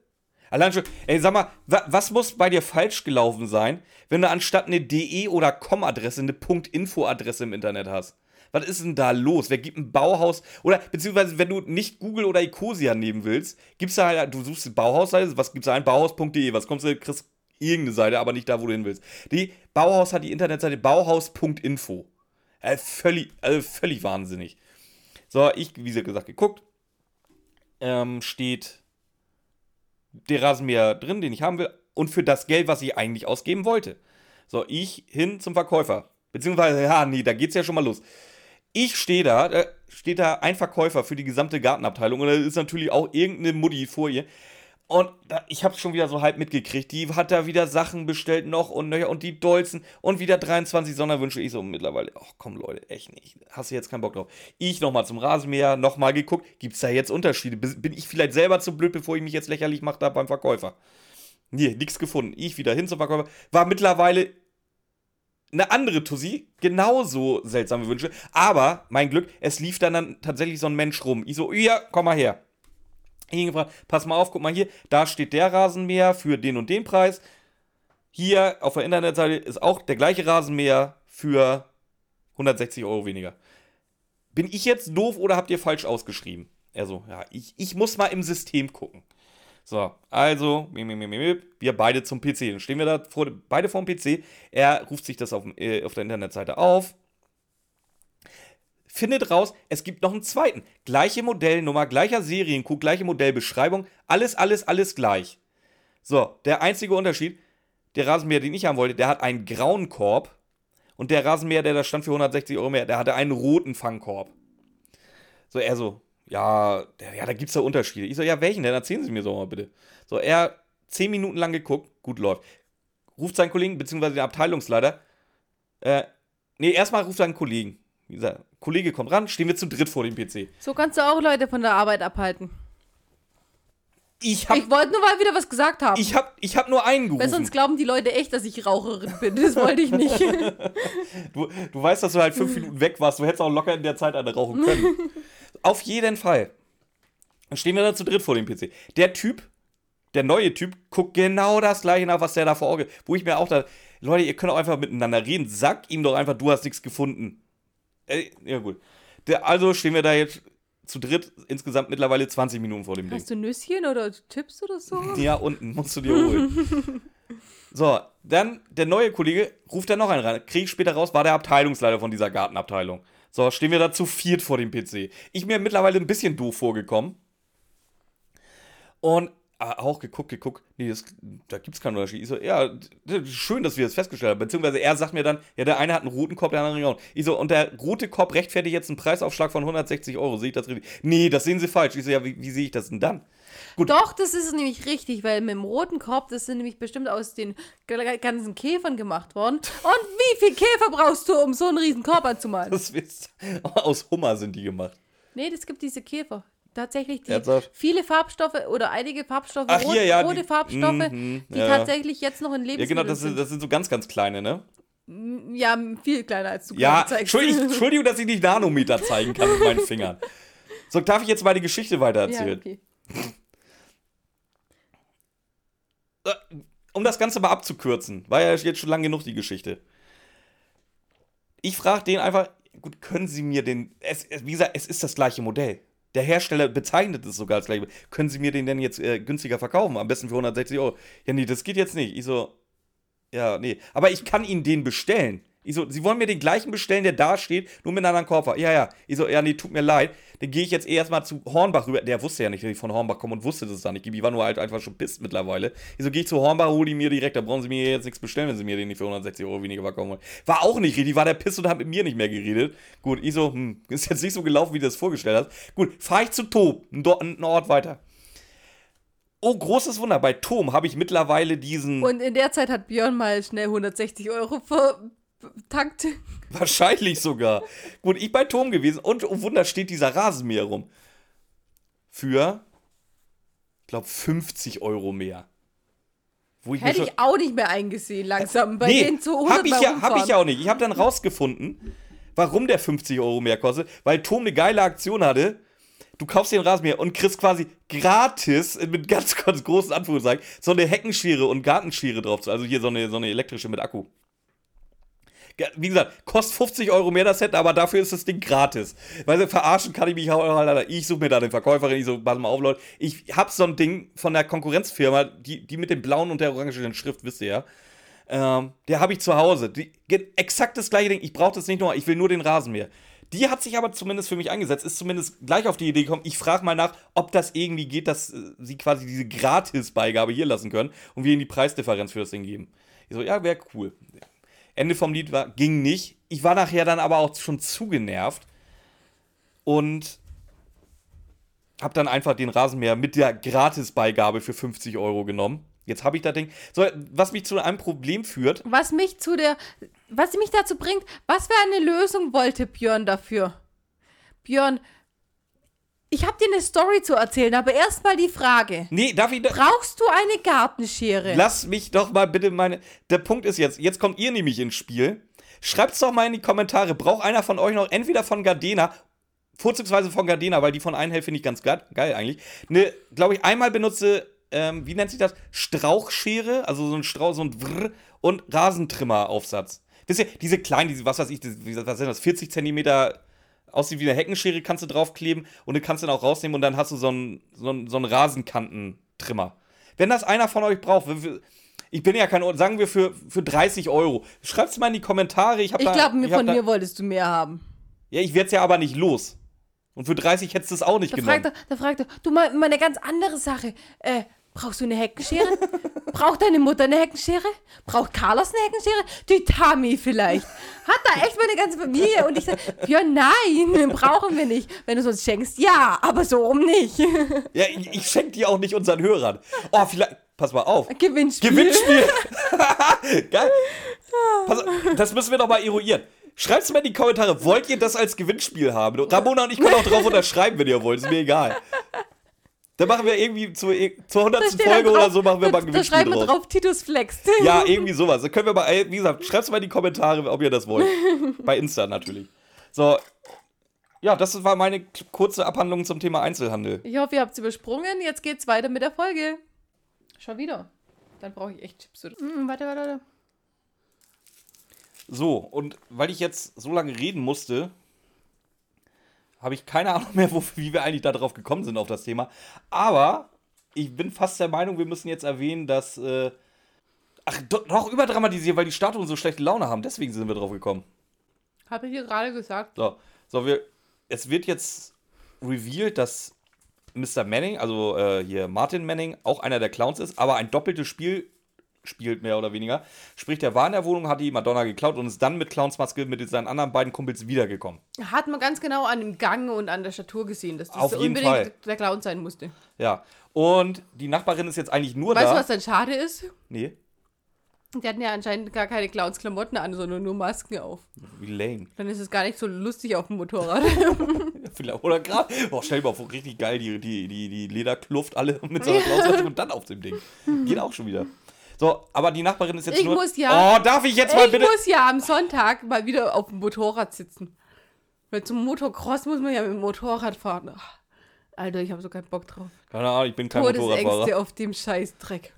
Allein schon, ey, sag mal, wa was muss bei dir falsch gelaufen sein, wenn du anstatt eine DE oder COM-Adresse eine .info-Adresse im Internet hast? Was ist denn da los? Wer gibt ein Bauhaus? Oder beziehungsweise, wenn du nicht Google oder Ecosia nehmen willst, gibst du halt, du suchst die Bauhausseite, was gibt's da ein? Bauhaus.de, was kommst du, kriegst irgendeine Seite, aber nicht da, wo du hin willst. Die Bauhaus hat die Internetseite bauhaus.info. Äh, völlig, also völlig wahnsinnig. So, ich, wie gesagt, geguckt. Ähm, steht der Rasenmäher drin, den ich haben will, und für das Geld, was ich eigentlich ausgeben wollte. So, ich hin zum Verkäufer. Beziehungsweise, ja, nee, da geht's ja schon mal los. Ich stehe da, da steht da ein Verkäufer für die gesamte Gartenabteilung und da ist natürlich auch irgendeine Mutti vor ihr. Und da, ich hab's schon wieder so halb mitgekriegt. Die hat da wieder Sachen bestellt noch und nöcher und die Dolzen und wieder 23 Sonderwünsche. Ich so mittlerweile, ach komm Leute, echt nicht. Hast du jetzt keinen Bock drauf? Ich nochmal zum Rasenmäher, nochmal geguckt. Gibt's da jetzt Unterschiede? Bin ich vielleicht selber zu blöd, bevor ich mich jetzt lächerlich mache da beim Verkäufer? Nee, nichts gefunden. Ich wieder hin zum Verkäufer. War mittlerweile eine andere Tussi, genauso seltsame Wünsche. Aber, mein Glück, es lief dann, dann tatsächlich so ein Mensch rum. Ich so, ja, komm mal her. Ich gefragt, pass mal auf, guck mal hier, da steht der Rasenmäher für den und den Preis. Hier auf der Internetseite ist auch der gleiche Rasenmäher für 160 Euro weniger. Bin ich jetzt doof oder habt ihr falsch ausgeschrieben? Er so, ja, ich, ich muss mal im System gucken. So, also, wir beide zum PC. Dann stehen wir da vor, beide vor dem PC. Er ruft sich das auf, äh, auf der Internetseite auf. Findet raus, es gibt noch einen zweiten. Gleiche Modellnummer, gleicher Seriencode, gleiche Modellbeschreibung. Alles, alles, alles gleich. So, der einzige Unterschied, der Rasenmäher, den ich haben wollte, der hat einen grauen Korb. Und der Rasenmäher, der da stand für 160 Euro mehr, der hatte einen roten Fangkorb. So, er so, ja, ja, da gibt es da Unterschiede. Ich so, ja, welchen denn? Erzählen Sie mir so mal bitte. So, er zehn Minuten lang geguckt, gut läuft. Ruft seinen Kollegen, beziehungsweise den Abteilungsleiter. Äh, nee, erstmal ruft seinen Kollegen. Wie gesagt, Kollege kommt ran, stehen wir zu dritt vor dem PC. So kannst du auch Leute von der Arbeit abhalten. Ich, Ich wollte nur mal wieder was gesagt haben. ich hab, ich hab nur einen gerufen. Weil sonst glauben die Leute echt, dass ich Raucherin bin. Das wollte ich nicht. Du, du weißt, dass du halt fünf Minuten weg warst. Du hättest auch locker in der Zeit eine rauchen können. Auf jeden Fall. Dann stehen wir da zu dritt vor dem PC. Der Typ, der neue Typ, guckt genau das gleiche nach, was der da vor Auge. Wo ich mir auch da, Leute, ihr könnt auch einfach miteinander reden. Sag ihm doch einfach, du hast nichts gefunden. Äh, ja, gut. Der, also stehen wir da jetzt zu dritt, insgesamt mittlerweile 20 Minuten vor dem Ding. Hast du Nüsschen oder Tipps oder so? Ja, unten, musst du dir holen. so, dann der neue Kollege ruft dann noch einen rein. Krieg ich später raus, war der Abteilungsleiter von dieser Gartenabteilung. So, stehen wir da zu viert vor dem PC. Ich mir mittlerweile ein bisschen doof vorgekommen. Und ah, auch geguckt, geguckt, nee, das, da gibt es keinen Unterschied. Ich so, ja, schön, dass wir das festgestellt haben. Beziehungsweise er sagt mir dann, ja, der eine hat einen roten Korb, der andere einen grauen. Ich so, und der rote Korb rechtfertigt jetzt einen Preisaufschlag von 160 Euro. Sehe ich das richtig? Nee, das sehen Sie falsch. Ich so, ja, wie, wie sehe ich das denn dann? Gut. Doch, das ist nämlich richtig, weil mit dem roten Korb, das sind nämlich bestimmt aus den ganzen Käfern gemacht worden. Und wie viel Käfer brauchst du, um so einen riesen Korb anzumalen? Das wisst, aus Hummer sind die gemacht. Nee, das gibt diese Käfer. Tatsächlich, die Ernsthaft? viele Farbstoffe oder einige Farbstoffe, Ach, rot, hier, ja, rote die- Farbstoffe, Mhm, die ja. tatsächlich jetzt noch in Ja, Lebensmitteln genau, das sind, das sind so ganz, ganz kleine, ne? Ja, viel kleiner als du Ja, zeigst. Entschuldigung, Entschuldigung, dass ich nicht Nanometer zeigen kann mit meinen Fingern. So, darf ich jetzt mal die Geschichte ja, weitererzählen? okay. Um das Ganze mal abzukürzen, war ja jetzt schon lang genug die Geschichte. Ich frage den einfach, gut, können Sie mir den, es, es, wie gesagt, es ist das gleiche Modell. Der Hersteller bezeichnet es sogar als gleiche. Können Sie mir den denn jetzt äh, günstiger verkaufen? Am besten für 160 Euro. Ja, nee, das geht jetzt nicht. Ich so, ja, nee. Aber ich kann Ihnen den bestellen. Ich so, Sie wollen mir den gleichen bestellen, der da steht, nur mit einem anderen Koffer. Ja, ja. Ich so, ja, nee, tut mir leid. Dann gehe ich jetzt erstmal zu Hornbach rüber. Der wusste ja nicht, dass ich von Hornbach komme und wusste das da nicht. Ich war nur halt einfach schon pisst mittlerweile. Ich so, gehe ich zu Hornbach, hole ihn mir direkt. Da brauchen Sie mir jetzt nichts bestellen, wenn Sie mir den nicht für 160 Euro weniger verkaufen wollen. War auch nicht richtig. War der Piss und hat mit mir nicht mehr geredet. Gut, ich so, hm, ist jetzt nicht so gelaufen, wie du das vorgestellt hast. Gut, fahre ich zu Tob, einen Ort weiter. Oh, großes Wunder. Bei Tom habe ich mittlerweile diesen. Und in der Zeit hat Björn mal schnell 160 Euro vertankt. Wahrscheinlich sogar. Gut, ich bei Tom gewesen und oh Wunder steht dieser Rasenmäher rum. Für, ich glaube, 50 Euro mehr. Wo ich Hätte ich auch nicht mehr eingesehen, langsam. Bei nee, denen zu 100 hab ich, ja, hab ich ja auch nicht. Ich habe dann rausgefunden, warum der 50 Euro mehr kostet. Weil Tom eine geile Aktion hatte du kaufst den Rasenmäher und kriegst quasi gratis, mit ganz, ganz großen Anführungszeichen, so eine Heckenschere und Gartenschere drauf. Also hier so eine, so eine elektrische mit Akku. Wie gesagt, kostet 50 Euro mehr das Set, aber dafür ist das Ding gratis. Weil sie verarschen kann ich mich auch, leider. Ich suche mir da eine Verkäuferin, ich so, pass mal auf, Leute. Ich hab so ein Ding von der Konkurrenzfirma, die, die mit dem blauen und der orangenen Schrift, wisst ihr ja. Ähm, der habe ich zu Hause. Die, exakt das gleiche Ding. Ich brauche das nicht nur, ich will nur den Rasenmäher. Die hat sich aber zumindest für mich eingesetzt, ist zumindest gleich auf die Idee gekommen, ich frage mal nach, ob das irgendwie geht, dass äh, sie quasi diese Gratis-Beigabe hier lassen können und wir ihnen die Preisdifferenz für das Ding geben. Ich so, ja, wäre cool. Ende vom Lied war, ging nicht. Ich war nachher dann aber auch schon zu genervt und habe dann einfach den Rasenmäher mit der Gratis-Beigabe für 50 Euro genommen. Jetzt habe ich das Ding. So, was mich zu einem Problem führt. Was mich zu der. Was mich dazu bringt, was für eine Lösung wollte Björn dafür? Björn, ich habe dir eine Story zu erzählen, aber erstmal die Frage. Nee, darf ich. Brauchst du eine Gartenschere? Lass mich doch mal bitte meine. Der Punkt ist jetzt, jetzt kommt ihr nämlich ins Spiel. Schreibt's doch mal in die Kommentare. Braucht einer von euch noch entweder von Gardena, vorzugsweise von Gardena, weil die von Einhell finde ich ganz geil, geil eigentlich. Eine, glaube ich, einmal benutze ähm, wie nennt sich das? Strauchschere, also so ein Strauch, so ein Brrr und Rasentrimmer-Aufsatz. Wisst ihr, diese kleinen, diese, was weiß ich, was sind das, 40 Zentimeter aussieht wie eine Heckenschere, kannst du draufkleben und du kannst den auch rausnehmen und dann hast du so einen, so einen, so einen Rasenkantentrimmer. Wenn das einer von euch braucht, ich bin ja kein, sagen wir für, für 30 Euro. Schreibt's mal in die Kommentare. Ich, ich glaube, von mir wolltest du mehr haben. Ja, ich werde es ja aber nicht los. Und für 30 hättest du es auch nicht da genommen. Fragt er, da fragt er, du mal, mal eine ganz andere Sache. Äh, Brauchst du eine Heckenschere? Braucht deine Mutter eine Heckenschere? Braucht Carlos eine Heckenschere? Die Tami vielleicht. Hat da echt mal eine ganze Familie? Und ich sage, ja, nein, brauchen wir nicht. Wenn du uns schenkst, ja, aber so rum nicht. Ja, ich, ich schenke die auch nicht unseren Hörern. Oh, vielleicht, pass mal auf. Gewinnspiel. Gewinnspiel. Geil. Pass, das müssen wir doch mal eruieren. Schreibt es mal in die Kommentare, wollt ihr das als Gewinnspiel haben? Ramona und ich können auch drauf unterschreiben, wenn ihr wollt, ist mir egal. Dann machen wir irgendwie zur, zur 100. Folge drauf, oder so, machen wir mal ein Gewinnspiel Da schreiben wir drauf, Titus flext. Ja, irgendwie sowas. Dann können wir mal, wie gesagt, schreibt es mal in die Kommentare, ob ihr das wollt. Bei Insta natürlich. So, ja, das war meine kurze Abhandlung zum Thema Einzelhandel. Ich hoffe, ihr habt es übersprungen. Jetzt geht's weiter mit der Folge. Schon wieder. Dann brauche ich echt Chips. Mm, warte, warte, warte. So, und weil ich jetzt so lange reden musste, habe ich keine Ahnung mehr, wo, wie wir eigentlich darauf gekommen sind, auf das Thema. Aber ich bin fast der Meinung, wir müssen jetzt erwähnen, dass. Äh, ach, doch überdramatisiert, weil die Statuen so schlechte Laune haben. Deswegen sind wir drauf gekommen. Habe ich dir gerade gesagt. So, so wir, es wird jetzt revealed, dass Mr. Manning, also äh, hier Martin Manning, auch einer der Clowns ist, aber ein doppeltes Spiel spielt, mehr oder weniger. Sprich, der war in der Wohnung, hat die Madonna geklaut und ist dann mit Clownsmaske mit seinen anderen beiden Kumpels wiedergekommen. Hat man ganz genau an dem Gang und an der Statur gesehen, dass das Auf jeden unbedingt Fall. der Clown sein musste. Ja. Und die Nachbarin ist jetzt eigentlich nur weißt da. Weißt du, was dann schade ist? Nee. Die hatten ja anscheinend gar keine Clowns-Klamotten an, sondern nur Masken auf. Wie lame. Dann ist es gar nicht so lustig auf dem Motorrad. Oder gerade, oh, stell dir mal vor, richtig geil, die, die, die, die Lederkluft alle mit so einer Clownsmaske und dann auf dem Ding. Geht auch schon wieder. So, aber die Nachbarin ist jetzt ich nur. Muss ja, oh, darf ich jetzt mal ich bitte. Ich muss ja am Sonntag mal wieder auf dem Motorrad sitzen. Weil zum Motocross muss man ja mit dem Motorrad fahren. Ach, Alter, ich habe so keinen Bock drauf. Keine Ahnung, ich bin kein Motorradfahrer. Ängste auf dem Scheißdreck.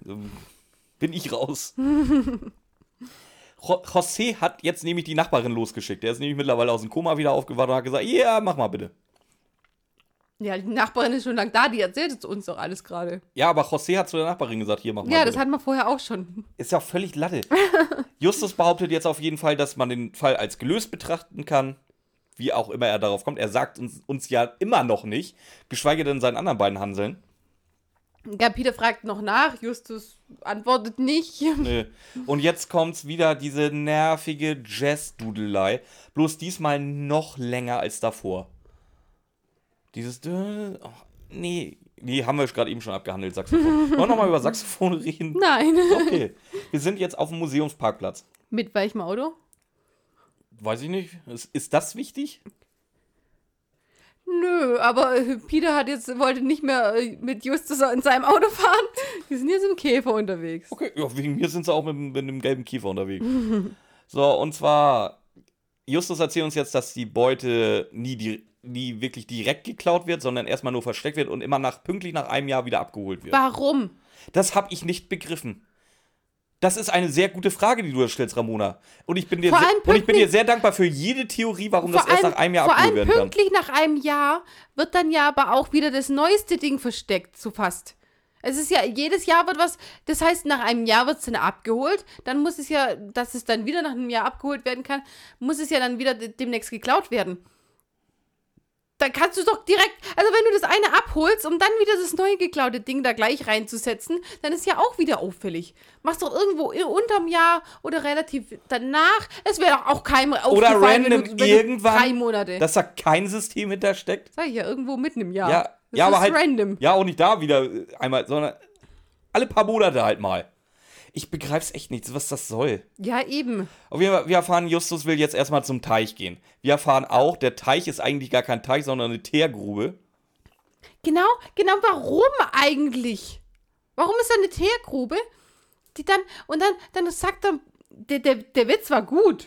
bin ich raus. Jo- José hat jetzt nämlich die Nachbarin losgeschickt. Der ist nämlich mittlerweile aus dem Koma wieder aufgewacht und hat gesagt, ja, mach mal bitte. Ja, die Nachbarin ist schon lange da, die erzählt es uns doch alles gerade. Ja, aber José hat zu der Nachbarin gesagt, hier, mach mal Ja, bitte. das hatten wir vorher auch schon. Ist ja völlig Latte. Justus behauptet jetzt auf jeden Fall, dass man den Fall als gelöst betrachten kann. Wie auch immer er darauf kommt. Er sagt uns, uns ja immer noch nicht, geschweige denn seinen anderen beiden Hanseln. Ja, Peter fragt noch nach, Justus antwortet nicht. Nö. Und jetzt kommt's wieder, diese nervige Jazz-Dudelei. Bloß diesmal noch länger als davor. Dieses. Oh, nee. Nee, haben wir gerade eben schon abgehandelt, Saxophon. Wollen wir nochmal über Saxophon reden? Nein. Okay. Wir sind jetzt auf dem Museumsparkplatz. Mit welchem Auto? Weiß ich nicht. Ist, ist das wichtig? Nö, aber äh, Peter hat jetzt, wollte nicht mehr äh, mit Justus in seinem Auto fahren. Die sind jetzt im Käfer unterwegs. Okay, ja, wegen mir sind sie auch mit, mit einem gelben Kiefer unterwegs. so, und zwar, Justus erzählt uns jetzt, dass die Beute nie, die, nie wirklich direkt geklaut wird, sondern erstmal nur versteckt wird und immer nach, pünktlich nach einem Jahr wieder abgeholt wird. Warum? Das habe ich nicht begriffen. Das ist eine sehr gute Frage, die du da stellst, Ramona. Und ich bin dir, Vor sehr, allem und ich bin dir sehr dankbar für jede Theorie, warum das Vor erst allem- nach einem Jahr Vor abgeholt allem werden kann. pünktlich nach einem Jahr wird dann ja aber auch wieder das neueste Ding versteckt, so fast. Es ist ja, jedes Jahr wird was, das heißt, nach einem Jahr wird es dann abgeholt, dann muss es ja, dass es dann wieder nach einem Jahr abgeholt werden kann, muss es ja dann wieder de- demnächst geklaut werden. Dann kannst du doch direkt, also wenn du das eine abholst, um dann wieder das neue geklaute Ding da gleich reinzusetzen, dann ist ja auch wieder auffällig. Machst doch irgendwo unterm Jahr oder relativ danach. Es wäre doch auch keinem Oder aufgefallen, random wenn du, wenn irgendwann, drei Monate. dass da kein System hintersteckt. Sag ich ja, irgendwo mitten im Jahr. Ja, das ja aber halt. random. Ja, auch nicht da wieder einmal, sondern alle paar Monate halt mal. Ich begreif's echt nicht, was das soll. Ja, eben. Jeden Fall, wir erfahren, Justus will jetzt erstmal zum Teich gehen. Wir erfahren auch, der Teich ist eigentlich gar kein Teich, sondern eine Teergrube. Genau, genau, warum eigentlich? Warum ist da eine Teergrube? Die dann, und dann, dann sagt er, der, der, der Witz war gut.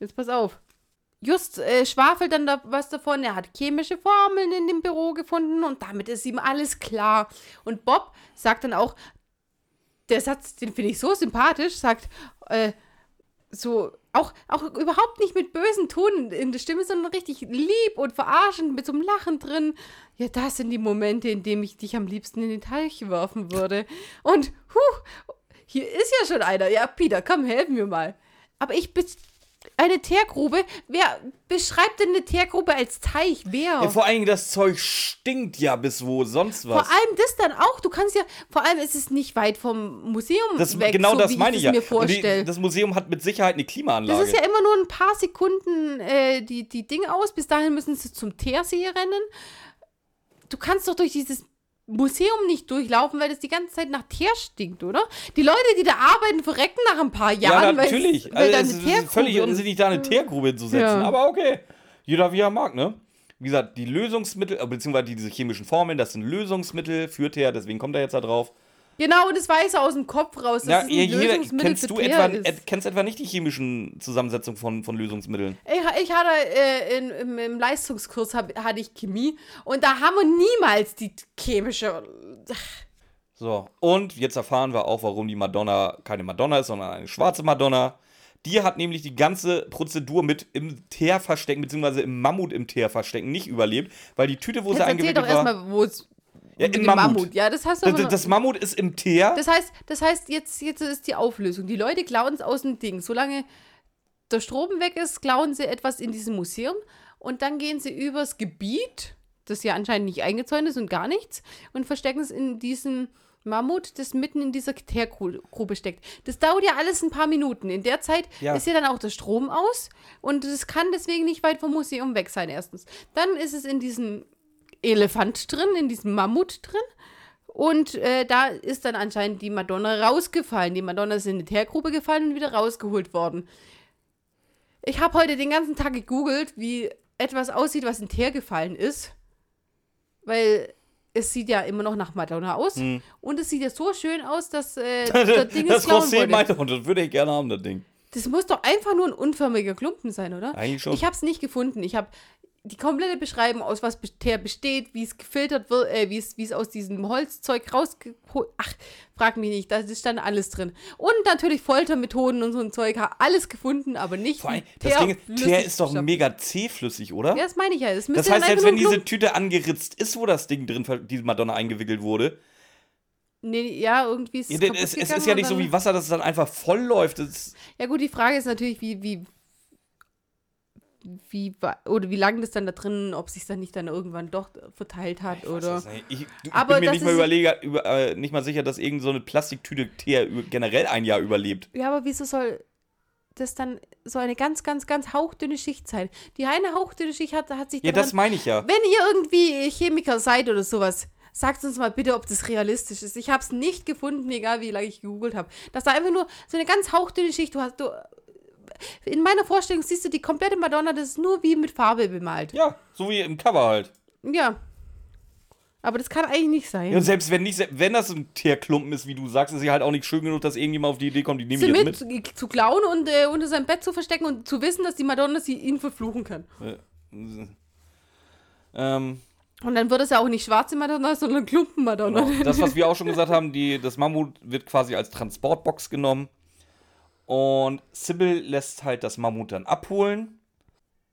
Jetzt pass auf. Just äh, schwafelt dann da was davon, er hat chemische Formeln in dem Büro gefunden und damit ist ihm alles klar. Und Bob sagt dann auch, der Satz, den finde ich so sympathisch, sagt, äh, so, auch, auch überhaupt nicht mit bösen Ton in der Stimme, sondern richtig lieb und verarschend mit so einem Lachen drin. Ja, das sind die Momente, in denen ich dich am liebsten in den Teich werfen würde. Und, huh, hier ist ja schon einer. Ja, Peter, komm, helfen wir mal. Aber ich bin eine Teergrube. Wer beschreibt denn eine Teergrube als Teich? Wer? Ja, vor allen Dingen, das Zeug stinkt ja bis wo sonst was. Vor allem das dann auch. Du kannst ja, vor allem ist es nicht weit vom Museum das, weg, genau so das wie meine ich ich ja. mir die, vorstelle. das Museum hat mit Sicherheit eine Klimaanlage. Das ist ja immer nur ein paar Sekunden äh, die, die Dinge aus. Bis dahin müssen sie zum Teersee rennen. Du kannst doch durch dieses Museum nicht durchlaufen, weil das die ganze Zeit nach Teer stinkt, oder? Die Leute, die da arbeiten, verrecken nach ein paar ja, Jahren, weil es- natürlich. weil da also, es ist völlig unsinnig, da eine Teergrube hinzusetzen. Ja. Aber okay. Jeder wie er mag, ne? Wie gesagt, die Lösungsmittel, äh, beziehungsweise diese chemischen Formeln, das sind Lösungsmittel für Teer, deswegen kommt er jetzt da drauf. Genau, das weiß er aus dem Kopf raus. dass Ja, jeder, Lösungsmittel kennst du etwa, ist. äh, kennst etwa nicht die chemischen Zusammensetzungen von, von Lösungsmitteln? Ich, ich hatte äh, in, im, im Leistungskurs hab, hatte ich Chemie und da haben wir niemals die chemische. So, und jetzt erfahren wir auch, warum die Madonna keine Madonna ist, sondern eine schwarze Madonna. Die hat nämlich die ganze Prozedur mit im Teer verstecken, beziehungsweise im Mammut im Teer verstecken, nicht überlebt, weil die Tüte, wo Jetzt sie erzähl eingewickelt doch war. erstmal, wo es. Ja, in den Mammut. Ja, das hast du Das, das Mammut ist im Teer. Das heißt, das heißt jetzt, jetzt ist die Auflösung. Die Leute klauen es aus dem Ding. Solange der Strom weg ist, klauen sie etwas in diesem Museum und dann gehen sie übers Gebiet, das ja anscheinend nicht eingezäunt ist und gar nichts, und verstecken es in diesem Mammut, das mitten in dieser Teergrube steckt. Das dauert ja alles ein paar Minuten. In der Zeit Ja. ist ja dann auch der Strom aus und es kann deswegen nicht weit vom Museum weg sein, erstens. Dann ist es in diesem Elefant drin, in diesem Mammut drin. Und äh, da ist dann anscheinend die Madonna rausgefallen. Die Madonna ist in die Teergrube gefallen und wieder rausgeholt worden. Ich habe heute den ganzen Tag gegoogelt, wie etwas aussieht, was in Teer gefallen ist. Weil es sieht ja immer noch nach Madonna aus. Und es sieht ja so schön aus, dass äh, das Ding das ist wurde. meinte, und das würde ich gerne haben, das Ding. Das muss doch einfach nur ein unförmiger Klumpen sein, oder? Eigentlich schon. Ich habe es nicht gefunden. Ich habe die komplette Beschreibung, aus was Teer besteht, wie es gefiltert wird, äh, wie es, wie es aus diesem Holzzeug rausgeholt. Ach, frag mich nicht, da ist dann alles drin. Und natürlich Foltermethoden und so ein Zeug, alles gefunden, aber nicht. Vor allem, das Ding ist, Teer ist doch mega zähflüssig, oder? Ja, das meine ich ja. Das, das heißt, selbst wenn diese Tüte angeritzt ist, wo das Ding drin, diese Madonna eingewickelt wurde, Nee, ja, irgendwie ist ja, es. kaputt es, es ist ja nicht so wie Wasser, dass es dann einfach voll läuft. Ja, gut, die Frage ist natürlich, wie, wie, wie, oder wie lange das dann da drin, ob sich dann nicht dann irgendwann doch verteilt hat oder. das ist- ich, du, ich Aber bin mir das nicht mal überlege, über, äh, nicht mal sicher, dass irgend so eine Plastiktüte Teer generell ein Jahr überlebt. Ja, aber wieso soll das dann so eine ganz, ganz, ganz hauchdünne Schicht sein? Die eine hauchdünne Schicht hat, hat sich Ja, daran, das meine ich ja. Wenn ihr irgendwie Chemiker seid oder sowas, sagt uns mal bitte, ob das realistisch ist. Ich habe es nicht gefunden, egal wie lange ich gegoogelt habe. Dass da einfach nur so eine ganz hauchdünne Schicht, du hast, du, in meiner Vorstellung siehst du die komplette Madonna, das ist nur wie mit Farbe bemalt. Ja, so wie im Cover halt. Ja. Aber das kann eigentlich nicht sein. Ja, und selbst wenn nicht, wenn das ein Teerklumpen ist, wie du sagst, ist sie halt auch nicht schön genug, dass irgendjemand auf die Idee kommt, die nehme sie ich mit, jetzt mit. zu- zu klauen und äh, unter seinem Bett zu verstecken und zu wissen, dass die Madonna sie ihn verfluchen kann. Ähm, Und dann wird es ja auch nicht schwarze Madonna, sondern Klumpen-Madonna. Genau. Das, was wir auch schon gesagt haben, die, das Mammut wird quasi als Transportbox genommen. Und Sybil lässt halt das Mammut dann abholen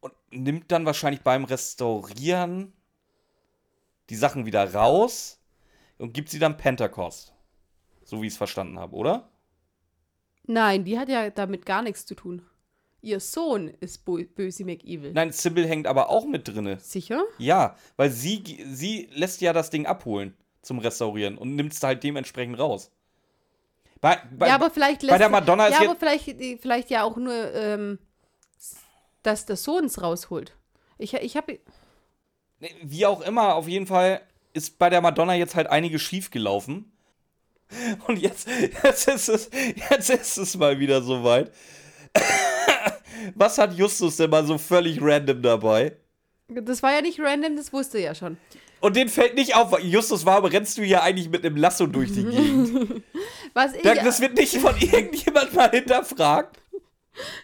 und nimmt dann wahrscheinlich beim Restaurieren die Sachen wieder raus und gibt sie dann Pentecost. So wie ich es verstanden habe, oder? Nein, die hat ja damit gar nichts zu tun. Ihr Sohn ist Bo Böse McEvil. Nein, Sybil hängt aber auch mit drinne. Sicher? Ja, weil sie, sie lässt ja das Ding abholen zum Restaurieren und nimmt es halt dementsprechend raus. Bei, bei, ja, aber vielleicht lässt bei der Madonna ist Ja, aber vielleicht, vielleicht ja auch nur, ähm, dass der Sohn es rausholt. Ich, ich habe. Wie auch immer, auf jeden Fall ist bei der Madonna jetzt halt einiges schief gelaufen. Und jetzt, jetzt, ist es, jetzt ist es mal wieder soweit. Was hat Justus denn mal so völlig random dabei? Das war ja nicht random, das wusste ja schon. Und den fällt nicht auf, Justus, warum rennst du hier eigentlich mit einem Lasso durch die Gegend? Was ich, Das wird nicht von irgendjemand mal hinterfragt.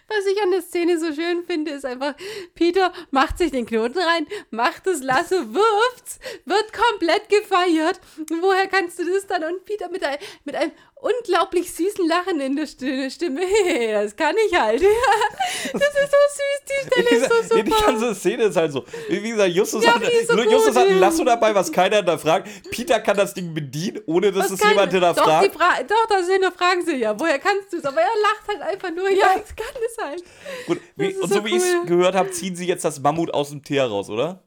was ich an der Szene so schön finde, ist einfach, Peter macht sich den Knoten rein, macht das Lasso, wirft's, wird komplett gefeiert. Woher kannst du das dann? Und Peter mit, ein, mit einem unglaublich süßen Lachen in der Stimme, hey, das kann ich halt. das ist so süß, die Stelle ist so Diese- die super. ganze Szene ist halt so. Wie gesagt, Justus, Ja, hat, so Justus hat ein Lasso dabei, was keiner hinterfragt. Peter kann das Ding bedienen, ohne dass Was es kann- jemand Doch, hinterfragt. die Fra doch, das hinterfragen sie ja. Woher kannst du es? Aber er lacht halt einfach nur. Ja, ich kann es halt. Gut, wie, und so so wie ich es cool. gehört habe, ziehen sie jetzt das Mammut aus dem Teer raus, oder?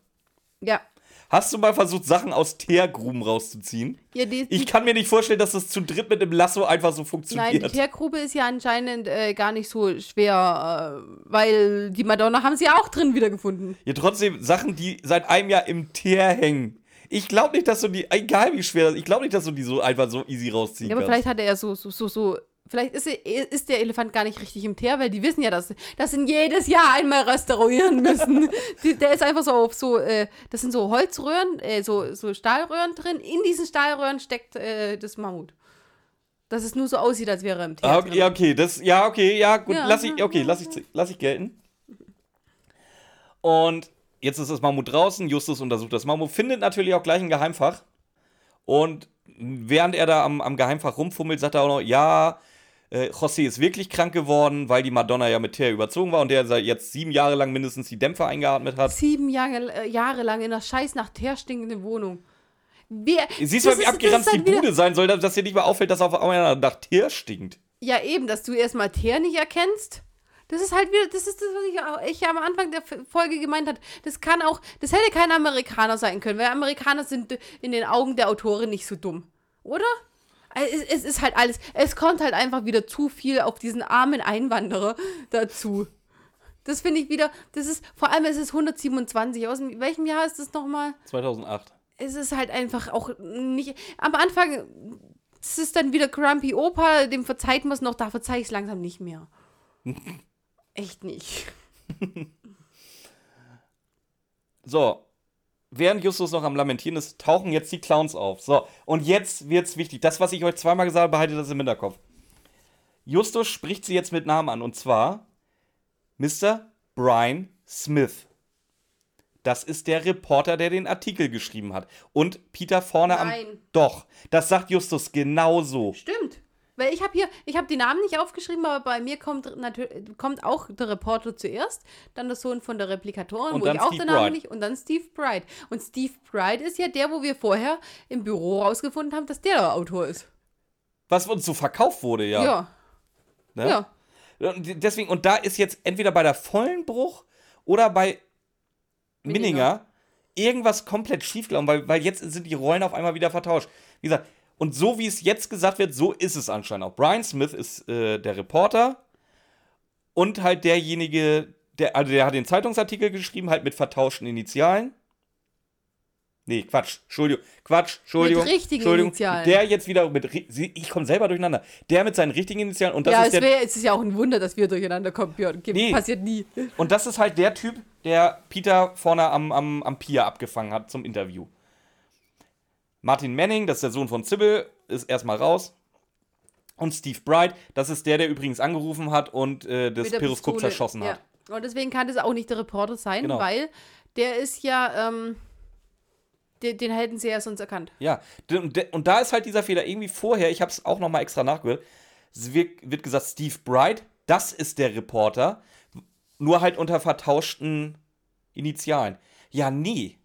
Ja. Hast du mal versucht, Sachen aus Teergruben rauszuziehen? ja die, die, Ich kann mir nicht vorstellen, dass das zu dritt mit dem Lasso einfach so Nein, die funktioniert. Teergrube ist ja anscheinend äh, gar nicht so schwer, äh, weil die Madonna haben sie ja auch drin wiedergefunden. ja, trotzdem Sachen, die seit einem Jahr im Teer hängen. Ich glaube nicht, dass du die, egal wie schwer das ich glaube nicht, dass du die so einfach so easy rausziehen Ja, aber kannst. vielleicht hat er ja so, so, so, so. Vielleicht ist, ist der Elefant gar nicht richtig im Teer, weil die wissen ja, dass, dass sie jedes Jahr einmal restaurieren müssen. die, der ist einfach so auf so, äh, das sind so Holzröhren, äh, so, so Stahlröhren drin. In diesen Stahlröhren steckt äh, das Mammut. Dass es nur so aussieht, als wäre er im Teer. Ah, okay, ja, okay, das, ja, okay, ja, gut, Ja, lass ich, okay, lass ich, lass ich gelten. Und jetzt ist das Mammut draußen, Justus untersucht das Mammut, findet natürlich auch gleich ein Geheimfach. Und während er da am, am Geheimfach rumfummelt, sagt er auch noch, ja, äh, José ist wirklich krank geworden, weil die Madonna ja mit Teer überzogen war und der seit jetzt sieben Jahre lang mindestens die Dämpfer eingeatmet hat. Sieben Jahre, äh, Jahre lang in einer scheiß nach Teer stinkenden Wohnung. Wer, Siehst du mal, wie abgeranzt die halt wieder- Bude sein soll, dass dir nicht mal auffällt, dass auf einmal nach Teer stinkt. Ja, eben, dass du erstmal Teer nicht erkennst. Das ist halt wieder, das ist das, was ich, auch, ich am Anfang der Folge gemeint hat. Das kann auch, das hätte kein Amerikaner sein können, weil Amerikaner sind in den Augen der Autorin nicht so dumm. Oder? Also Es, es ist halt alles, es kommt halt einfach wieder zu viel auf diesen armen Einwanderer dazu. Das finde ich wieder, das ist, vor allem es ist 127. Aus welchem Jahr ist das nochmal? 2008. es ist halt einfach auch nicht. Am Anfang, es ist dann wieder Grumpy Opa, dem verzeiht man es noch, da verzeih ich es langsam nicht mehr. Echt nicht. So, während Justus noch am Lamentieren ist, tauchen jetzt die Clowns auf. So, und jetzt wird's wichtig. Das, was ich euch zweimal gesagt habe, behaltet das im Hinterkopf. Justus spricht sie jetzt mit Namen an, und zwar Mr. Brian Smith. das ist der Reporter, der den Artikel geschrieben hat. Und Peter vorne am. Nein. Doch, das sagt Justus genauso. Stimmt. Weil ich habe hier, ich habe die Namen nicht aufgeschrieben, aber bei mir kommt natürlich kommt auch der Reporter zuerst, dann der Sohn von der Replikatorin, Und wo dann ich auch Steve den Namen Bright. nicht, und dann Steve Bright. Und Steve Bright ist ja der, wo wir vorher im Büro rausgefunden haben, dass der der Autor ist. Was uns so verkauft wurde, ja. Ja. Ne? Ja. Und deswegen, und da ist jetzt entweder bei der vollen Bruch oder bei Minninger, Minninger. irgendwas komplett schiefgelaufen, weil, weil jetzt sind die Rollen auf einmal wieder vertauscht. Wie gesagt, und so wie es jetzt gesagt wird, so ist es anscheinend auch. Brian Smith ist äh, der Reporter und halt derjenige, der, also der hat den Zeitungsartikel geschrieben, halt mit vertauschten Initialen. Nee, Quatsch, Entschuldigung, Quatsch, Entschuldigung. Mit richtigen Entschuldigung, Initialen. Der jetzt wieder mit, ich komme selber durcheinander. Der mit seinen richtigen Initialen und das ja, ist es, der, wär, es ist ja auch ein Wunder, dass wir durcheinander kommen, Björn. Nee. Passiert nie. Und das ist halt der Typ, der Peter vorne am, am, am Pier abgefangen hat zum Interview. Martin Manning, das ist der Sohn von Sybil, ist erstmal raus. Und Steve Bright, das ist der, der übrigens angerufen hat und äh, das Periskop Pistole. zerschossen hat. Ja. Und deswegen kann das auch nicht der Reporter sein, Genau. weil der ist ja, ähm, den, den hätten sie ja sonst erkannt. Ja, und, da ist halt dieser Fehler irgendwie vorher, ich habe es auch nochmal extra nachgehört, es wird, wird gesagt, Steve Bright, das ist der Reporter, nur halt unter vertauschten Initialen. Ja, nee.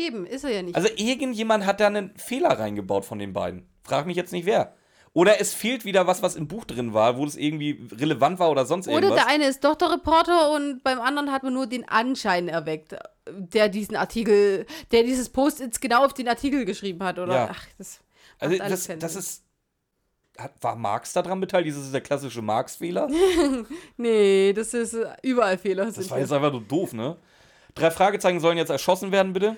Eben, ist er ja nicht. Also irgendjemand hat da einen Fehler reingebaut von den beiden. Frag mich jetzt nicht wer. Oder es fehlt wieder was, was im Buch drin war, wo das irgendwie relevant war oder sonst Oder irgendwas. der eine ist doch der Reporter und beim anderen hat man nur den Anschein erweckt, der diesen Artikel, der dieses Post-its genau auf den Artikel geschrieben hat, oder? Ja. Ach, das also alles das, das ist. Hat, war Marx da dran beteiligt? Das ist der klassische Marx-Fehler. Nee, das ist äh, überall Fehler. Das war jetzt einfach nur doof, ne? Drei Fragezeichen sollen jetzt erschossen werden, bitte?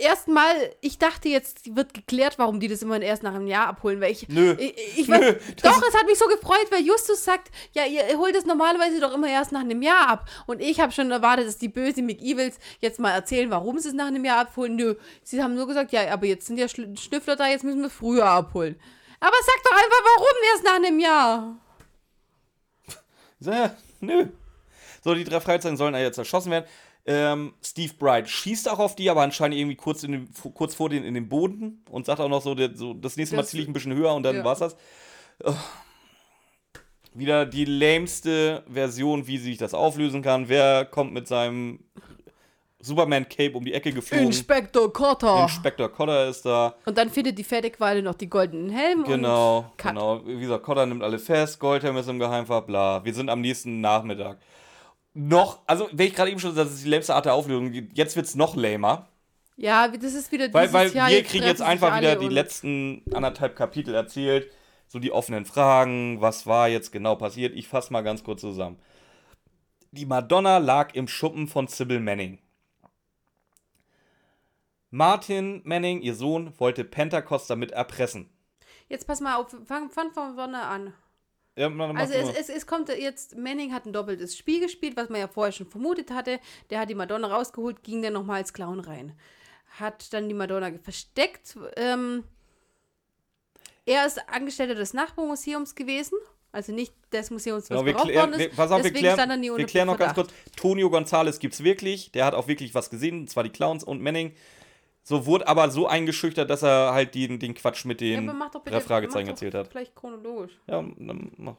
Erstmal, ich dachte jetzt wird geklärt, warum die das immer erst nach einem Jahr abholen, weil ich. Nö. Ich, ich, Nö, weiß- das- doch, es hat mich so gefreut, weil Justus sagt, ja, ihr holt es normalerweise doch immer erst nach einem Jahr ab. Und ich habe schon erwartet, dass die bösen McEvils jetzt mal erzählen, warum sie es nach einem Jahr abholen. Nö, sie haben nur gesagt, ja, aber jetzt sind ja Schnüffler da, jetzt müssen wir früher abholen. Aber sag doch einfach, warum erst nach einem Jahr? So, ja, nö. So, die drei Fragezeichen sollen jetzt erschossen werden. Ähm, Steve Bright schießt auch auf die, aber anscheinend irgendwie kurz, in den, kurz vor den in den Boden und sagt auch noch so, der, so das nächste Mal ziele ich ein bisschen höher und dann ja. war's das. Ugh. Wieder die lämste Version, wie sich das auflösen kann. Wer kommt mit seinem Superman-Cape um die Ecke geflogen? Inspektor Cotter. Inspektor Cotter ist da. und dann findet die Pferdequale noch die goldenen Helme. Genau, genau. Wie gesagt, Cotter nimmt alle fest, Goldhelm ist im Geheimfach, bla. Wir sind am nächsten Nachmittag. Noch, also, wenn ich gerade eben schon gesagt habe, das ist die lämste Art der Auflösung, jetzt wird's noch lamer. Ja, das ist wieder Weil, dieses weil Jahr, wir kriegen treffen jetzt einfach wieder die letzten anderthalb Kapitel erzählt. So die offenen Fragen, was war jetzt genau passiert. Ich fasse mal ganz kurz zusammen. Die Madonna lag im Schuppen von Sybil Manning. Martin Manning, ihr Sohn, wollte Pentecost damit erpressen. Jetzt pass mal auf, fang, fang von vorne an. Ja, Also es, es, es kommt jetzt, Manning hat ein doppeltes Spiel gespielt, was man ja vorher schon vermutet hatte. Der hat die Madonna rausgeholt, ging dann nochmal als Clown rein. Hat dann die Madonna versteckt. Ähm, er ist Angestellter des Nachbarmuseums gewesen. Also nicht des Museums, was Genau, wir, worden ist. pass auf, wir Deswegen stand klären, nie wir klären noch ganz kurz. Tonio González gibt's wirklich. Der hat auch wirklich was gesehen, und zwar die Clowns und Manning. So wurde aber so eingeschüchtert, dass er halt den, den Quatsch mit Ja, den doch bitte, drei Fragezeichen erzählt hat. Vielleicht chronologisch. Ja, dann mach.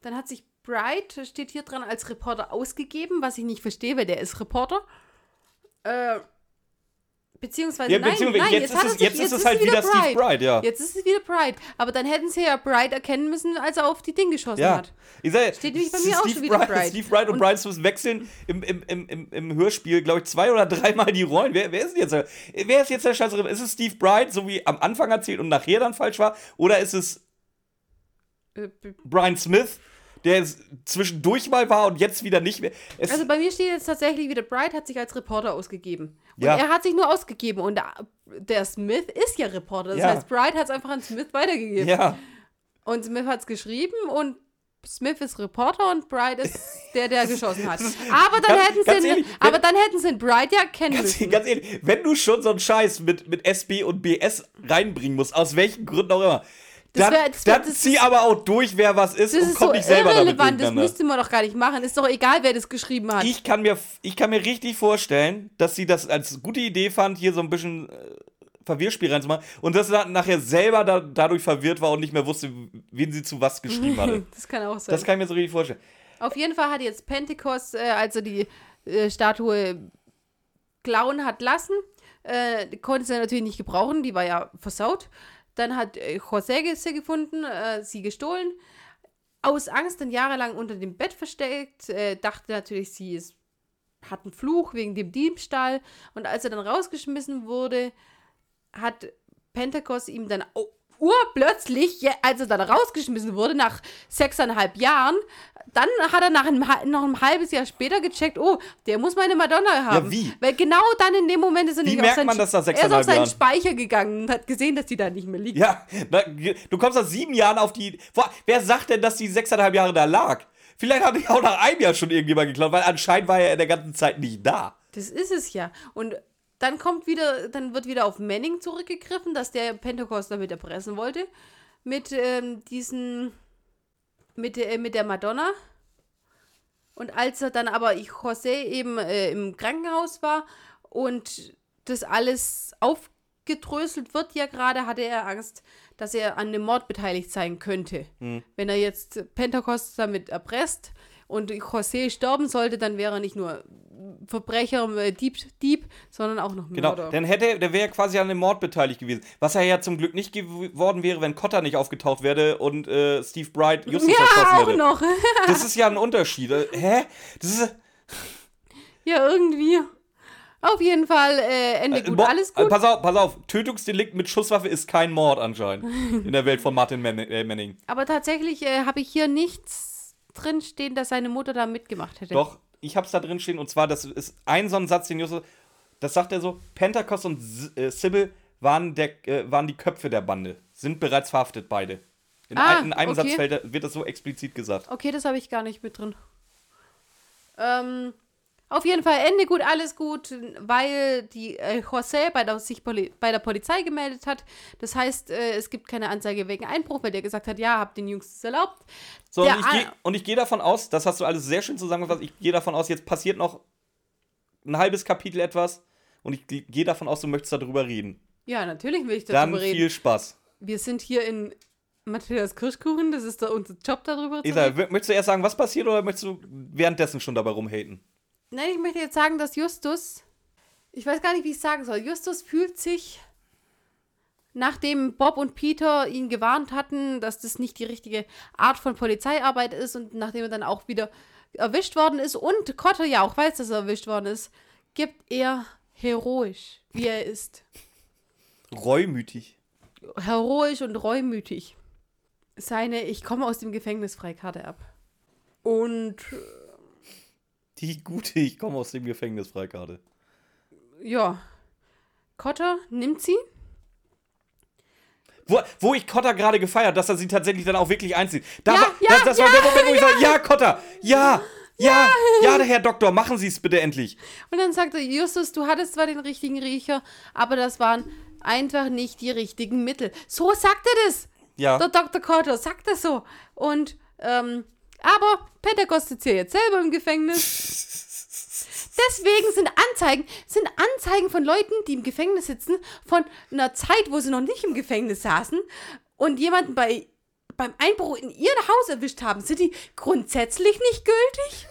Dann hat sich Bright, steht hier dran, als Reporter ausgegeben, was ich nicht verstehe, weil der ist Reporter. Äh, beziehungsweise, Ja, nein, beziehungsweise nein, jetzt, hat ist es, sich- jetzt ist es halt wieder Steve Bright, ja. Jetzt ist es wieder Bright. Aber dann hätten sie ja Bright erkennen müssen, als er auf die Ding geschossen Ja. hat. Ich sag, Steht nämlich bei mir Steve auch schon wieder Bright, Bright. Steve Bright und, Und- Brian Smith wechseln im, im, im, im, Hörspiel, glaube ich, zwei oder dreimal die Rollen. Wer, wer ist denn jetzt der, wer ist jetzt der Scheiße? Ist es Steve Bright, so wie am Anfang erzählt und nachher dann falsch war? Oder ist es Äh, Brian Smith, der zwischendurch mal war und jetzt wieder nicht mehr? Es, Also bei mir steht jetzt tatsächlich wieder, Bright hat sich als Reporter ausgegeben. Und Ja. er hat sich nur ausgegeben. Und der, Smith ist ja Reporter. Das Ja. heißt, Bright hat es einfach an Smith weitergegeben. ja. Und Smith hat es geschrieben und Smith ist Reporter und Bright ist der, der geschossen hat. Aber dann, Ganz- hätten, ganz sie, ehrlich, aber wenn- dann hätten sie den Bright ja kennen Ganz, müssen. ganz ehrlich, wenn du schon so einen Scheiß mit, mit SB und BS reinbringen musst, aus welchen Gründen auch immer, Das dann, wär- das wär- dann das zieh ist- aber auch durch, wer was ist Das und ist komm so nicht selber damit irrelevant, das durcheinander. müsste man doch gar nicht machen. Ist doch egal, wer das geschrieben hat. Ich kann, mir, ich kann mir richtig vorstellen, dass sie das als gute Idee fand, hier so ein bisschen äh, Verwirrspiel reinzumachen und dass sie dann nachher selber da, dadurch verwirrt war und nicht mehr wusste, wen sie zu was geschrieben hatte. das kann auch sein. Das kann ich mir so richtig vorstellen. Auf jeden Fall hat jetzt Pentecost, äh, als er die äh, Statue klauen hat lassen, äh, konnte sie natürlich nicht gebrauchen, die war ja versaut. Dann hat äh, José sie gefunden, äh, sie gestohlen. Aus Angst dann jahrelang unter dem Bett versteckt, äh, dachte natürlich, sie ist, hat einen Fluch wegen dem Diebstahl. Und als er dann rausgeschmissen wurde, hat Pentecost ihm dann urplötzlich, als er dann rausgeschmissen wurde, nach sechseinhalb Jahren, dann hat er nach einem, noch ein halbes Jahr später gecheckt, oh, der muss meine Madonna haben. wie? Weil genau dann in dem Moment ist er Wie nicht merkt auf seinen, man das nach er ist auf seinen Jahren? Speicher gegangen und hat gesehen, dass die da nicht mehr liegt. Ja, na, du kommst nach sieben Jahren auf die. Boah, wer sagt denn, dass die sechseinhalb Jahre da lag? Vielleicht hat ich auch nach einem Jahr schon irgendjemand geklaut, weil anscheinend war er in der ganzen Zeit nicht da. Das ist es ja. Und dann kommt wieder, dann wird wieder auf Manning zurückgegriffen, dass der Pentecost damit erpressen wollte. Mit ähm, diesen, mit, der- mit der Madonna. Und als er dann aber ich, José eben äh, im Krankenhaus war und das alles aufgedröselt wird ja gerade, hatte er Angst, dass er an dem Mord beteiligt sein könnte. Wenn er jetzt Pentecost damit erpresst und José sterben sollte, dann wäre er nicht nur Verbrecher, äh, Dieb, Dieb, sondern auch noch Genau, Mörder. dann hätte er- der wäre quasi an dem Mord beteiligt gewesen. Was er ja zum Glück nicht geworden wäre, wenn Cotter nicht aufgetaucht wäre und äh, Steve Bright Justus ja, erschossen auch hätte. noch. Das ist ja ein Unterschied. Äh, Hä? Das ist. ja, irgendwie. Auf jeden Fall, äh, Ende Äh, gut, Mord- alles gut. Pass auf, pass auf. Tötungsdelikt mit Schusswaffe ist kein Mord anscheinend. in der Welt von Martin Man äh, Manning. Aber tatsächlich äh, habe ich hier nichts drinstehen, dass seine Mutter da mitgemacht hätte. Doch, ich hab's da drin stehen und zwar, das ist ein so ein Satz, den Justus. Das sagt er so: Pentecost und äh, Sybil waren, der, äh, waren die Köpfe der Bande. Sind bereits verhaftet, beide. In, Ah, ein, in einem okay. Satz wird das so explizit gesagt. Okay, das habe ich gar nicht mit drin. Ähm, auf jeden Fall Ende gut, alles gut, weil die äh, José bei der, sich Poli bei der Polizei gemeldet hat. Das heißt, äh, es gibt keine Anzeige wegen Einbruch, weil der gesagt hat, ja, habt den Jungs das erlaubt. So, Der und ich, A- geh, gehe davon aus, das hast du alles sehr schön zusammengefasst, ich gehe davon aus, jetzt passiert noch ein halbes Kapitel etwas und ich ge- gehe davon aus, du möchtest darüber reden. Ja, natürlich will ich Dann darüber reden. viel Spaß. Wir sind hier in Matthias Kirschkuchen, das ist da unser Job, darüber zu reden. möchtest du erst sagen, was passiert oder möchtest du währenddessen schon dabei rumhaten? Nein, ich möchte jetzt sagen, dass Justus, ich weiß gar nicht, wie ich es sagen soll, Justus fühlt sich, nachdem Bob und Peter ihn gewarnt hatten, dass das nicht die richtige Art von Polizeiarbeit ist und nachdem er dann auch wieder erwischt worden ist und Cotter ja auch weiß, dass er erwischt worden ist, gibt er heroisch, wie er ist. Reumütig. Heroisch und reumütig. Seine Ich komme aus dem Gefängnis Freikarte ab. Und Die gute, ich komme aus dem Gefängnis Freikarte. ja, Cotter nimmt sie Wo, wo ich Cotter gerade gefeiert, dass er sie tatsächlich dann auch wirklich einzieht. Da Ja, war, ja, das, das war der Moment, wo ich sage, ja, Cotter, ja, ja, ja, der Herr Doktor, machen Sie es bitte endlich. Und dann sagte Justus, du hattest zwar den richtigen Riecher, aber das waren einfach nicht die richtigen Mittel. So sagt er das. Ja. Der Dr. Cotter sagt das so. Und, ähm, aber Pentecost sitzt ja jetzt selber im Gefängnis. Deswegen sind Anzeigen, sind Anzeigen von Leuten, die im Gefängnis sitzen, von einer Zeit, wo sie noch nicht im Gefängnis saßen und jemanden bei, beim Einbruch in ihr Haus erwischt haben. Sind die grundsätzlich nicht gültig?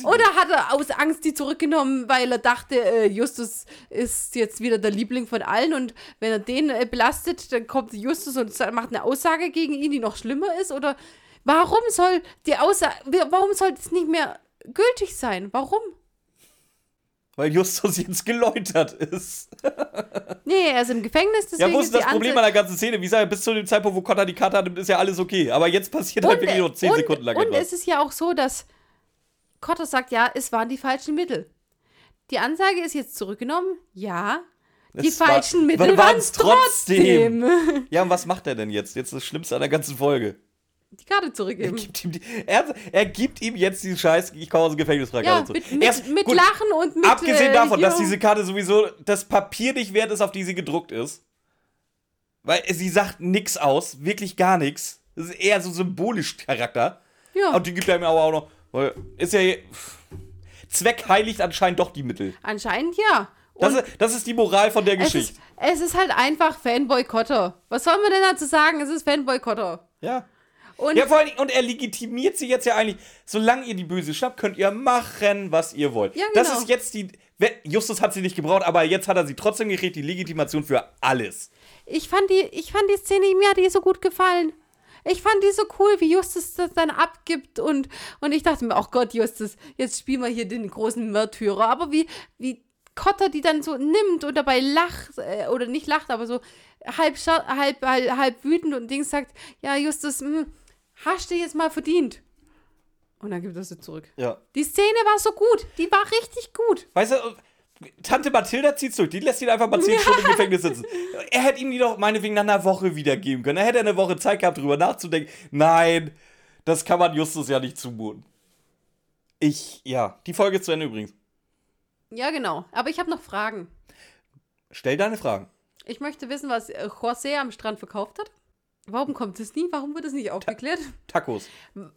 Oder hat er aus Angst die zurückgenommen, weil er dachte, äh, Justus ist jetzt wieder der Liebling von allen und wenn er den äh, belastet, dann kommt Justus und macht eine Aussage gegen ihn, die noch schlimmer ist? Oder warum soll die Aussage, warum soll das nicht mehr gültig sein? Warum? Weil Justus jetzt geläutert ist. Nee, er ist im Gefängnis, deswegen Ja, wo ist das Problem an der ganzen Szene? Wie gesagt, bis zu dem Zeitpunkt, wo Cotter die Karte hat, ist ja alles okay. Aber jetzt passiert halt wirklich nur 10 und, Sekunden lang Und etwas. es ist ja auch so, dass Cotter sagt, ja, es waren die falschen Mittel. Die Ansage ist jetzt zurückgenommen, ja. Die Es war- falschen Mittel waren- es trotzdem. Ja, und was macht er denn jetzt? Jetzt das Schlimmste an der ganzen Folge. Die Karte Er zurückgeben. gibt ihm, die, er, er gibt ihm jetzt diesen Scheiß, ich komme aus dem Gefängnis frei. Ja, mit, mit, mit Lachen und mit. Abgesehen äh, davon, dass hier- diese Karte sowieso das Papier nicht wert ist, auf die sie gedruckt ist. Weil sie sagt nix aus, wirklich gar nichts. Das ist eher so symbolisch Charakter. Ja. Und die gibt einem aber auch noch. Ist ja. Zweck heiligt anscheinend doch die Mittel. Anscheinend ja. Das ist, das ist die Moral von der es, Geschichte. ist, es ist halt einfach Fanboykotter. Was soll man denn dazu sagen? Es ist Fanboykotter. Ja. Und Ja, vor allem, und er legitimiert sie jetzt ja eigentlich. Solange ihr die Böse schnappt, könnt ihr machen, was ihr wollt. Ja, Das genau. ist jetzt die. Justus hat sie nicht gebraucht, aber jetzt hat er sie trotzdem gekriegt, die Legitimation für alles. ich fand die, ich fand die Szene, mir hat die so gut gefallen. Ich fand die so cool, wie Justus das dann abgibt und, und ich dachte mir, ach Gott, Justus, jetzt spielen wir hier den großen Märtyrer. Aber wie, wie Cotter die dann so nimmt und dabei lacht, äh, oder nicht lacht, aber so halb, halb, halb, halb wütend und Dings sagt, ja, Justus, hm, hast du jetzt mal verdient. Und dann gibt er sie zurück. Ja. Die Szene war so gut, die war richtig gut. Weißt du, Tante Mathilda zieht zurück, die lässt ihn einfach mal 10 Stunden im Gefängnis sitzen. Er hätte ihm die doch meinetwegen nach einer Woche wiedergeben können. Er hätte eine Woche Zeit gehabt, drüber nachzudenken. Nein, das kann man Justus ja nicht zumuten. Ich, ja, die Folge ist zu Ende übrigens. Ja, genau. Aber ich habe noch Fragen. Stell deine Fragen. Ich möchte wissen, was José am Strand verkauft hat. Warum kommt es nie? Warum wird es nicht aufgeklärt? Tacos.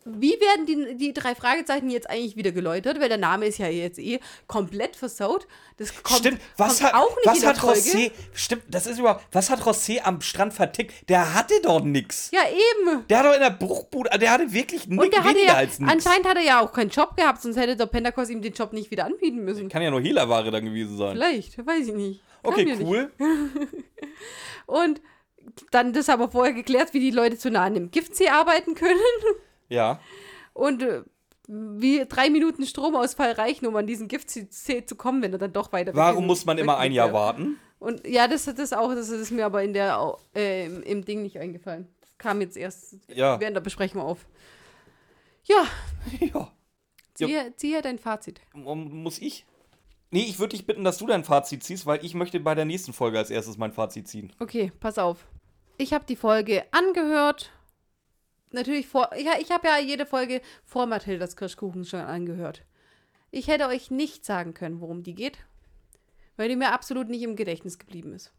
Wie werden die, die drei Fragezeichen jetzt eigentlich wieder geläutert? Weil der Name ist ja jetzt eh komplett versaut. Das kommt, stimmt, was kommt hat, auch nicht was in der hat Folge. José, stimmt, das ist überhaupt, was hat José am Strand vertickt? Der hatte doch nix. Ja, eben. Der hat doch in der Bruchbude, der hatte wirklich nichts der hatte weniger ja, als nichts. anscheinend hat er ja auch keinen Job gehabt, sonst hätte der Pentakos ihm den Job nicht wieder anbieten müssen. Kann ja nur Hehlerware dann gewesen sein. Vielleicht, weiß ich nicht. Kann Okay, cool. Und dann das aber vorher geklärt, wie die Leute zu nah an dem Giftsee arbeiten können. Ja. Und äh, wie drei Minuten Stromausfall reichen, um an diesen Giftsee zu kommen, wenn er dann doch weiter Warum muss man immer ein Jahr warten? Und ja, das, das auch, das ist mir aber in der, äh, im, im Ding nicht eingefallen. Das kam jetzt erst Ja. während der Besprechung auf. Ja, Ja. ziehe, ziehe dein Fazit. Muss ich? Nee, ich würde dich bitten, dass du dein Fazit ziehst, weil ich möchte bei der nächsten Folge als erstes mein Fazit ziehen. Okay, pass auf. Ich habe die Folge angehört. Natürlich vor. Ja, ich habe ja jede Folge vor Mathildas Kirschkuchen schon angehört. Ich hätte euch nicht sagen können, worum die geht, weil die mir absolut nicht im Gedächtnis geblieben ist.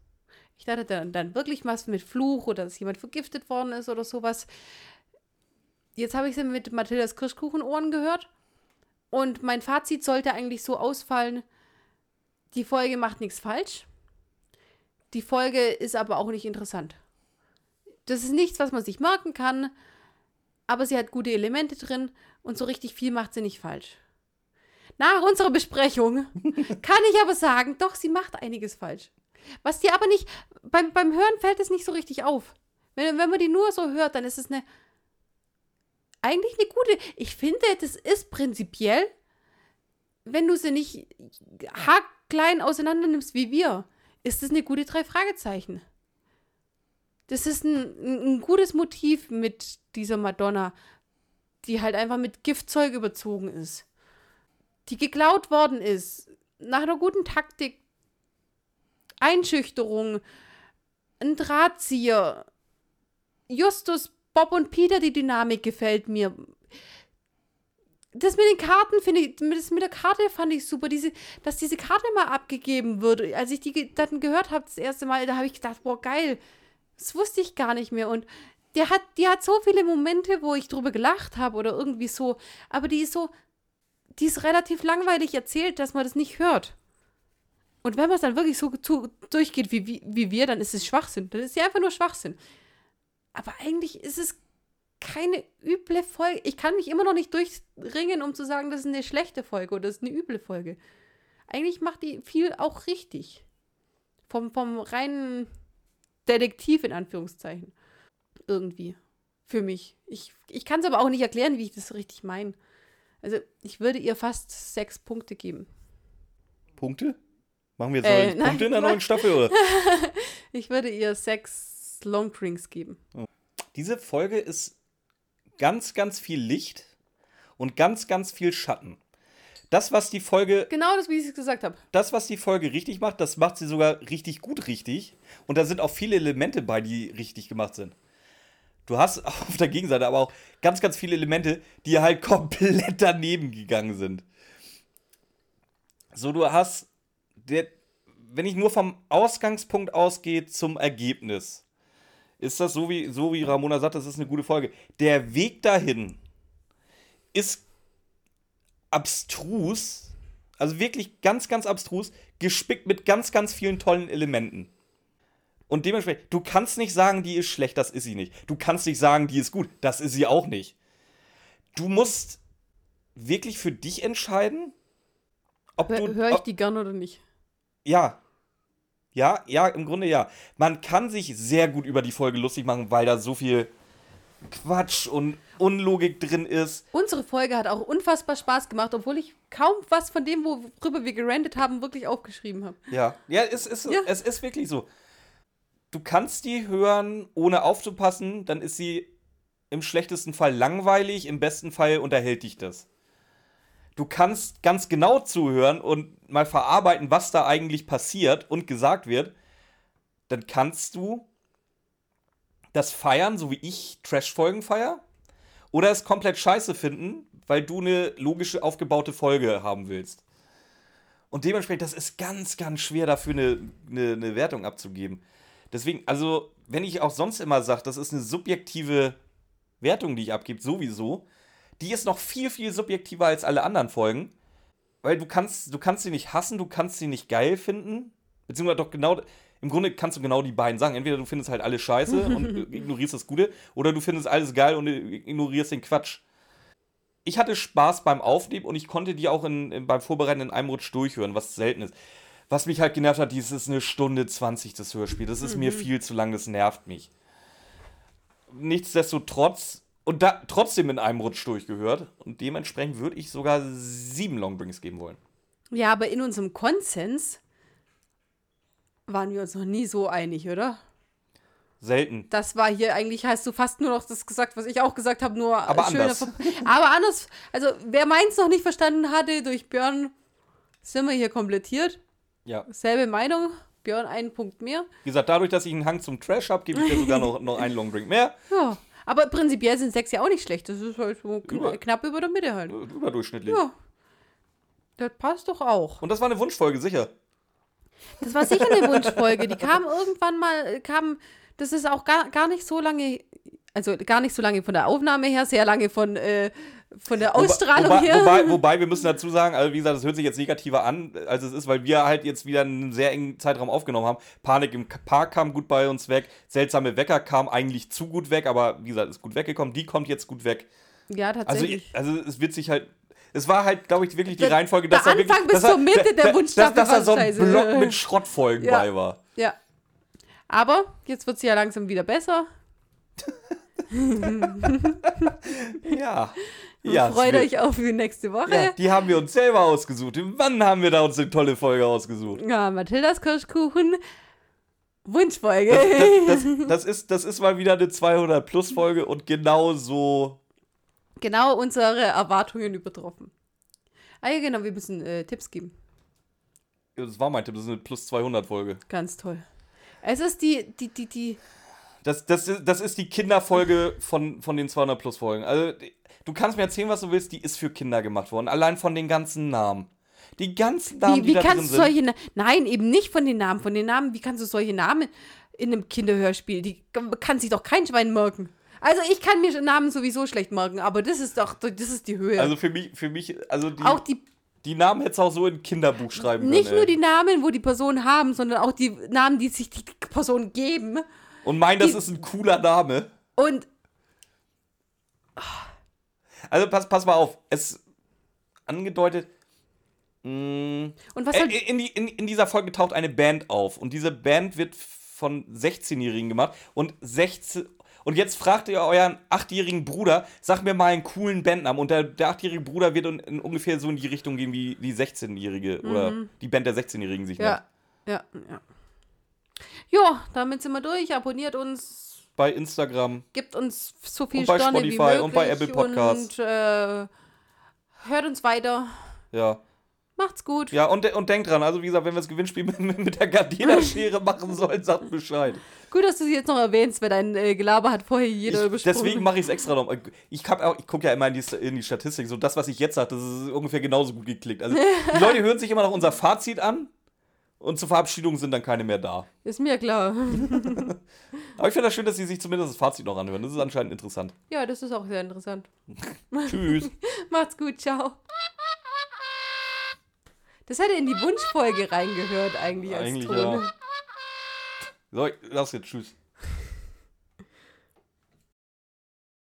Ich dachte dann, dann wirklich was mit Fluch oder dass jemand vergiftet worden ist oder sowas. Jetzt habe ich sie mit Mathildas Kirschkuchenohren gehört. Und mein Fazit sollte eigentlich so ausfallen: Die Folge macht nichts falsch. Die Folge ist aber auch nicht interessant. Das ist nichts, was man sich merken kann, aber sie hat gute Elemente drin und so richtig viel macht sie nicht falsch. Nach unserer Besprechung kann ich aber sagen, doch, sie macht einiges falsch. Was dir aber nicht, beim, beim Hören fällt es nicht so richtig auf. Wenn, wenn man die nur so hört, dann ist es eine, eigentlich eine gute, ich finde, das ist prinzipiell, wenn du sie nicht haakklein auseinander nimmst wie wir, ist es eine gute drei Fragezeichen. Das ist ein, ein gutes Motiv mit dieser Madonna, die halt einfach mit Giftzeug überzogen ist. Die geklaut worden ist. Nach einer guten Taktik. Einschüchterung. Ein Drahtzieher. Justus, Bob und Peter, die Dynamik gefällt mir. Das mit den Karten finde ich, das mit der Karte fand ich super, diese, dass diese Karte mal abgegeben wird. Als ich die dann gehört habe, das erste Mal, da habe ich gedacht, boah, geil. Das wusste ich gar nicht mehr. Und der hat, die hat so viele Momente, wo ich drüber gelacht habe oder irgendwie so. Aber die ist so, die ist relativ langweilig erzählt, dass man das nicht hört. Und wenn man es dann wirklich so zu, durchgeht wie, wie, wie wir, dann ist es Schwachsinn. Dann ist sie einfach nur Schwachsinn. Aber eigentlich ist es keine üble Folge. Ich kann mich immer noch nicht durchringen, um zu sagen, das ist eine schlechte Folge oder das ist eine üble Folge. Eigentlich macht die viel auch richtig. Vom, vom reinen Detektiv in Anführungszeichen. Irgendwie. Für mich. Ich, ich kann es aber auch nicht erklären, wie ich das richtig meine. Also, ich würde ihr fast sechs Punkte geben. Punkte? Machen wir jetzt Äh, nein. Punkte in der neuen Staffel, oder? Ich würde ihr sechs Longdrinks geben. Diese Folge ist ganz, ganz viel Licht und ganz, ganz viel Schatten. Das, was die Folge, Genau das, wie ich es gesagt habe. das, was die Folge richtig macht, das macht sie sogar richtig gut richtig. Und da sind auch viele Elemente bei, die richtig gemacht sind. Du hast auf der Gegenseite aber auch ganz, ganz viele Elemente, die halt komplett daneben gegangen sind. So, du hast, der, wenn ich nur vom Ausgangspunkt ausgehe zum Ergebnis, ist das so wie, so wie Ramona sagt, das ist eine gute Folge. Der Weg dahin ist abstrus, also wirklich ganz, ganz abstrus, gespickt mit ganz, ganz vielen tollen Elementen. Und dementsprechend, du kannst nicht sagen, die ist schlecht, das ist sie nicht. Du kannst nicht sagen, die ist gut, das ist sie auch nicht. Du musst wirklich für dich entscheiden, ob du. Hör ich ob, die gern oder nicht? ja. Ja, ja, im Grunde ja. Man kann sich sehr gut über die Folge lustig machen, weil da so viel Quatsch und Unlogik drin ist. Unsere Folge hat auch unfassbar Spaß gemacht, obwohl ich kaum was von dem, worüber wir gerandet haben, wirklich aufgeschrieben habe. Ja, ja, es ist, Ja. es ist wirklich so. Du kannst die hören, ohne aufzupassen, dann ist sie im schlechtesten Fall langweilig, im besten Fall unterhält dich das. Du kannst ganz genau zuhören und mal verarbeiten, was da eigentlich passiert und gesagt wird. Dann kannst du das feiern, so wie ich Trash-Folgen feier, oder es komplett scheiße finden, weil du eine logische aufgebaute Folge haben willst. Und dementsprechend, das ist ganz, ganz schwer dafür eine, eine, eine Wertung abzugeben. Deswegen, also, wenn ich auch sonst immer sage, das ist eine subjektive Wertung, die ich abgebe, sowieso, die ist noch viel, viel subjektiver als alle anderen Folgen. Weil du kannst, du kannst sie nicht hassen, du kannst sie nicht geil finden. Beziehungsweise doch genau, im Grunde kannst du genau die beiden sagen. Entweder du findest halt alles scheiße und ignorierst das Gute, oder du findest alles geil und ignorierst den Quatsch. Ich hatte Spaß beim Aufnehmen und ich konnte die auch in, in, beim Vorbereiten in einem Rutsch durchhören, was selten ist. Was mich halt genervt hat, dies ist eine Stunde 20 das Hörspiel. Das ist mir viel zu lang, das nervt mich. Nichtsdestotrotz, und da trotzdem in einem Rutsch durchgehört. Und dementsprechend würde ich sogar sieben Longdrinks geben wollen. Ja, aber in unserem Konsens waren wir uns noch nie so einig, oder? Selten. Das war hier eigentlich, hast du fast nur noch das gesagt, was ich auch gesagt habe, nur Aber schöner anders. Ver- Aber anders. Also, wer meins noch nicht verstanden hatte, durch Björn sind wir hier komplettiert. Ja. Selbe Meinung. Björn einen Punkt mehr. Wie gesagt, dadurch, dass ich einen Hang zum Trash habe, gebe ich dir sogar noch, noch einen Longdrink mehr. Ja. Aber prinzipiell sind sechs ja auch nicht schlecht. Das ist halt so Über- knapp über der Mitte halt. Äh, Überdurchschnittlich. Ja. Das passt doch auch. Und das war eine Wunschfolge, sicher. Das war sicher eine Wunschfolge. Die kam irgendwann mal, kam, das ist auch gar, gar nicht so lange, also gar nicht so lange von der Aufnahme her, sehr lange von, äh, von der Ausstrahlung wobei, her. Wobei, wobei, wir müssen dazu sagen, also wie gesagt, das hört sich jetzt negativer an, als es ist, weil wir halt jetzt wieder einen sehr engen Zeitraum aufgenommen haben. Panik im Park kam gut bei uns weg, seltsame Wecker kam eigentlich zu gut weg, aber wie gesagt, ist gut weggekommen. Die kommt jetzt gut weg. ja, Also, tatsächlich. ich- also es wird sich halt. Es war halt, glaube ich, wirklich die Der- Reihenfolge, der dass da wirklich, Anfang bis zur Mitte der dass- Wunschstaffel Dass, dass da so ein scheiße. Block mit Schrottfolgen Ja. bei war. ja. Aber jetzt wird sie ja langsam wieder besser. Ja. ja Freut euch auf die nächste Woche. Ja, Ja, die haben wir uns selber ausgesucht. Wann haben wir da uns eine tolle Folge ausgesucht? Mathildas Kirschkuchen. Wunschfolge. Das, das, das, ist, das ist mal wieder eine 200-Plus-Folge und genau so. genau unsere Erwartungen übertroffen. Ah ja, genau, wir müssen äh, Tipps geben. Das war mein Tipp, das ist eine Plus 200-Folge. Ganz toll. Es ist die, die, die, die, Das, das, ist- das ist die Kinderfolge von, von den 200-Plus-Folgen. Also, die- du kannst mir erzählen, was du willst, die ist für Kinder gemacht worden. Allein von den ganzen Namen. Die ganzen Namen, Wie, die wie da drin kannst du sind. solche Na Nein, eben nicht von den Namen. Von den Namen, wie kannst du solche Namen in einem Kinderhörspiel? Die kann sich doch kein Schwein merken. Also ich kann mir Namen sowieso schlecht merken, aber das ist doch, das ist die Höhe. Also für mich, für mich, also die, auch die, die Namen hättest du auch so in ein Kinderbuch schreiben nicht können. nur ey. die Namen, wo die Personen haben, sondern auch die Namen, die sich die Personen geben. Und mein, das die- ist ein cooler Name. Und Also pass, pass mal auf. Es angedeutet. Mh, Und was soll. in, in, in dieser Folge taucht eine Band auf. Und diese Band wird von 16-Jährigen gemacht. Und 16. Und jetzt fragt ihr euren achtjährigen Bruder, sag mir mal einen coolen Bandnamen. Und der, der achtjährige Bruder wird in, in ungefähr so in die Richtung gehen, wie die 16-Jährige oder die Band der 16-Jährigen sich nennt. Mhm. Ja, ja, ja. Ja, damit sind wir durch. Abonniert uns, Bei Instagram. gibt uns so viel Und bei Sterne wie Spotify möglich und bei Apple Podcasts. Und äh, hört uns weiter. Ja. Macht's gut. Ja, und, und denkt dran, also wie gesagt, wenn wir das Gewinnspiel mit, mit der Gardena-Schere machen sollen, sagt Bescheid. Gut, dass du sie jetzt noch erwähnst, weil dein äh, Gelaber hat vorher jeder übersprungen. deswegen mache ich es extra noch. Ich, auch- ich gucke ja immer in die, in die Statistik. So, das, was ich jetzt sage, das ist ungefähr genauso gut geklickt. Also, die Leute hören sich immer noch unser Fazit an und zur Verabschiedung sind dann keine mehr da. Ist mir klar. Aber ich finde das schön, dass sie sich zumindest das Fazit noch anhören. Das ist anscheinend interessant. Ja, das ist auch sehr interessant. Tschüss. Macht's gut, ciao. Das hätte in die Wunschfolge reingehört eigentlich als Eigentlich Ton. ja. So, das jetzt. Tschüss.